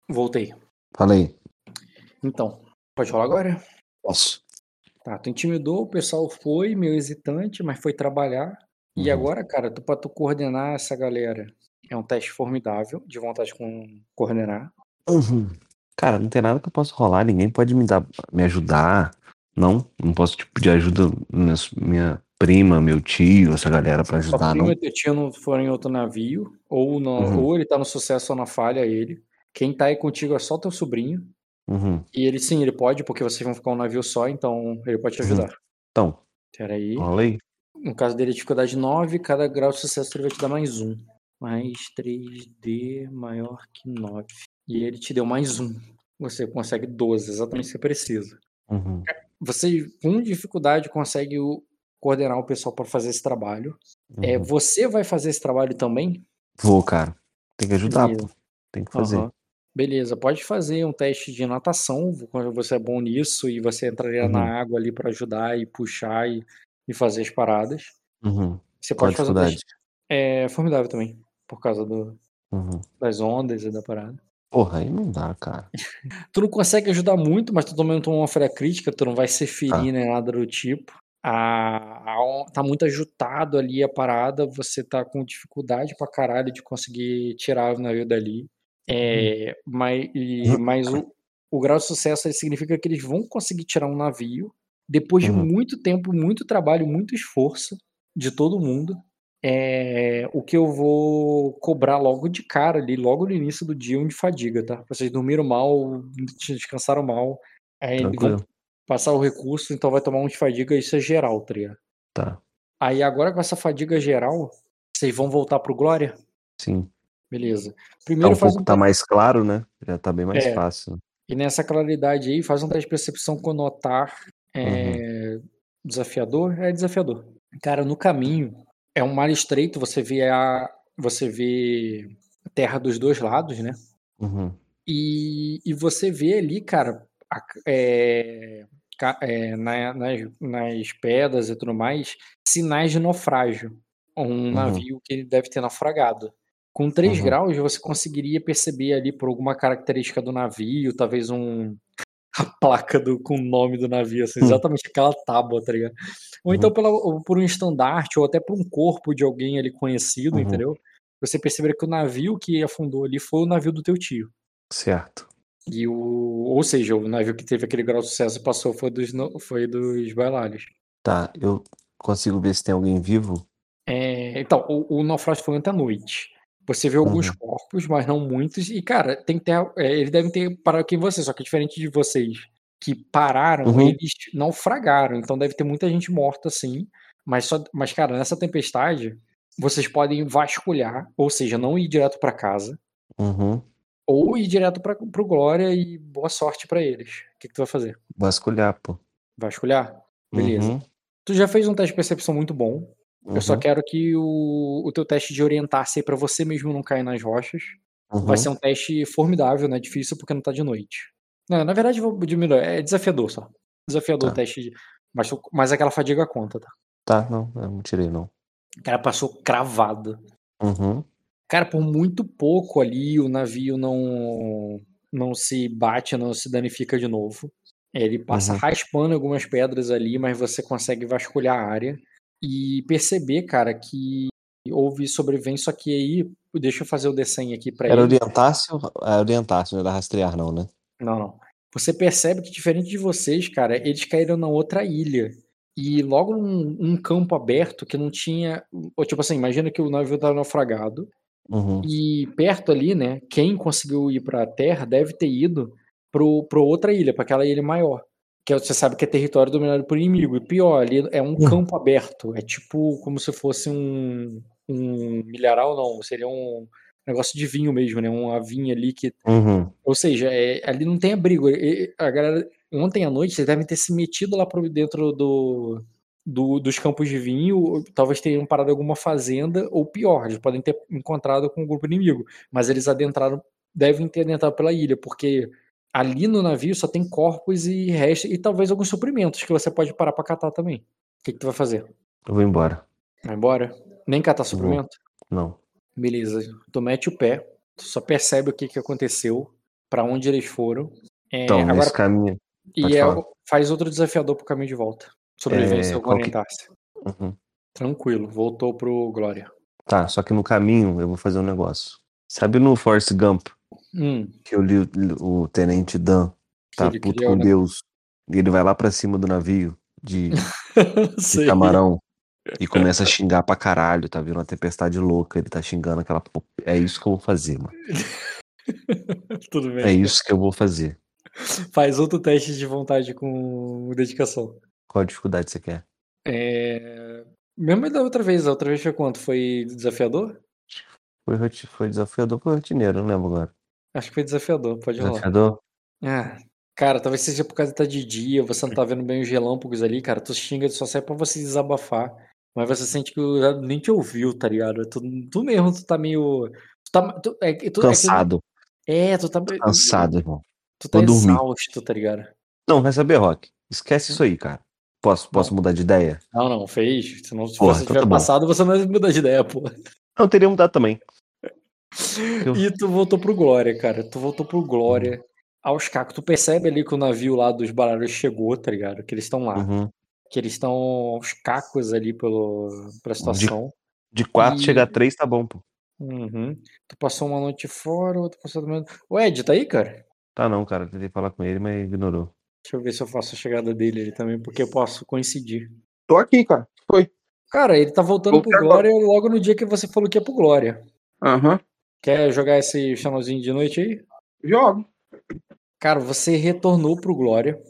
Voltei. Fala aí. Então, pode rolar agora? Posso. Tá, tu intimidou, o pessoal foi meio hesitante, mas foi trabalhar. E Uhum. agora, cara, tu, pra tu coordenar essa galera, é um teste formidável, de vontade com coordenar. Uhum. Cara, não tem nada que eu possa rolar, ninguém pode me dar, me ajudar. Não, não posso tipo, pedir ajuda minha, minha prima, meu tio, essa galera pra Sua ajudar, prima não. e teu tio não foram em outro navio, ou, no, Uhum. ou ele tá no sucesso ou na falha, ele. Quem tá aí contigo é só teu sobrinho. Uhum. E ele sim, ele pode, porque vocês vão ficar um navio só, então ele pode te Uhum. ajudar. Então, Peraí. rola aí. No caso dele, dificuldade 9, cada grau de sucesso ele vai te dar mais um. Mais 3D maior que 9. E ele te deu mais um. Você consegue 12, exatamente o que você precisa. Uhum. Você, com dificuldade, consegue coordenar o pessoal para fazer esse trabalho. É, Uhum. você vai fazer esse trabalho também? Vou, cara. Tem que ajudar, Beleza. pô. Tem que fazer. Aham. Beleza, pode fazer um teste de natação, quando você é bom nisso, e você entraria Uhum. na água ali para ajudar e puxar e, e fazer as paradas. Uhum. Você Qual pode fazer um teste. É formidável também, por causa do, Uhum. das ondas e da parada. Porra, aí não dá, cara. Tu não consegue ajudar muito, mas tu também tomou uma falha crítica, tu não vai se ferir Tá. nem nada do tipo. A, a tá muito ajustado ali a parada, você tá com dificuldade pra caralho de conseguir tirar o navio dali. É, mas e- mas o, o grau de sucesso aí significa que eles vão conseguir tirar um navio depois de Uhum. muito tempo, muito trabalho, muito esforço de todo mundo. É, o que eu vou cobrar logo de cara ali, logo no início do dia, um de fadiga, tá? Vocês dormiram mal, descansaram mal, aí vão passar o recurso, então vai tomar um de fadiga, isso é geral, tá ligado? Tá. Aí agora com essa fadiga geral, vocês vão voltar pro Glória? Sim. Beleza. Tá Primeiro um faz pouco, um tá mais claro, né? Já tá bem mais É. fácil. e nessa claridade aí, faz um teste de percepção com notar Uhum. é, desafiador, é desafiador. Cara, no caminho, é um mar estreito, você vê a você vê a terra dos dois lados, né? Uhum. E, e você vê ali, cara, a- é, é, na- nas, nas pedras e tudo mais, sinais de naufrágio. um Uhum. navio que ele deve ter naufragado. Com 3 Uhum. graus, você conseguiria perceber ali por alguma característica do navio, talvez um a placa do com o nome do navio, assim, Hum. exatamente aquela tábua, tá ligado? Ou Uhum. então pela ou por um estandarte, ou até por um corpo de alguém ali conhecido, Uhum. entendeu? Você perceberia que o navio que afundou ali foi o navio do teu tio. Certo. E o ou seja, o navio que teve aquele grau de sucesso e passou foi dos foi dos bailarines. Tá, eu consigo ver se tem alguém vivo? Eh, então, o o naufrágio foi ontem à noite. Você vê alguns Uhum. corpos, mas não muitos e, cara, tem que ter eh, eles devem ter parado que você, só que diferente de vocês que pararam, Uhum. eles naufragaram, então deve ter muita gente morta sim, mas só mas, cara, nessa tempestade, vocês podem vasculhar, ou seja, não ir direto pra casa Uhum. ou ir direto pra para o Glória e boa sorte pra eles. Que que tu vai fazer? Vasculhar, pô. Vasculhar? Beleza. Uhum. Tu já fez um teste de percepção muito bom. Eu só Uhum. quero que o o teu teste de orientar-se pra você mesmo não cair nas rochas. Vai ser Uhum. um teste formidável, não é difícil porque não tá de noite. Não, na verdade vou diminuir, é desafiador só. Desafiador o Tá. teste de mas mas aquela fadiga conta, tá. Tá, não, eu não tirei não. O cara passou cravado. Uhum. Cara, por muito pouco ali o navio não não se bate, não se danifica de novo. Ele passa Uhum. raspando algumas pedras ali, mas você consegue vasculhar a área e perceber, cara, que houve sobrevivência, só que aí deixa eu fazer o desenho aqui pra Era ele. orientar-se ou é orientar-se, não era rastrear não, né? Não, não. Você percebe que diferente de vocês, cara, eles caíram na outra ilha. E logo num um campo aberto que não tinha ou tipo assim, imagina que o navio tá naufragado, Uhum. e perto ali, né, quem conseguiu ir pra terra deve ter ido para o para outra ilha, pra aquela ilha maior, que é você sabe que é território dominado por inimigo. E pior, ali é um Hum. campo aberto, é tipo como se fosse um um milharal não, seria um negócio de vinho mesmo, né, uma vinha ali que Uhum. ou seja, eh, ali não tem abrigo, e a galera ontem à noite vocês devem ter se metido lá para o dentro do do dos campos de vinho, talvez tenham parado em alguma fazenda ou pior, eles podem ter encontrado com o grupo inimigo, mas eles adentraram devem ter adentrado pela ilha, porque ali no navio só tem corpos e restos e talvez alguns suprimentos que você pode parar pra catar também. Que que tu vai fazer? Eu vou embora. Vai embora? Nem catar suprimento? Não. Beleza, tu mete o pé, tu só percebe o que que aconteceu, pra onde eles foram. Eh, Então, agora nesse caminho pode e é o faz outro desafiador para o caminho de volta. Sobrevivência É, ou qual que orientar-se. Uhum. Tranquilo, voltou para o Glória. Tá, só que no caminho eu vou fazer um negócio. Sabe no Forrest Gump, Hum. que eu li o o tenente Dan tá ele puto criou, com né? Deus, e ele vai lá pra cima do navio de de camarão e começa a xingar pra caralho, tá vindo uma tempestade louca, ele tá xingando aquela é isso que eu vou fazer, mano. Tudo bem. É isso que eu vou fazer. Faz outro teste de vontade com dedicação. Qual dificuldade você quer? Eh, mesmo da outra vez, a outra vez foi quanto? Foi desafiador? Foi foi desafiador foi rotineiro? Não lembro agora. Acho que foi desafiador, pode rolar. Desafiador? Ah, cara, talvez seja por causa que tá de dia, você não tá vendo bem os relâmpagos ali, cara, tu xinga, só serve pra você desabafar, mas você sente que o nem te ouviu, tá ligado? Tu tu mesmo, tu tá meio tu tá tu é tu é Cansado. é, tu tá cansado, irmão. tu tá Vou dormir. exausto, tá ligado? Não, vai saber, Rock. Esquece isso aí, cara. Posso posso mudar de ideia? Não, não, fez, senão se Porra, você então tiver tá passado, você não ia mudar de ideia, pô. Não, teria mudado também. Eu E tu voltou pro Glória, cara, tu voltou pro Glória, aos cacos, tu percebe ali que o navio lá dos baralhos chegou, tá ligado? Que eles estão lá, Uhum. que eles estão aos cacos ali pelo pela situação. De 4 E chegar a 3 tá bom, pô. Uhum. Tu passou uma noite fora, outra passou também o Ed, tá aí, cara? Tá não, cara. Tentei falar com ele, mas ignorou. Deixa eu ver se eu faço a chegada dele ali também, porque eu posso coincidir. Tô aqui, cara. Foi. Cara, ele tá voltando Voltei pro agora. Glória logo no dia que você falou que ia pro Glória. Aham. Quer jogar esse channelzinho de noite aí? Jogo. Cara, você retornou pro Glória.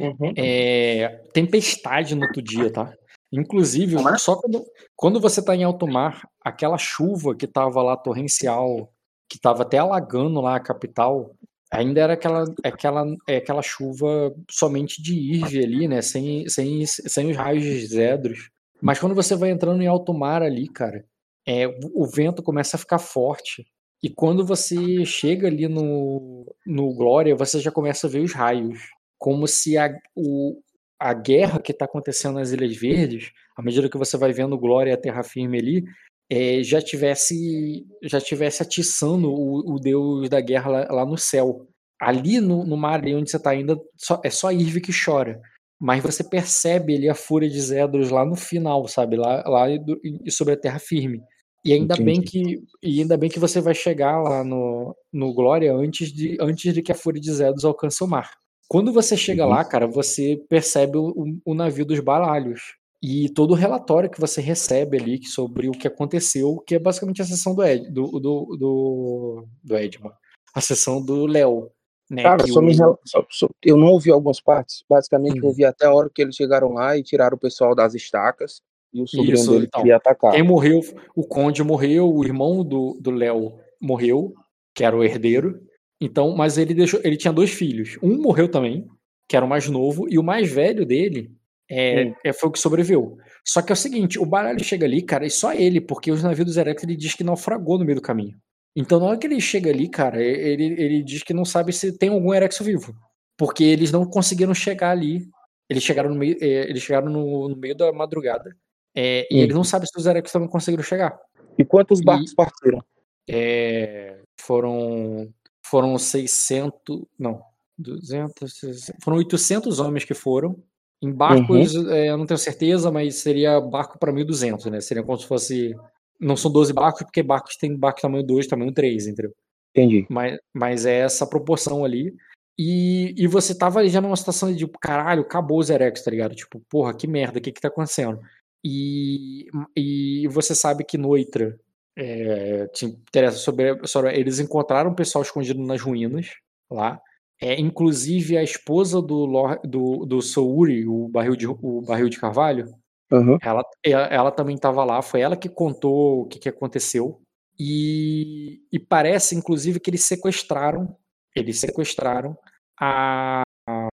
Uhum. É, tempestade no outro dia, tá? Inclusive, é? só quando, quando você tá em alto mar, aquela chuva que tava lá torrencial, que tava até alagando lá a capital, ainda era aquela, aquela, é aquela chuva somente de Irve ali, né? Sem, sem, sem os raios de Zedros. Mas quando você vai entrando em alto mar ali, cara, é, o vento começa a ficar forte. E quando você chega ali no, no Glória, você já começa a ver os raios. Como se a, o, a guerra que está acontecendo nas Ilhas Verdes, à medida que você vai vendo Glória e a Terra Firme ali, é, já tivesse já tivesse atiçando o, o deus da guerra lá, lá no céu. Ali no, no mar ali onde você está ainda, só, é só Irve que chora. Mas você percebe ali a fúria de Zedros lá no final, sabe? Lá, lá e, e sobre a terra firme. E ainda Entendi. bem que e ainda bem que você vai chegar lá no, no Glória antes de, antes de que a fúria de Zedros alcance o mar. Quando você chega uhum. lá, cara, você percebe o, o, navio dos baralhos e todo o relatório que você recebe ali sobre o que aconteceu, que é basicamente a sessão do Ed, do, do, do, do Edman, a sessão do Léo. Né, Cara, só o... me, só, só, eu não ouvi algumas partes, basicamente eu uhum. ouvi até a hora que eles chegaram lá e tiraram o pessoal das estacas e o sobrinho Isso, dele então, queria atacar. Quem morreu, o Conde morreu, o irmão do Léo morreu, que era o herdeiro, então, mas ele deixou, ele tinha dois filhos. Um morreu também, que era o mais novo, e o mais velho dele é, hum. é, foi o que sobreviveu. Só que é o seguinte, o baralho chega ali, cara, e só ele, porque os navios do Zerex ele diz que naufragou no meio do caminho. Então, na hora que ele chega ali, cara, ele, ele diz que não sabe se tem algum Erexo vivo. Porque eles não conseguiram chegar ali. Eles chegaram no meio, é, eles chegaram no, no meio da madrugada. É, e ele não sabe se os Erexos também conseguiram chegar. E quantos barcos e, partiram? É, foram foram 600, não, 200, foram 800 homens que foram. Em barcos, uhum. é, eu não tenho certeza, mas seria barco para 1.200, né? Seria como se fosse. Não são 12 barcos, porque barcos tem barco tamanho 2, tamanho 3, entendeu? Entendi. Mas, mas é essa proporção ali. E, e você tava ali já numa situação de, tipo, caralho, acabou os Erex, tá ligado? Tipo, porra, que merda, o que que tá acontecendo? E, e você sabe que Noitra é, te interessa sobre, sobre. Eles encontraram o pessoal escondido nas ruínas lá. É, inclusive a esposa do, do, do Souri, o barril de, o barril de carvalho, uhum. ela, ela também estava lá. Foi ela que contou o que, que aconteceu. E, e, parece, inclusive, que eles sequestraram. Eles sequestraram a, a,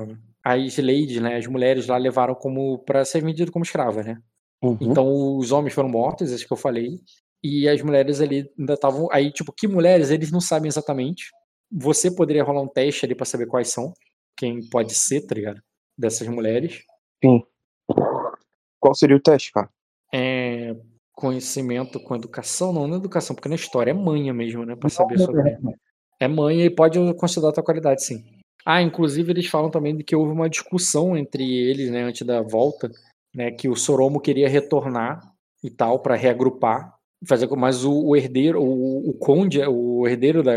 as ladies, né? As mulheres lá levaram como para ser vendido como escrava, né? Uhum. Então os homens foram mortos, isso que eu falei. E as mulheres ali ainda estavam. Aí, tipo, que mulheres eles não sabem exatamente. Você poderia rolar um teste ali para saber quais são. Quem pode ser, tá ligado? Dessas mulheres. Sim. Qual seria o teste, cara? É. Conhecimento com educação, não, não é educação, porque na história é manha mesmo, né? Pra saber sobre. É manha e pode considerar a tua qualidade, sim. Ah, inclusive eles falam também de que houve uma discussão entre eles, né, antes da volta, né, que o Soromo queria retornar e tal para reagrupar fazer mas o, o herdeiro o, o, conde o herdeiro da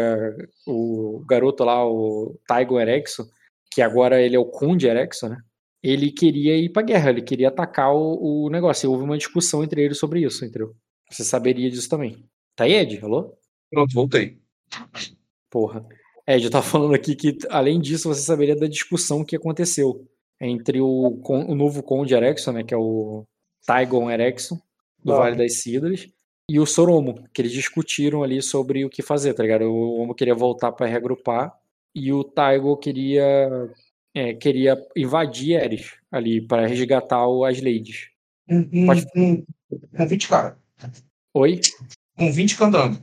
o garoto lá o Taigo Erexo que agora ele é o conde Erexo né ele queria ir para guerra ele queria atacar o, o negócio. E houve uma discussão entre eles sobre isso entendeu? Você saberia disso também. Tá aí Ed? Alô? Pronto voltei. Porra. Ed eu tava falando aqui que além disso você saberia da discussão que aconteceu entre o, o novo conde Erexo né que é o Taigon Erexo do ah. Vale das Cidras e o Soromo, que eles discutiram ali sobre o que fazer, tá ligado? O Omo queria voltar para reagrupar e o Taigo queria é, queria invadir Eris ali para resgatar o, as ladies. Um, Pode... um, um 20 cara. Oi? Um 20 andando.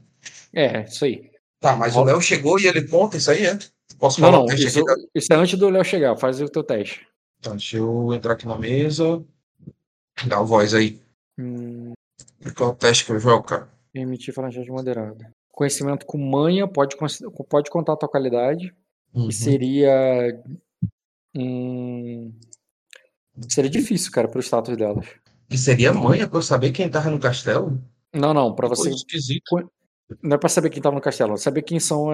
É, isso aí. Tá, mas o Léo chegou e ele conta isso aí, é? Posso falar? Não, não, isso, da... isso, é antes do Léo chegar, faz o teu teste. Então, deixa eu entrar aqui na mesa. Dá a voz aí. Hum... Qual é o teste que eu jogo, cara? Emitir falangete moderada. Conhecimento com manha pode, pode contar a tua qualidade. Uhum. E seria. Hum, seria difícil, cara, pro status delas. E seria manha pra eu saber quem tava no castelo? Não, não, pra você. Esquisito. Não é pra saber quem tava no castelo, é saber quem são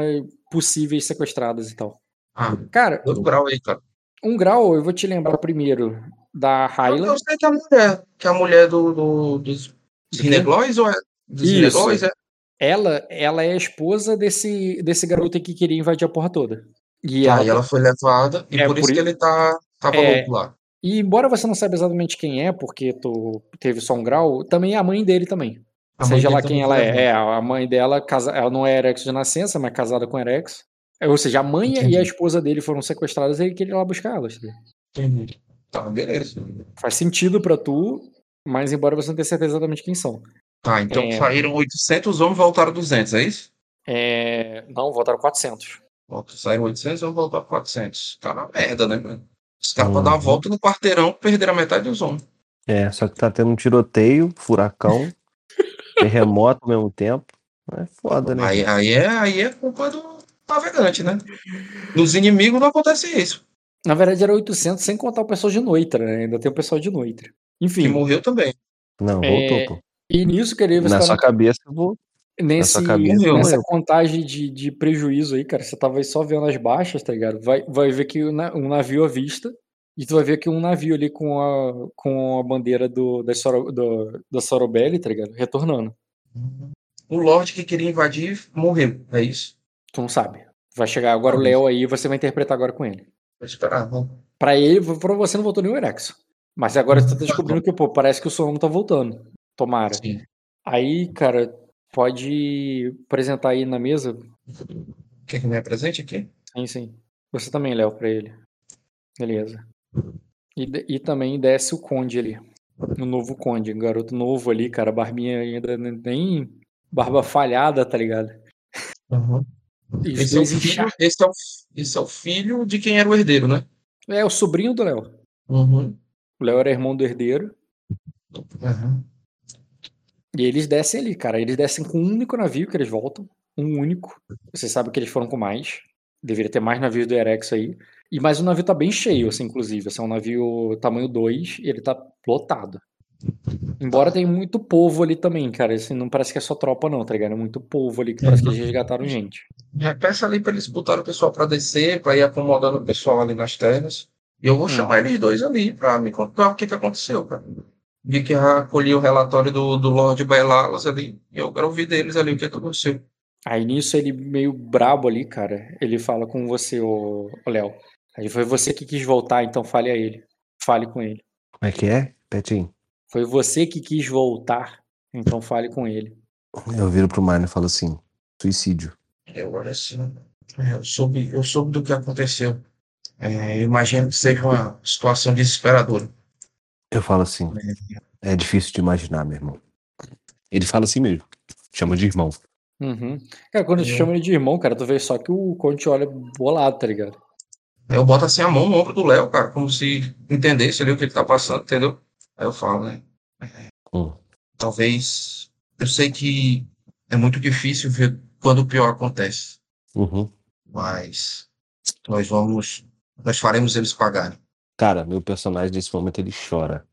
possíveis sequestradas e tal. Ah, cara. Um grau aí, cara. Um grau, eu vou te lembrar primeiro da Hyla. Eu sei que é a mulher, que é a mulher do, do dos Rineglois ou é dos Rineglois, é? Ela, ela é a esposa desse, desse garoto que queria invadir a porra toda. E ah, ela, e ela foi levada, e é, por, por isso que ele tá, tava é, louco lá. E embora você não saiba exatamente quem é, porque tu teve só um grau, também é a mãe dele também. A Seja lá quem ela é. É, a mãe dela, casa, ela não é Erex de nascença, mas casada com Erex. É, ou seja, a mãe Entendi. e a esposa dele foram sequestradas e ele queria ir lá buscar elas. Entendi. Tá, beleza. Faz sentido para tu, mas embora você não tenha certeza exatamente quem são. Tá, então é... saíram 800 homens e voltaram 200, é isso? É... Não, voltaram 400. Saíram 800 e vão voltar 400. Tá na merda, né, mano? Os caras uhum. dar uma volta no quarteirão perderam a metade dos homens. É, só que tá tendo um tiroteio, furacão, terremoto ao mesmo tempo. É foda, né? Aí, aí, é, aí é culpa do navegante, né? Nos inimigos não acontece isso. Na verdade era 800 sem contar o pessoal de Noitra, né? Ainda tem o pessoal de Noitra. Enfim. Que morreu também. Não, voltou, é... pô. E nisso, querido, Na sua cabeça, eu vou. Nesse, cabeça, nessa contagem de, de prejuízo aí, cara, você tava aí só vendo as baixas, tá ligado? Vai, vai ver que um navio à vista, e tu vai ver que um navio ali com a, com a bandeira do, da, Soro, do, da Sorobelli, tá ligado? Retornando. O Lorde que queria invadir morreu, é isso? Tu não sabe. Vai chegar agora o Léo aí e você vai interpretar agora com ele. Vou esperar, vamos. Pra ele, pra você não voltou nenhum Erexo. Mas agora você tá descobrindo que, pô, parece que o Sonomo tá voltando. Tomara. Sim. Aí, cara, pode apresentar aí na mesa. Quer que me apresente aqui? Sim, sim. Você também, Léo, pra ele. Beleza. E, e também desce o Conde ali. O novo Conde, garoto novo ali, cara. Barbinha ainda nem barba falhada, tá ligado? Uhum. Esse, é o filho, esse, é o, esse é o filho de quem era o herdeiro, né? É, o sobrinho do Léo. Uhum. O Léo era irmão do herdeiro. Uhum. E eles descem ali, cara. Eles descem com um único navio que eles voltam. Um único. Você sabe que eles foram com mais. Deveria ter mais navios do Erex aí. E mais o navio tá bem cheio, assim, inclusive. Esse é um navio tamanho 2 e ele tá lotado. Embora tenha muito povo ali também, cara. Assim, não parece que é só tropa, não, tá ligado? É muito povo ali que parece que eles resgataram gente. É, peça ali pra eles botarem o pessoal pra descer, pra ir acomodando o pessoal ali nas terras. E eu vou chamar eles dois ali pra me contar o que, que aconteceu, cara. Vi que recolhi o relatório do, do Lord Bailalas ali. E eu quero ouvir deles ali o que, que aconteceu. Aí nisso ele meio brabo ali, cara. Ele fala com você, o Léo. Aí foi você que quis voltar, então fale a ele. Fale com ele. Como é que é, Petinho? Foi você que quis voltar, então fale com ele. Eu viro pro Marno e falo assim: suicídio. Eu olho assim. Eu soube, eu soube do que aconteceu. É, imagino que seja uma situação desesperadora. Eu falo assim. É, é difícil de imaginar, meu irmão. Ele fala assim mesmo. Chama de irmão. Uhum. Cara, quando eu... te chama ele de irmão, cara, tu vê só que o Conte olha bolado, tá ligado? Eu boto assim a mão no ombro do Léo, cara, como se entendesse ali o que ele tá passando, entendeu? Aí eu falo, né? Hum. Talvez. Eu sei que é muito difícil ver quando o pior acontece. Uhum. Mas nós vamos nós faremos eles pagarem. Cara, meu personagem nesse momento ele chora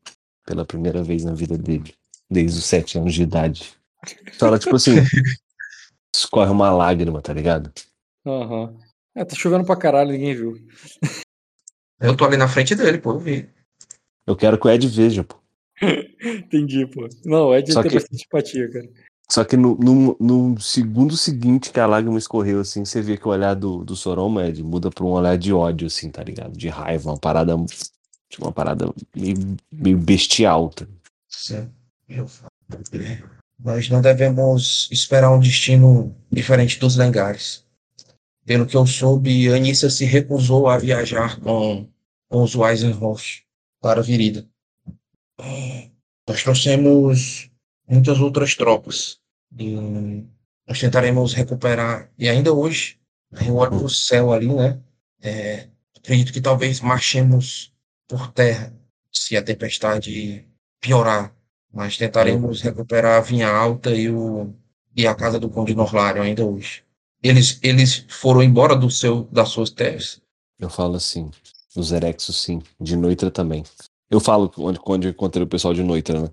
pela primeira vez na vida dele, desde os sete anos de idade. Chora tipo assim, escorre uma lágrima, tá ligado? Aham. Uhum. É, tá chovendo pra caralho, ninguém viu. Eu tô ali na frente dele, pô, eu vi. Eu quero que o Ed veja, pô. Entendi, pô. Não, o Ed Só tem que... bastante empatia, cara. Só que no, no, no, segundo seguinte que a lágrima escorreu, assim, você vê que o olhar do, do Soroma Ed, muda pra um olhar de ódio, assim, tá ligado? De raiva, uma parada. Uma parada meio, meio bestial. Tá? Sim. Eu Nós não devemos esperar um destino diferente dos Lengares. Pelo que eu soube, Anissa se recusou a viajar com, com os Weisenhoff para Virida. Nós trouxemos muitas outras tropas e nós tentaremos recuperar. E ainda hoje, eu olho para o céu ali, né? É, acredito que talvez marchemos por terra se a tempestade piorar. Mas tentaremos recuperar a Vinha Alta e, o, e a casa do Conde Norlário ainda hoje. Eles, eles foram embora do seu, das suas terras? Eu falo assim, os Erexos sim, de Noitra também. Eu falo onde, onde encontrei o pessoal de Noitra, né?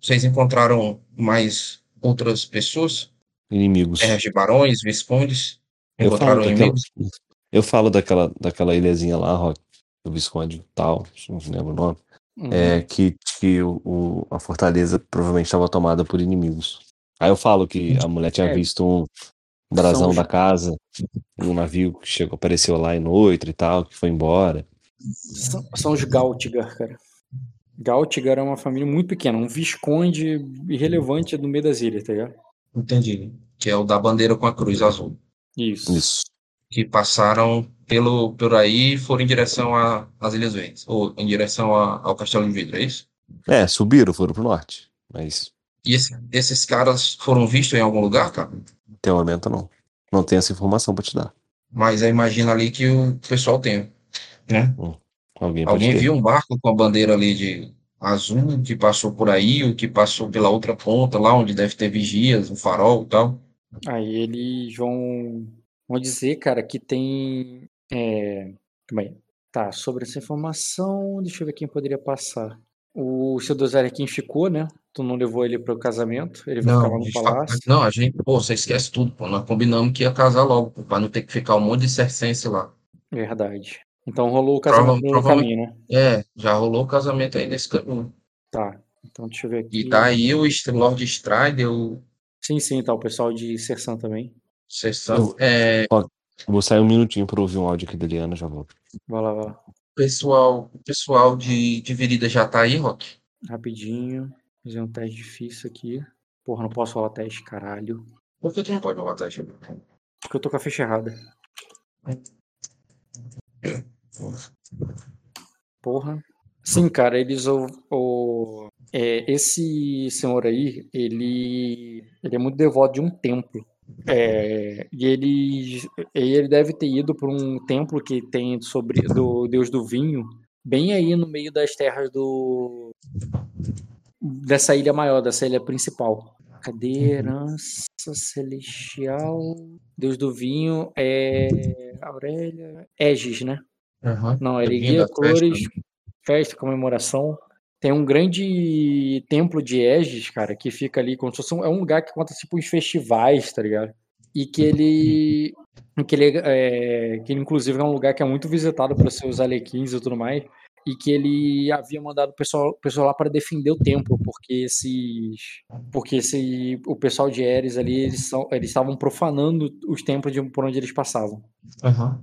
Vocês encontraram mais outras pessoas? Inimigos. É, de barões, viscondes? Encontraram eu inimigos? Daquela, eu falo daquela, daquela ilhazinha lá, Rock, o Visconde tal, não lembro o nome. Uhum. É que, que o, o, a fortaleza provavelmente estava tomada por inimigos. Aí eu falo que a mulher tinha é. visto um brasão da casa, um navio que chegou, apareceu lá em noite e tal, que foi embora. São, são os Gautigar, cara. Gautigar é uma família muito pequena, um visconde irrelevante no meio das ilhas, tá ligado? Entendi. Que é o da bandeira com a cruz azul. Isso. Isso. Que passaram pelo, por aí e foram em direção às Ilhas Verdes, ou em direção a, ao Castelo de Vidro, é isso? É, subiram, foram pro norte, mas... E esse, esses caras foram vistos em algum lugar, cara? Até o momento não. Não tem essa informação pra te dar. Mas eu imagino ali que o pessoal tem, né? Hum. Alguém, Alguém viu um barco com a bandeira ali de azul que passou por aí, ou que passou pela outra ponta, lá onde deve ter vigias, um farol e tal? Aí eles vão, vão dizer, cara, que tem. É, calma Tá, sobre essa informação, deixa eu ver quem poderia passar. O seu Dozariquim ficou, né? Tu não levou ele para o casamento, ele vai não, ficar lá no palácio. Não, a gente, pô, você esquece tudo, pô. Nós combinamos que ia casar logo, para não ter que ficar um monte de cercense lá. Verdade. Então rolou o casamento Prova, no caminho, né? É, já rolou o casamento aí nesse caminho. Tá, então deixa eu ver aqui. E tá aí o Lord Strider, o... Sim, sim, tá o pessoal de Sersan também. Sersan, é... Ó, vou sair um minutinho para ouvir um áudio aqui da Eliana, já volto. Vai lá, vai lá. Pessoal, pessoal de, de Verida já tá aí, Rock? Rapidinho. Fazer um teste difícil aqui. Porra, não posso rolar teste, caralho. Por que tu não pode rolar teste? Porque eu tô com a ficha errada. Porra. Sim, cara, eles o, o é, esse senhor aí, ele ele é muito devoto de um templo. É, e ele ele deve ter ido para um templo que tem sobre do deus do vinho, bem aí no meio das terras do dessa ilha maior, dessa ilha principal. Cadê uhum. herança celestial? Deus do vinho é Aurélia, Egis, né? Uhum. Não, ele guia cores, festa, né? festa, comemoração. Tem um grande templo de Egis, cara, que fica ali como se fosse um, é um lugar que conta tipo uns festivais, tá ligado? E que ele que ele é, que ele, inclusive é um lugar que é muito visitado por seus alequins e tudo mais e que ele havia mandado o pessoal, pessoal lá para defender o templo, porque esses, porque esse, o pessoal de Eres ali, eles, são, eles estavam profanando os templos de, por onde eles passavam. Uhum.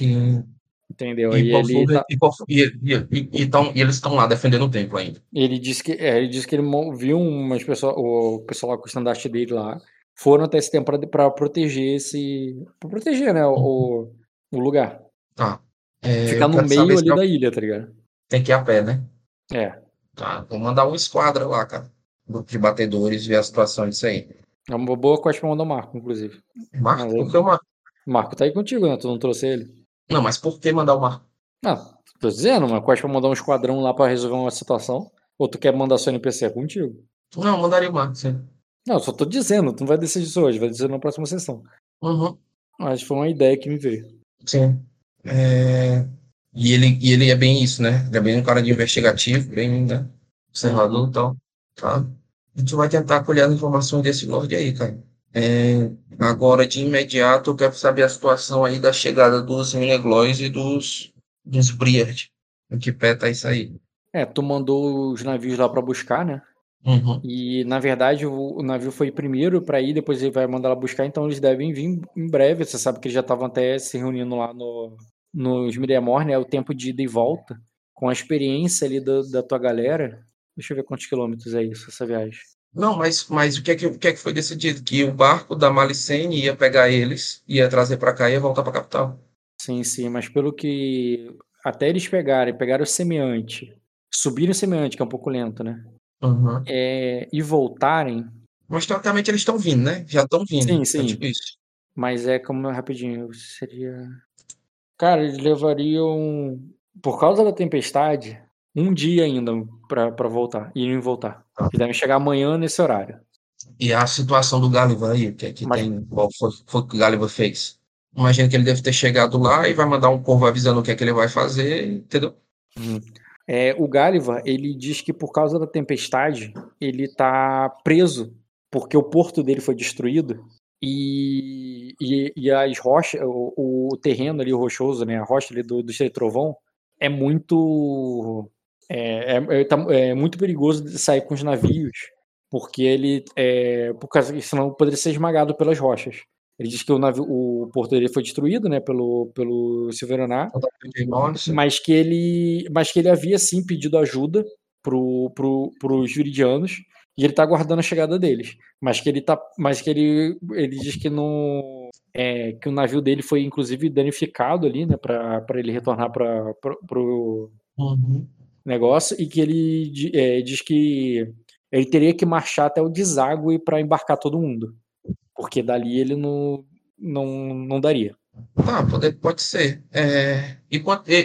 E, Entendeu? E, e, ele tá... e, então, e eles estão lá defendendo o templo ainda. Ele disse que, é, ele disse que ele viu umas pessoas, o pessoal lá com o estandarte dele lá, foram até esse templo para proteger esse, para proteger, né, o, o lugar. Tá. É, Ficar no meio ali da ilha, tá ligado? Tem que ir a pé, né? É. Tá, vou mandar um esquadra lá, cara. Grupo de batedores, ver a situação disso aí. É uma boa coisa pra mandar o Marco, inclusive. Marco? Mas, por que o Marco? Marco tá aí contigo, né? Tu não trouxe ele. Não, mas por que mandar o Marco? Ah, tô dizendo, uma coisa pra mandar um esquadrão lá pra resolver uma situação. Ou tu quer mandar só NPC é contigo? Não, mandaria o Marco, sim. Não, só tô dizendo, tu não vai decidir isso hoje, vai decidir na próxima sessão. Uhum. Mas foi uma ideia que me veio. Sim. É... E, ele, e ele é bem isso, né? Ele é bem um cara de investigativo, bem né? observador e tal. Tá? A gente vai tentar colher as informações desse Lorde aí, cara. É... Agora, de imediato, eu quero saber a situação aí da chegada dos Mineglois e dos, dos Briard. Em que pé tá isso aí? É, tu mandou os navios lá para buscar, né? Uhum. E na verdade o, o navio foi primeiro para ir, depois ele vai mandar lá buscar, então eles devem vir em breve. Você sabe que eles já estavam até se reunindo lá no, nos Miriamor, né? O tempo de ida e volta. Com a experiência ali da, da tua galera. Deixa eu ver quantos quilômetros é isso, essa viagem. Não, mas, mas o, que é que, o que é que foi decidido? Que o barco da Malicene ia pegar eles, ia trazer para cá e ia voltar para a capital. Sim, sim, mas pelo que. Até eles pegarem, pegaram o semeante, subirem o semeante, que é um pouco lento, né? Uhum. É, e voltarem. Mas teoricamente eles estão vindo, né? Já estão vindo. Sim, sim. É tipo mas é como rapidinho, seria. Cara, eles levariam, por causa da tempestade, um dia ainda para voltar, irem voltar. E devem chegar amanhã nesse horário. E a situação do Gulliver aí, que, que Mas... tem, qual foi, foi que o Gulliver fez? Imagina que ele deve ter chegado lá e vai mandar um povo avisando o que é que ele vai fazer, entendeu? Uhum. É, o Gulliver, ele diz que por causa da tempestade, ele tá preso, porque o porto dele foi destruído e, e, e as rochas, o, o, terreno ali rochoso, né, a rocha ali do, do Estreito Trovão, é muito é, é, é, tá, é, muito perigoso de sair com os navios, porque ele é, por causa, senão poderia ser esmagado pelas rochas. Ele diz que o navio, o porto dele foi destruído, né, pelo pelo Silveraná, mas que ele, mas que ele havia sim pedido ajuda pro, pro, pros viridianos e ele tá aguardando a chegada deles. Mas que ele tá. Mas que ele. Ele diz que no. É, que o navio dele foi inclusive danificado ali, né? para ele retornar para pro uhum. negócio, e que ele é, diz que ele teria que marchar até o deságue para embarcar todo mundo. Porque dali ele não, não, não daria. Tá, pode, pode ser. É, e,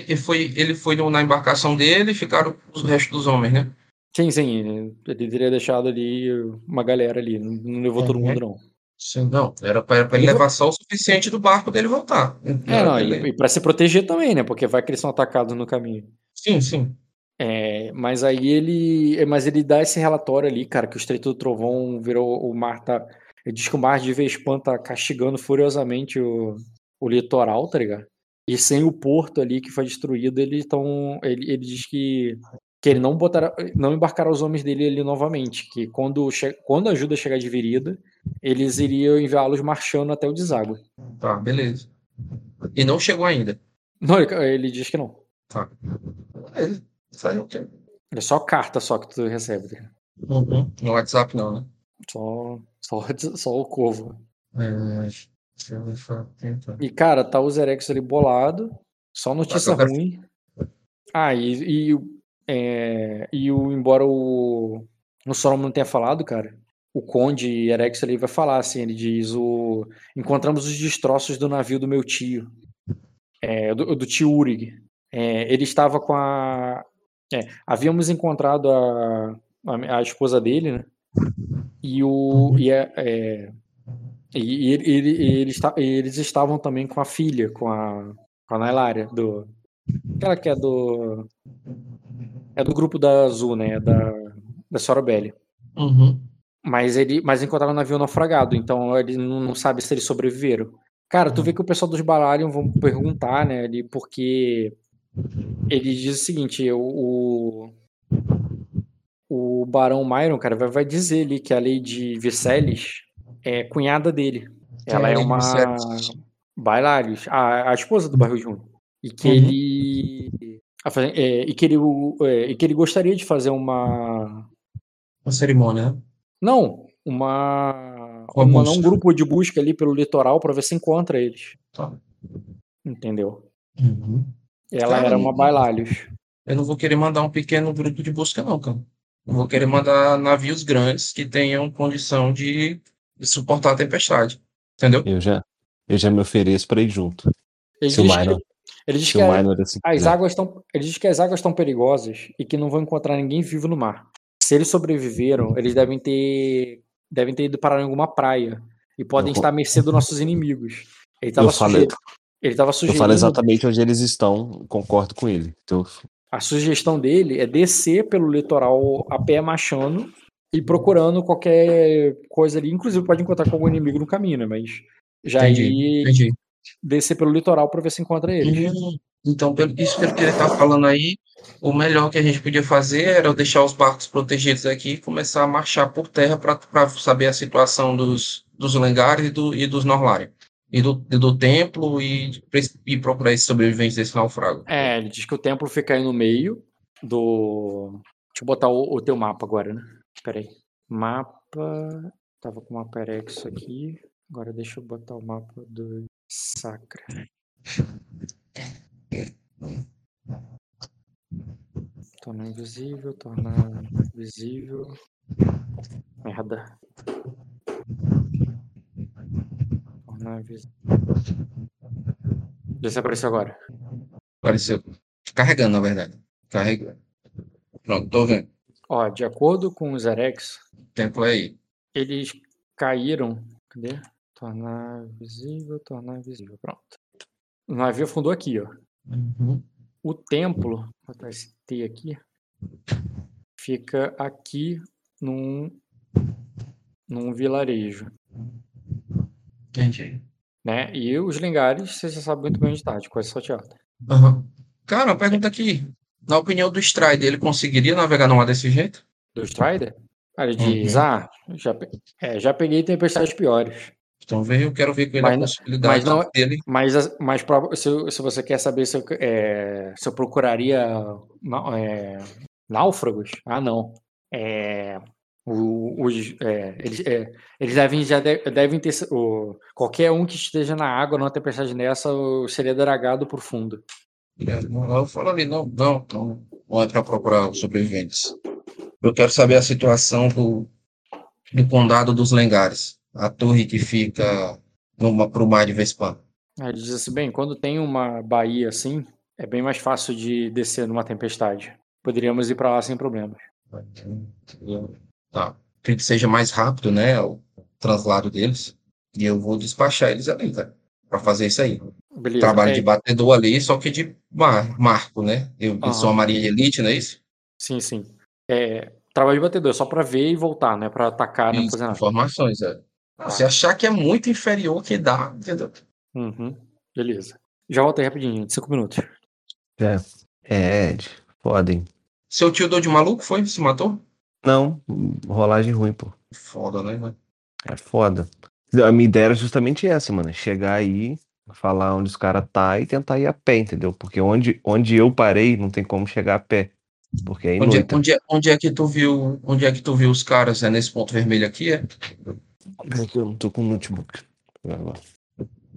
e foi, ele foi na embarcação dele e ficaram os restos dos homens, né? Sim, sim. Ele teria deixado ali uma galera ali. Não levou é, todo mundo, não. Sim, não. Era para ele levar só o suficiente do barco dele voltar. É, não, ele... e para se proteger também, né? Porque vai que eles são atacados no caminho. Sim, sim. É, mas aí ele. Mas ele dá esse relatório ali, cara, que o Estreito do Trovão virou. O mar tá. Ele diz que o mar de Vespan tá castigando furiosamente o, o litoral, tá ligado? E sem o porto ali que foi destruído, eles estão. Ele, ele diz que que ele não botará, não embarcará os homens dele ali novamente, que quando, quando a ajuda chegar de virida, eles iriam enviá-los marchando até o deságua. Tá, beleza. E não chegou ainda? Não, ele, ele diz que não. Tá. Ele saiu o quê? É só carta só que tu recebe. Uhum. No WhatsApp não, né? Só, só, só o corvo. É, e cara, tá o Zerex ali bolado, só notícia ruim. Ah, e, e é, e o, embora o, o Solomon não tenha falado, cara, o Conde Erex ele vai falar assim, ele diz o encontramos os destroços do navio do meu tio, é, do, do, tio Urig. É, ele estava com a é, havíamos encontrado a, a, a, esposa dele, né? E o e, é, é, e ele, ele, ele está, eles estavam também com a filha, com a com a Nailária do aquela que é do é do grupo da Azul, né? Da, da Sorobelli. Uhum. Mas ele mas encontraram o navio naufragado, então ele não, não, sabe se eles sobreviveram. Cara, tu vê que o pessoal dos Balarion vão perguntar, né, ali, porque ele diz o seguinte, o, o Barão Myron, cara, vai, vai dizer ali que a Lady Viserys é cunhada dele. Ela é uma Bailarius, a, a esposa do Barril Júnior. E que uhum. ele é, e, que ele, é, e que ele gostaria de fazer uma. Uma cerimônia, né? Não, uma. uma um grupo de busca ali pelo litoral para ver se encontra eles. Tá. Entendeu? Uhum. Ela cara, era uma bailalhos. Eu não vou querer mandar um pequeno grupo de busca, não, cara. Eu vou querer mandar navios grandes que tenham condição de, de suportar a tempestade. Entendeu? Eu já, eu já me ofereço para ir junto. Ele se o Minor, ele diz, que a, assim, as águas estão, ele diz que as águas estão perigosas e que não vão encontrar ninguém vivo no mar. Se eles sobreviveram, eles devem ter, devem ter ido parar em alguma praia e podem eu, estar à mercê dos nossos inimigos. Ele estava sujeito. Ele estava sugerindo. Eu falo exatamente onde eles estão, concordo com ele. Então... A sugestão dele é descer pelo litoral a pé machando e procurando qualquer coisa ali. Inclusive pode encontrar com algum inimigo no caminho, né? Mas já entendi, ir entendi descer pelo litoral para ver se encontra ele. Uhum. Então, isso que ele está falando aí, o melhor que a gente podia fazer era deixar os barcos protegidos aqui e começar a marchar por terra para saber a situação dos, dos Lengares e, do, e dos Norlari. E do, do templo e, e procurar esses sobreviventes desse naufrago. É, ele diz que o templo fica aí no meio do. Deixa eu botar o, o teu mapa agora, né? Peraí. Mapa. Tava com o mapa Erex aqui. Agora deixa eu botar o mapa do Sacra. Tornar invisível, tornar visível. Merda. Tornar visível. Vê se apareceu agora. Apareceu. Carregando, na verdade. Carregando. Pronto, tô vendo. Ó, de acordo com os Erex. Tempo aí. Eles caíram. Cadê? Tornar visível, tornar visível. Pronto. O navio afundou aqui, ó. Uhum. O templo, vou botar esse T aqui, fica aqui num, num vilarejo. Entendi. Né? E os lingares, você já sabe muito bem onde está, de coisa salteada. Uhum. Cara, uma pergunta aqui. Na opinião do Strider, ele conseguiria navegar no mar desse jeito? Do Strider? Ele diz, uhum. ah, já, é, já peguei tempestades piores. Então veio, eu quero ver com ele mas, a possibilidade mas não, dele. Mas, mas se, se, você quer saber se eu, é, se eu procuraria é, náufragos, ah não. É, os, é, eles, é, eles devem, já devem ter. O, qualquer um que esteja na água numa tempestade dessa seria dragado por fundo. Eu falo ali, não, não, não, não é para procurar os sobreviventes. Eu quero saber a situação do, do condado dos Lengares a torre que fica para o mar de Vespan. Ele diz assim, bem, quando tem uma baía assim, é bem mais fácil de descer numa tempestade. Poderíamos ir para lá sem problemas. Tá. Acredito que seja mais rápido, né? O translado deles. E eu vou despachar eles ali, tá? Pra fazer isso aí. Beleza. Trabalho é, de batedor ali, só que de mar, marco, né? Eu, eu sou Aham. uma marinha de elite, não é isso? Sim, sim. É, trabalho de batedor, é só pra ver e voltar, né? Pra atacar, não Isso, fazer nada. informações, é. Se achar que é muito inferior que dá, entendeu? Uhum. Beleza. Já voltei rapidinho, cinco minutos. É, é Ed. Foda, hein? Seu tio deu de maluco, foi? Se matou? Não, rolagem ruim, pô. Foda, né, mano? É foda. A minha ideia era justamente essa, mano. Chegar aí, falar onde os caras tá e tentar ir a pé, entendeu? Porque onde, onde eu parei, não tem como chegar a pé. Porque é Onde, é- noite. onde, é, onde é que tu viu? Onde é que tu viu os caras? É nesse ponto vermelho aqui, é? Porque eu não tô com o notebook.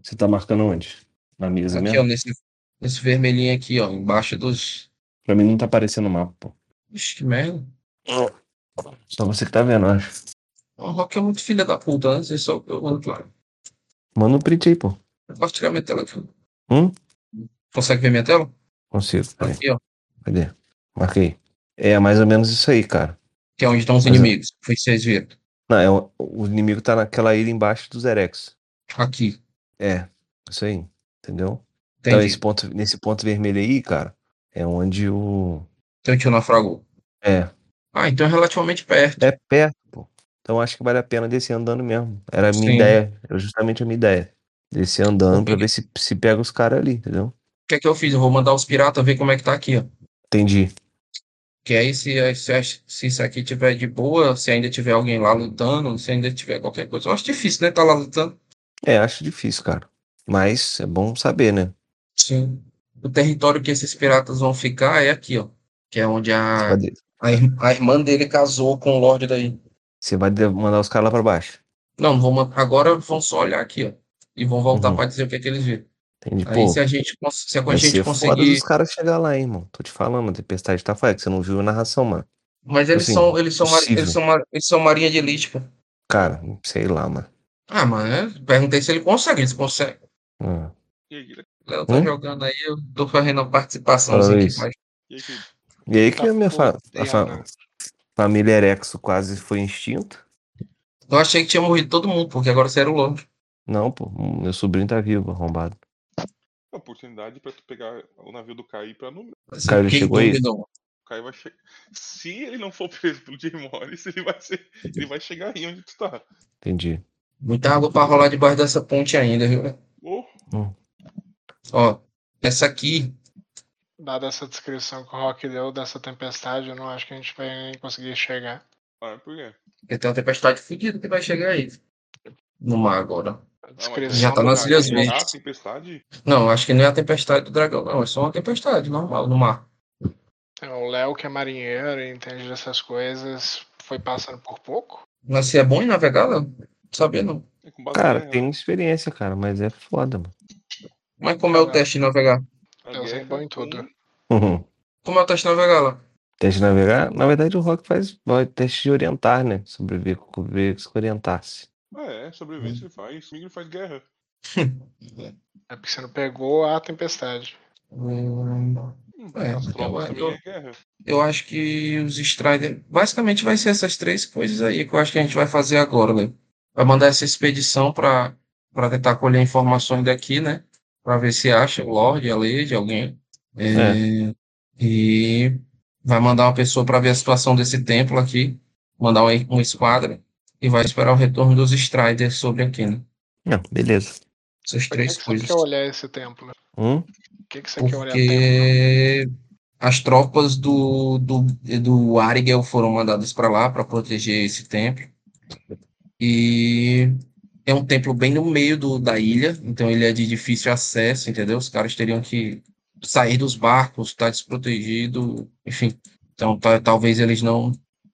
Você tá marcando onde? Na mesa Aqui, mesmo? ó, nesse, nesse vermelhinho aqui, ó, embaixo dos. Pra mim não tá aparecendo o mapa, pô. Ixi, que merda. Só você que tá vendo, eu acho. O Rock é muito filha da puta, né? Vocês só eu mando claro. Manda um print aí, pô. Posso tirar minha tela aqui? Hum? Consegue ver minha tela? Consigo. Peraí. Aqui, ó. Cadê? Marquei. É mais ou menos isso aí, cara. Que é onde estão os Mas, ó. inimigos. Foi que vocês viram. Não, é o, o inimigo tá naquela ilha embaixo dos Erex. Aqui. É, isso aí. Entendeu? Então, Entendi. esse ponto, nesse ponto vermelho aí, cara, é onde o. Teu tio naufragou. É. Ah, então é relativamente perto. É perto, pô. Então acho que vale a pena descer andando mesmo. Era a minha Sim. ideia. Era justamente a minha ideia. Descer andando pra Porque- ver se, se pega os caras ali, entendeu? O que é que eu fiz? Eu vou mandar os piratas ver como é que tá aqui, ó. Entendi. Que aí, se, se, se isso aqui tiver de boa, se ainda tiver alguém lá lutando, se ainda tiver qualquer coisa. Eu acho difícil, né? Tá lá lutando. É, acho difícil, cara. Mas é bom saber, né? Sim. O território que esses piratas vão ficar é aqui, ó. Que é onde a, a, a irmã dele casou com o Lorde daí. Você vai mandar os caras lá pra baixo. Não, man- agora vão só olhar aqui, ó. E vão voltar Uhum. pra dizer o que é que eles viram. Entendi. Aí Pô, se a gente, cons- se a vai gente foda conseguir. dos caras chegar lá, hein, irmão. Tô te falando, a tempestade tá foda, que você não viu a narração, mano. Mas eles assim, são, eles são, possível. eles são, eles são marinha de elite, pô. Cara, sei lá, mano. Ah, mano, é, perguntei se ele consegue, eles conseguem. Ah, Léo tá Hum? jogando aí, eu tô fazendo uma participação aqui, isso. mas E aí, que Tá a minha fa- a fa- família Erexo quase foi extinta. eu achei que tinha morrido todo mundo, porque agora você era o Lorde. Não, pô, meu sobrinho tá vivo, arrombado. É oportunidade pra tu pegar o navio do Kai pra no. Mas Caio, chegou aí? Kai vai chegar. Se ele não for preso pelo Jay Morris, ele vai ser. Ele vai chegar aí onde tu tá. Entendi. Muita água pra rolar debaixo dessa ponte ainda, viu? Oh, Ó, essa aqui, Dada essa descrição que o Rock deu dessa tempestade, eu não acho que a gente vai conseguir chegar. ah, por quê? porque tem uma tempestade fodida que vai chegar aí. No mar agora. Descrição Já tá nas Ilhas Verdes. Não, acho que não é a tempestade do dragão, não. É só uma tempestade normal no mar. É, O Léo, que é marinheiro e entende dessas coisas, foi passando por pouco. Mas se é bom em navegar, Léo? Não sabia não. É Cara, tem experiência, cara, mas é foda, mano. Mas como é o teste de navegar? Eu sei bom em tudo. Uhum. Como é o teste de navegar lá? Teste de navegar? Na verdade, o Rock faz teste de orientar, né? Sobreviver, ver se orientar-se. Ah, é, sobrevivência ele faz. Comigo ele faz guerra. É porque você não pegou a tempestade. Hum, É, As provas eu- é guerra. eu acho que os Strider. Basicamente vai ser essas três coisas aí que eu acho que a gente vai fazer agora, Léo. Vai mandar essa expedição para tentar colher informações daqui, né? Para ver se acha o Lorde, a Lady, alguém. É, E vai mandar uma pessoa para ver a situação desse templo aqui. Mandar um, um esquadra. E vai esperar o retorno dos Striders sobre aqui, né? Não, beleza. Essas Por que, três que você coisas. quer olhar esse templo? Hum? Que, que você quer olhar? Porque as tropas do, do, do Arigel foram mandadas para lá para proteger esse templo. E é um templo bem no meio do, da ilha, então ele é de difícil acesso, entendeu? Os caras teriam que sair dos barcos, estar desprotegido, enfim. Então ta- talvez eles não.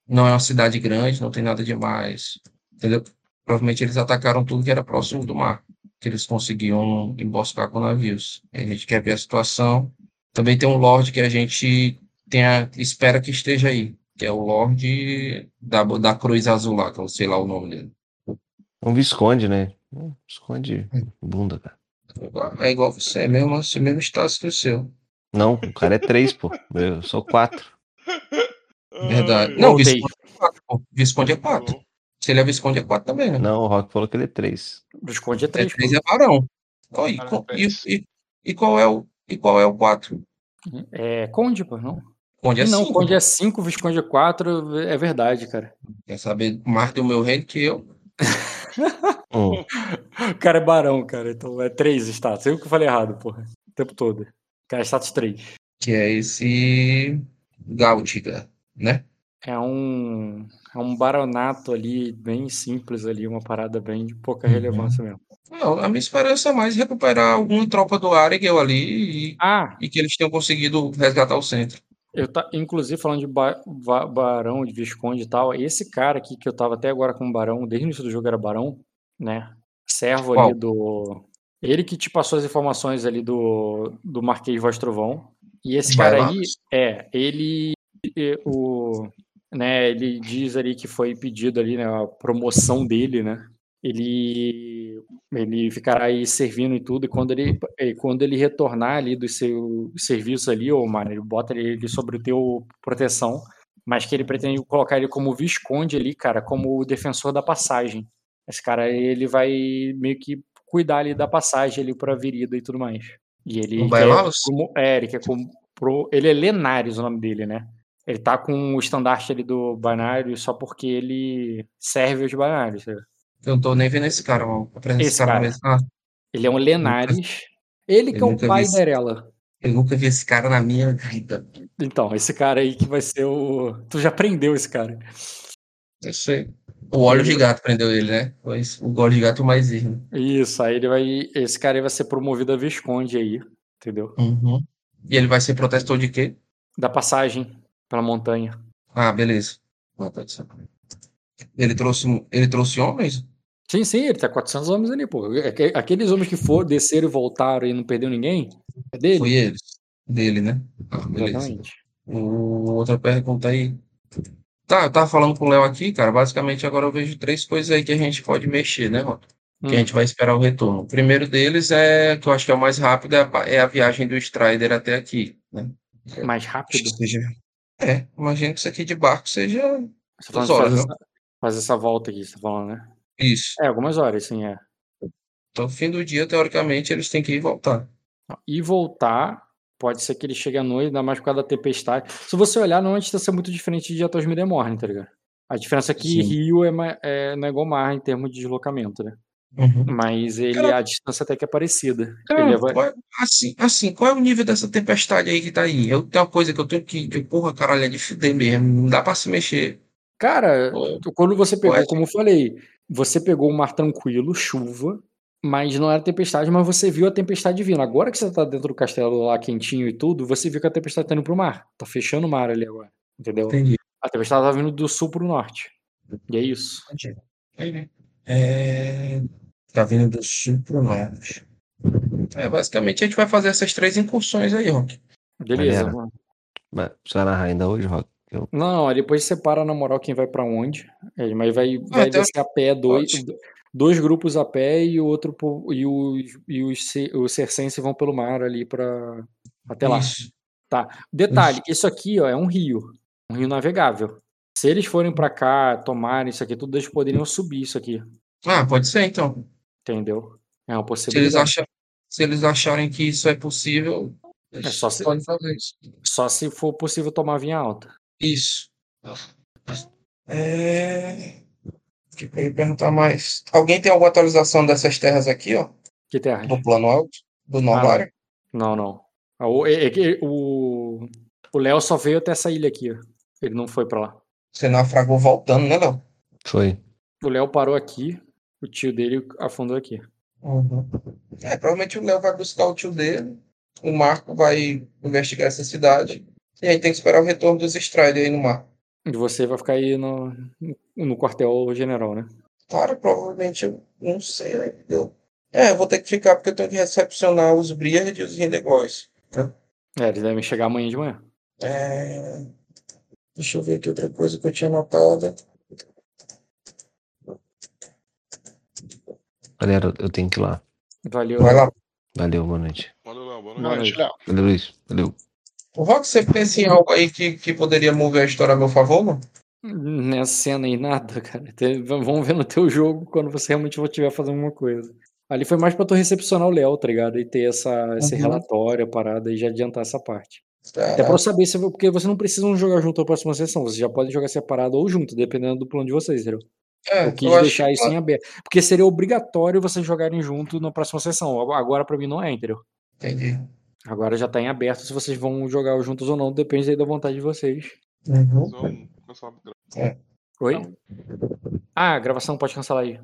Não é uma cidade grande, não tem nada demais, entendeu? Provavelmente eles atacaram tudo que era próximo do mar, que eles conseguiam emboscar com navios. A gente quer ver a situação. Também tem um Lorde que a gente tem a- espera que esteja aí, que é o Lorde da, da Cruz Azul lá, que eu sei lá o nome dele. Um Visconde, né? Hum, Visconde bunda, cara. É igual você, é mesmo, assim, mesmo status que o seu. Não, o cara é três, pô. Eu sou quatro. Verdade. Não, Visconde é quatro, pô. Visconde é quatro. Se ele é Visconde, é quatro também, né? Não, o Rock falou que ele é três. Visconde é três. É três é varão. Oh, e, e, e, e, qual é o, e qual é o quatro? É Conde, pô, não? Conde é não, cinco. Conde é 5, Visconde é 4, é verdade, cara. Quer saber mais do meu reino que eu? Hum. O cara é barão, cara. Então é 3 status. Eu que falei errado, porra. O tempo todo. O cara é status 3. Que é esse Gautiga, né? É um, é um baronato ali, bem simples ali, uma parada bem de pouca Uhum. relevância mesmo. Não, a minha esperança é mais recuperar alguma tropa do Arigel ali e, Ah, e que eles tenham conseguido resgatar o centro. eu tá, inclusive falando de ba- ba- barão, de visconde e tal, esse cara aqui que eu tava até agora com barão, desde o início do jogo era barão, né? Servo Qual? ali do. Ele que te passou as informações ali do, do Marquês Voz Trovão. E esse Vai cara lá. aí, é, ele. O, né, ele diz ali que foi pedido ali, né, a promoção dele, né? Ele, ele ficará aí servindo e tudo, e quando ele, quando ele retornar ali do seu serviço ali, ô, mano, ele bota ele sobre o teu proteção, mas que ele pretende colocar ele como visconde ali, cara, como o defensor da passagem. Esse cara, ele vai meio que cuidar ali da passagem ali pra virida e tudo mais. E ele quer, Bailaus? como, é, ele quer como, pro, ele é Lenares o nome dele, né? Ele tá com o estandarte ali do Banário só porque ele serve os Banários. sabe? Eu não tô nem vendo esse cara, presença Esse cara, cara. Ah, Ele é um Lenares. Ele que eu é o pai esse- Erela. eu nunca vi esse cara na minha vida. Então, esse cara aí que vai ser o. Tu já prendeu esse cara. Eu sei. O óleo de gato prendeu ele, né? O óleo de gato mais irmão. Isso, aí ele vai. Esse cara aí vai ser promovido a Visconde aí, entendeu? Uhum. E ele vai ser protetor de quê? Da passagem pela montanha. Ah, beleza. Tá. Ele trouxe, ele trouxe homens? Sim, sim, ele tá 400 homens ali, pô. Aque- Aqueles homens que foram, desceram e voltaram e não perdeu ninguém, é dele? Foi eles. Dele, né? Ah, beleza. Exatamente. O- outra pergunta aí. Tá, eu tava falando com o Léo aqui, cara. Basicamente, agora eu vejo três coisas aí que a gente pode mexer, né, Roto? Que a Hum. gente vai esperar o retorno. O primeiro deles é, que eu acho que é o mais rápido, é a, é a viagem do Strider até aqui, né? Mais rápido. que seja. É, imagino que isso aqui de barco seja Você duas horas, não? essa, fazer essa volta aqui, você tá falando, né? Isso. É, algumas horas, sim, é. Então, fim do dia, teoricamente, eles têm que ir e voltar. E voltar, pode ser que ele chegue à noite, ainda mais por causa da tempestade. Se você olhar, não distância é muito diferente de Atos Midemorne, tá ligado? A diferença é que Sim. Rio é, é, não é igual mar em termos de deslocamento, né? Uhum. Mas ele, Cara- a distância até que é parecida. Cara, Ele vai- qual é- assim, assim, qual é o nível dessa tempestade aí que tá aí? Eu tenho uma coisa que eu tenho que, que porra, caralho, é de fuder mesmo. Não dá pra se mexer. Cara, Pô, tu- quando você pegou, Pode. como eu falei, você pegou um mar tranquilo, chuva, mas não era tempestade, mas você viu a tempestade vindo. Agora que você tá dentro do castelo lá quentinho e tudo, você viu que a tempestade tá indo pro mar. Tá fechando o mar ali agora. Entendeu? Entendi. A tempestade tá vindo do sul pro norte. E é isso. entendi. Entendi. É... Tá vindo do sul pro norte. É, basicamente a gente vai fazer essas três incursões aí, Rock. Beleza. Mano. Mas você vai narrar ainda hoje, Rock? Eu- Não, depois separa na moral quem vai pra onde. É, mas vai, vai então- descer a pé dois, Pode. dois grupos a pé e o outro e os, e os, os circenses vão pelo mar ali para até lá. Isso. Detalhe, isso aqui ó, é um rio, um rio navegável. Se eles forem pra cá, tomarem isso aqui, tudo eles poderiam subir isso aqui, Ah, pode ser então. Entendeu? É uma Se eles, possibilidade. acham, se eles acharem que isso é possível, eles É só se- podem fazer isso. Só se for possível tomar vinha alta. Isso. É... O que eu ia perguntar mais? Alguém tem alguma atualização dessas terras aqui, ó? Que terra? Do plano alto? Do Ah, Novário? Não, não. Ah, O é- é o o Léo só veio até essa ilha aqui. ó. Ele não foi pra lá. Você naufragou voltando, né, Léo? Foi. O Léo parou aqui, o tio dele afundou aqui. Uhum. É, provavelmente o Léo vai buscar o tio dele, o Marco vai investigar essa cidade, e aí tem que esperar o retorno dos Strider aí no mar. E você vai ficar aí no, no quartel general, né? Cara, provavelmente eu não sei, né? Eu... É, eu vou ter que ficar porque eu tenho que recepcionar os Briard e os Rindegóis. É, eles devem chegar amanhã de manhã. É... Deixa eu ver aqui outra coisa que eu tinha anotado. Galera, eu tenho que ir lá. Valeu. Vai lá. Valeu, boa noite. Valeu, Léo. Boa Boa noite. noite, Léo. Valeu, Luiz. Valeu. O Rock, você pensa em algo aí que, que poderia mover a história a meu favor, mano? Nessa cena aí, nada, cara. Vamos ver no teu jogo quando você realmente estiver fazendo alguma coisa. Ali foi mais pra tu recepcionar o Léo, tá ligado? E ter essa, esse Uhum. relatório, a parada, e já adiantar essa parte. Até pra Caraca. eu saber se. Porque vocês não precisam jogar junto a próxima sessão. Vocês já podem jogar separado ou junto, dependendo do plano de vocês, entendeu? É, Eu quis eu deixar que- isso em aberto. Porque seria obrigatório vocês jogarem junto na próxima sessão. Agora pra mim não é, entendeu? Entendi. Agora já tá em aberto se vocês vão jogar juntos ou não, depende aí da vontade de vocês. Uhum. Pessoal, Oi? Ah, a gravação pode cancelar aí.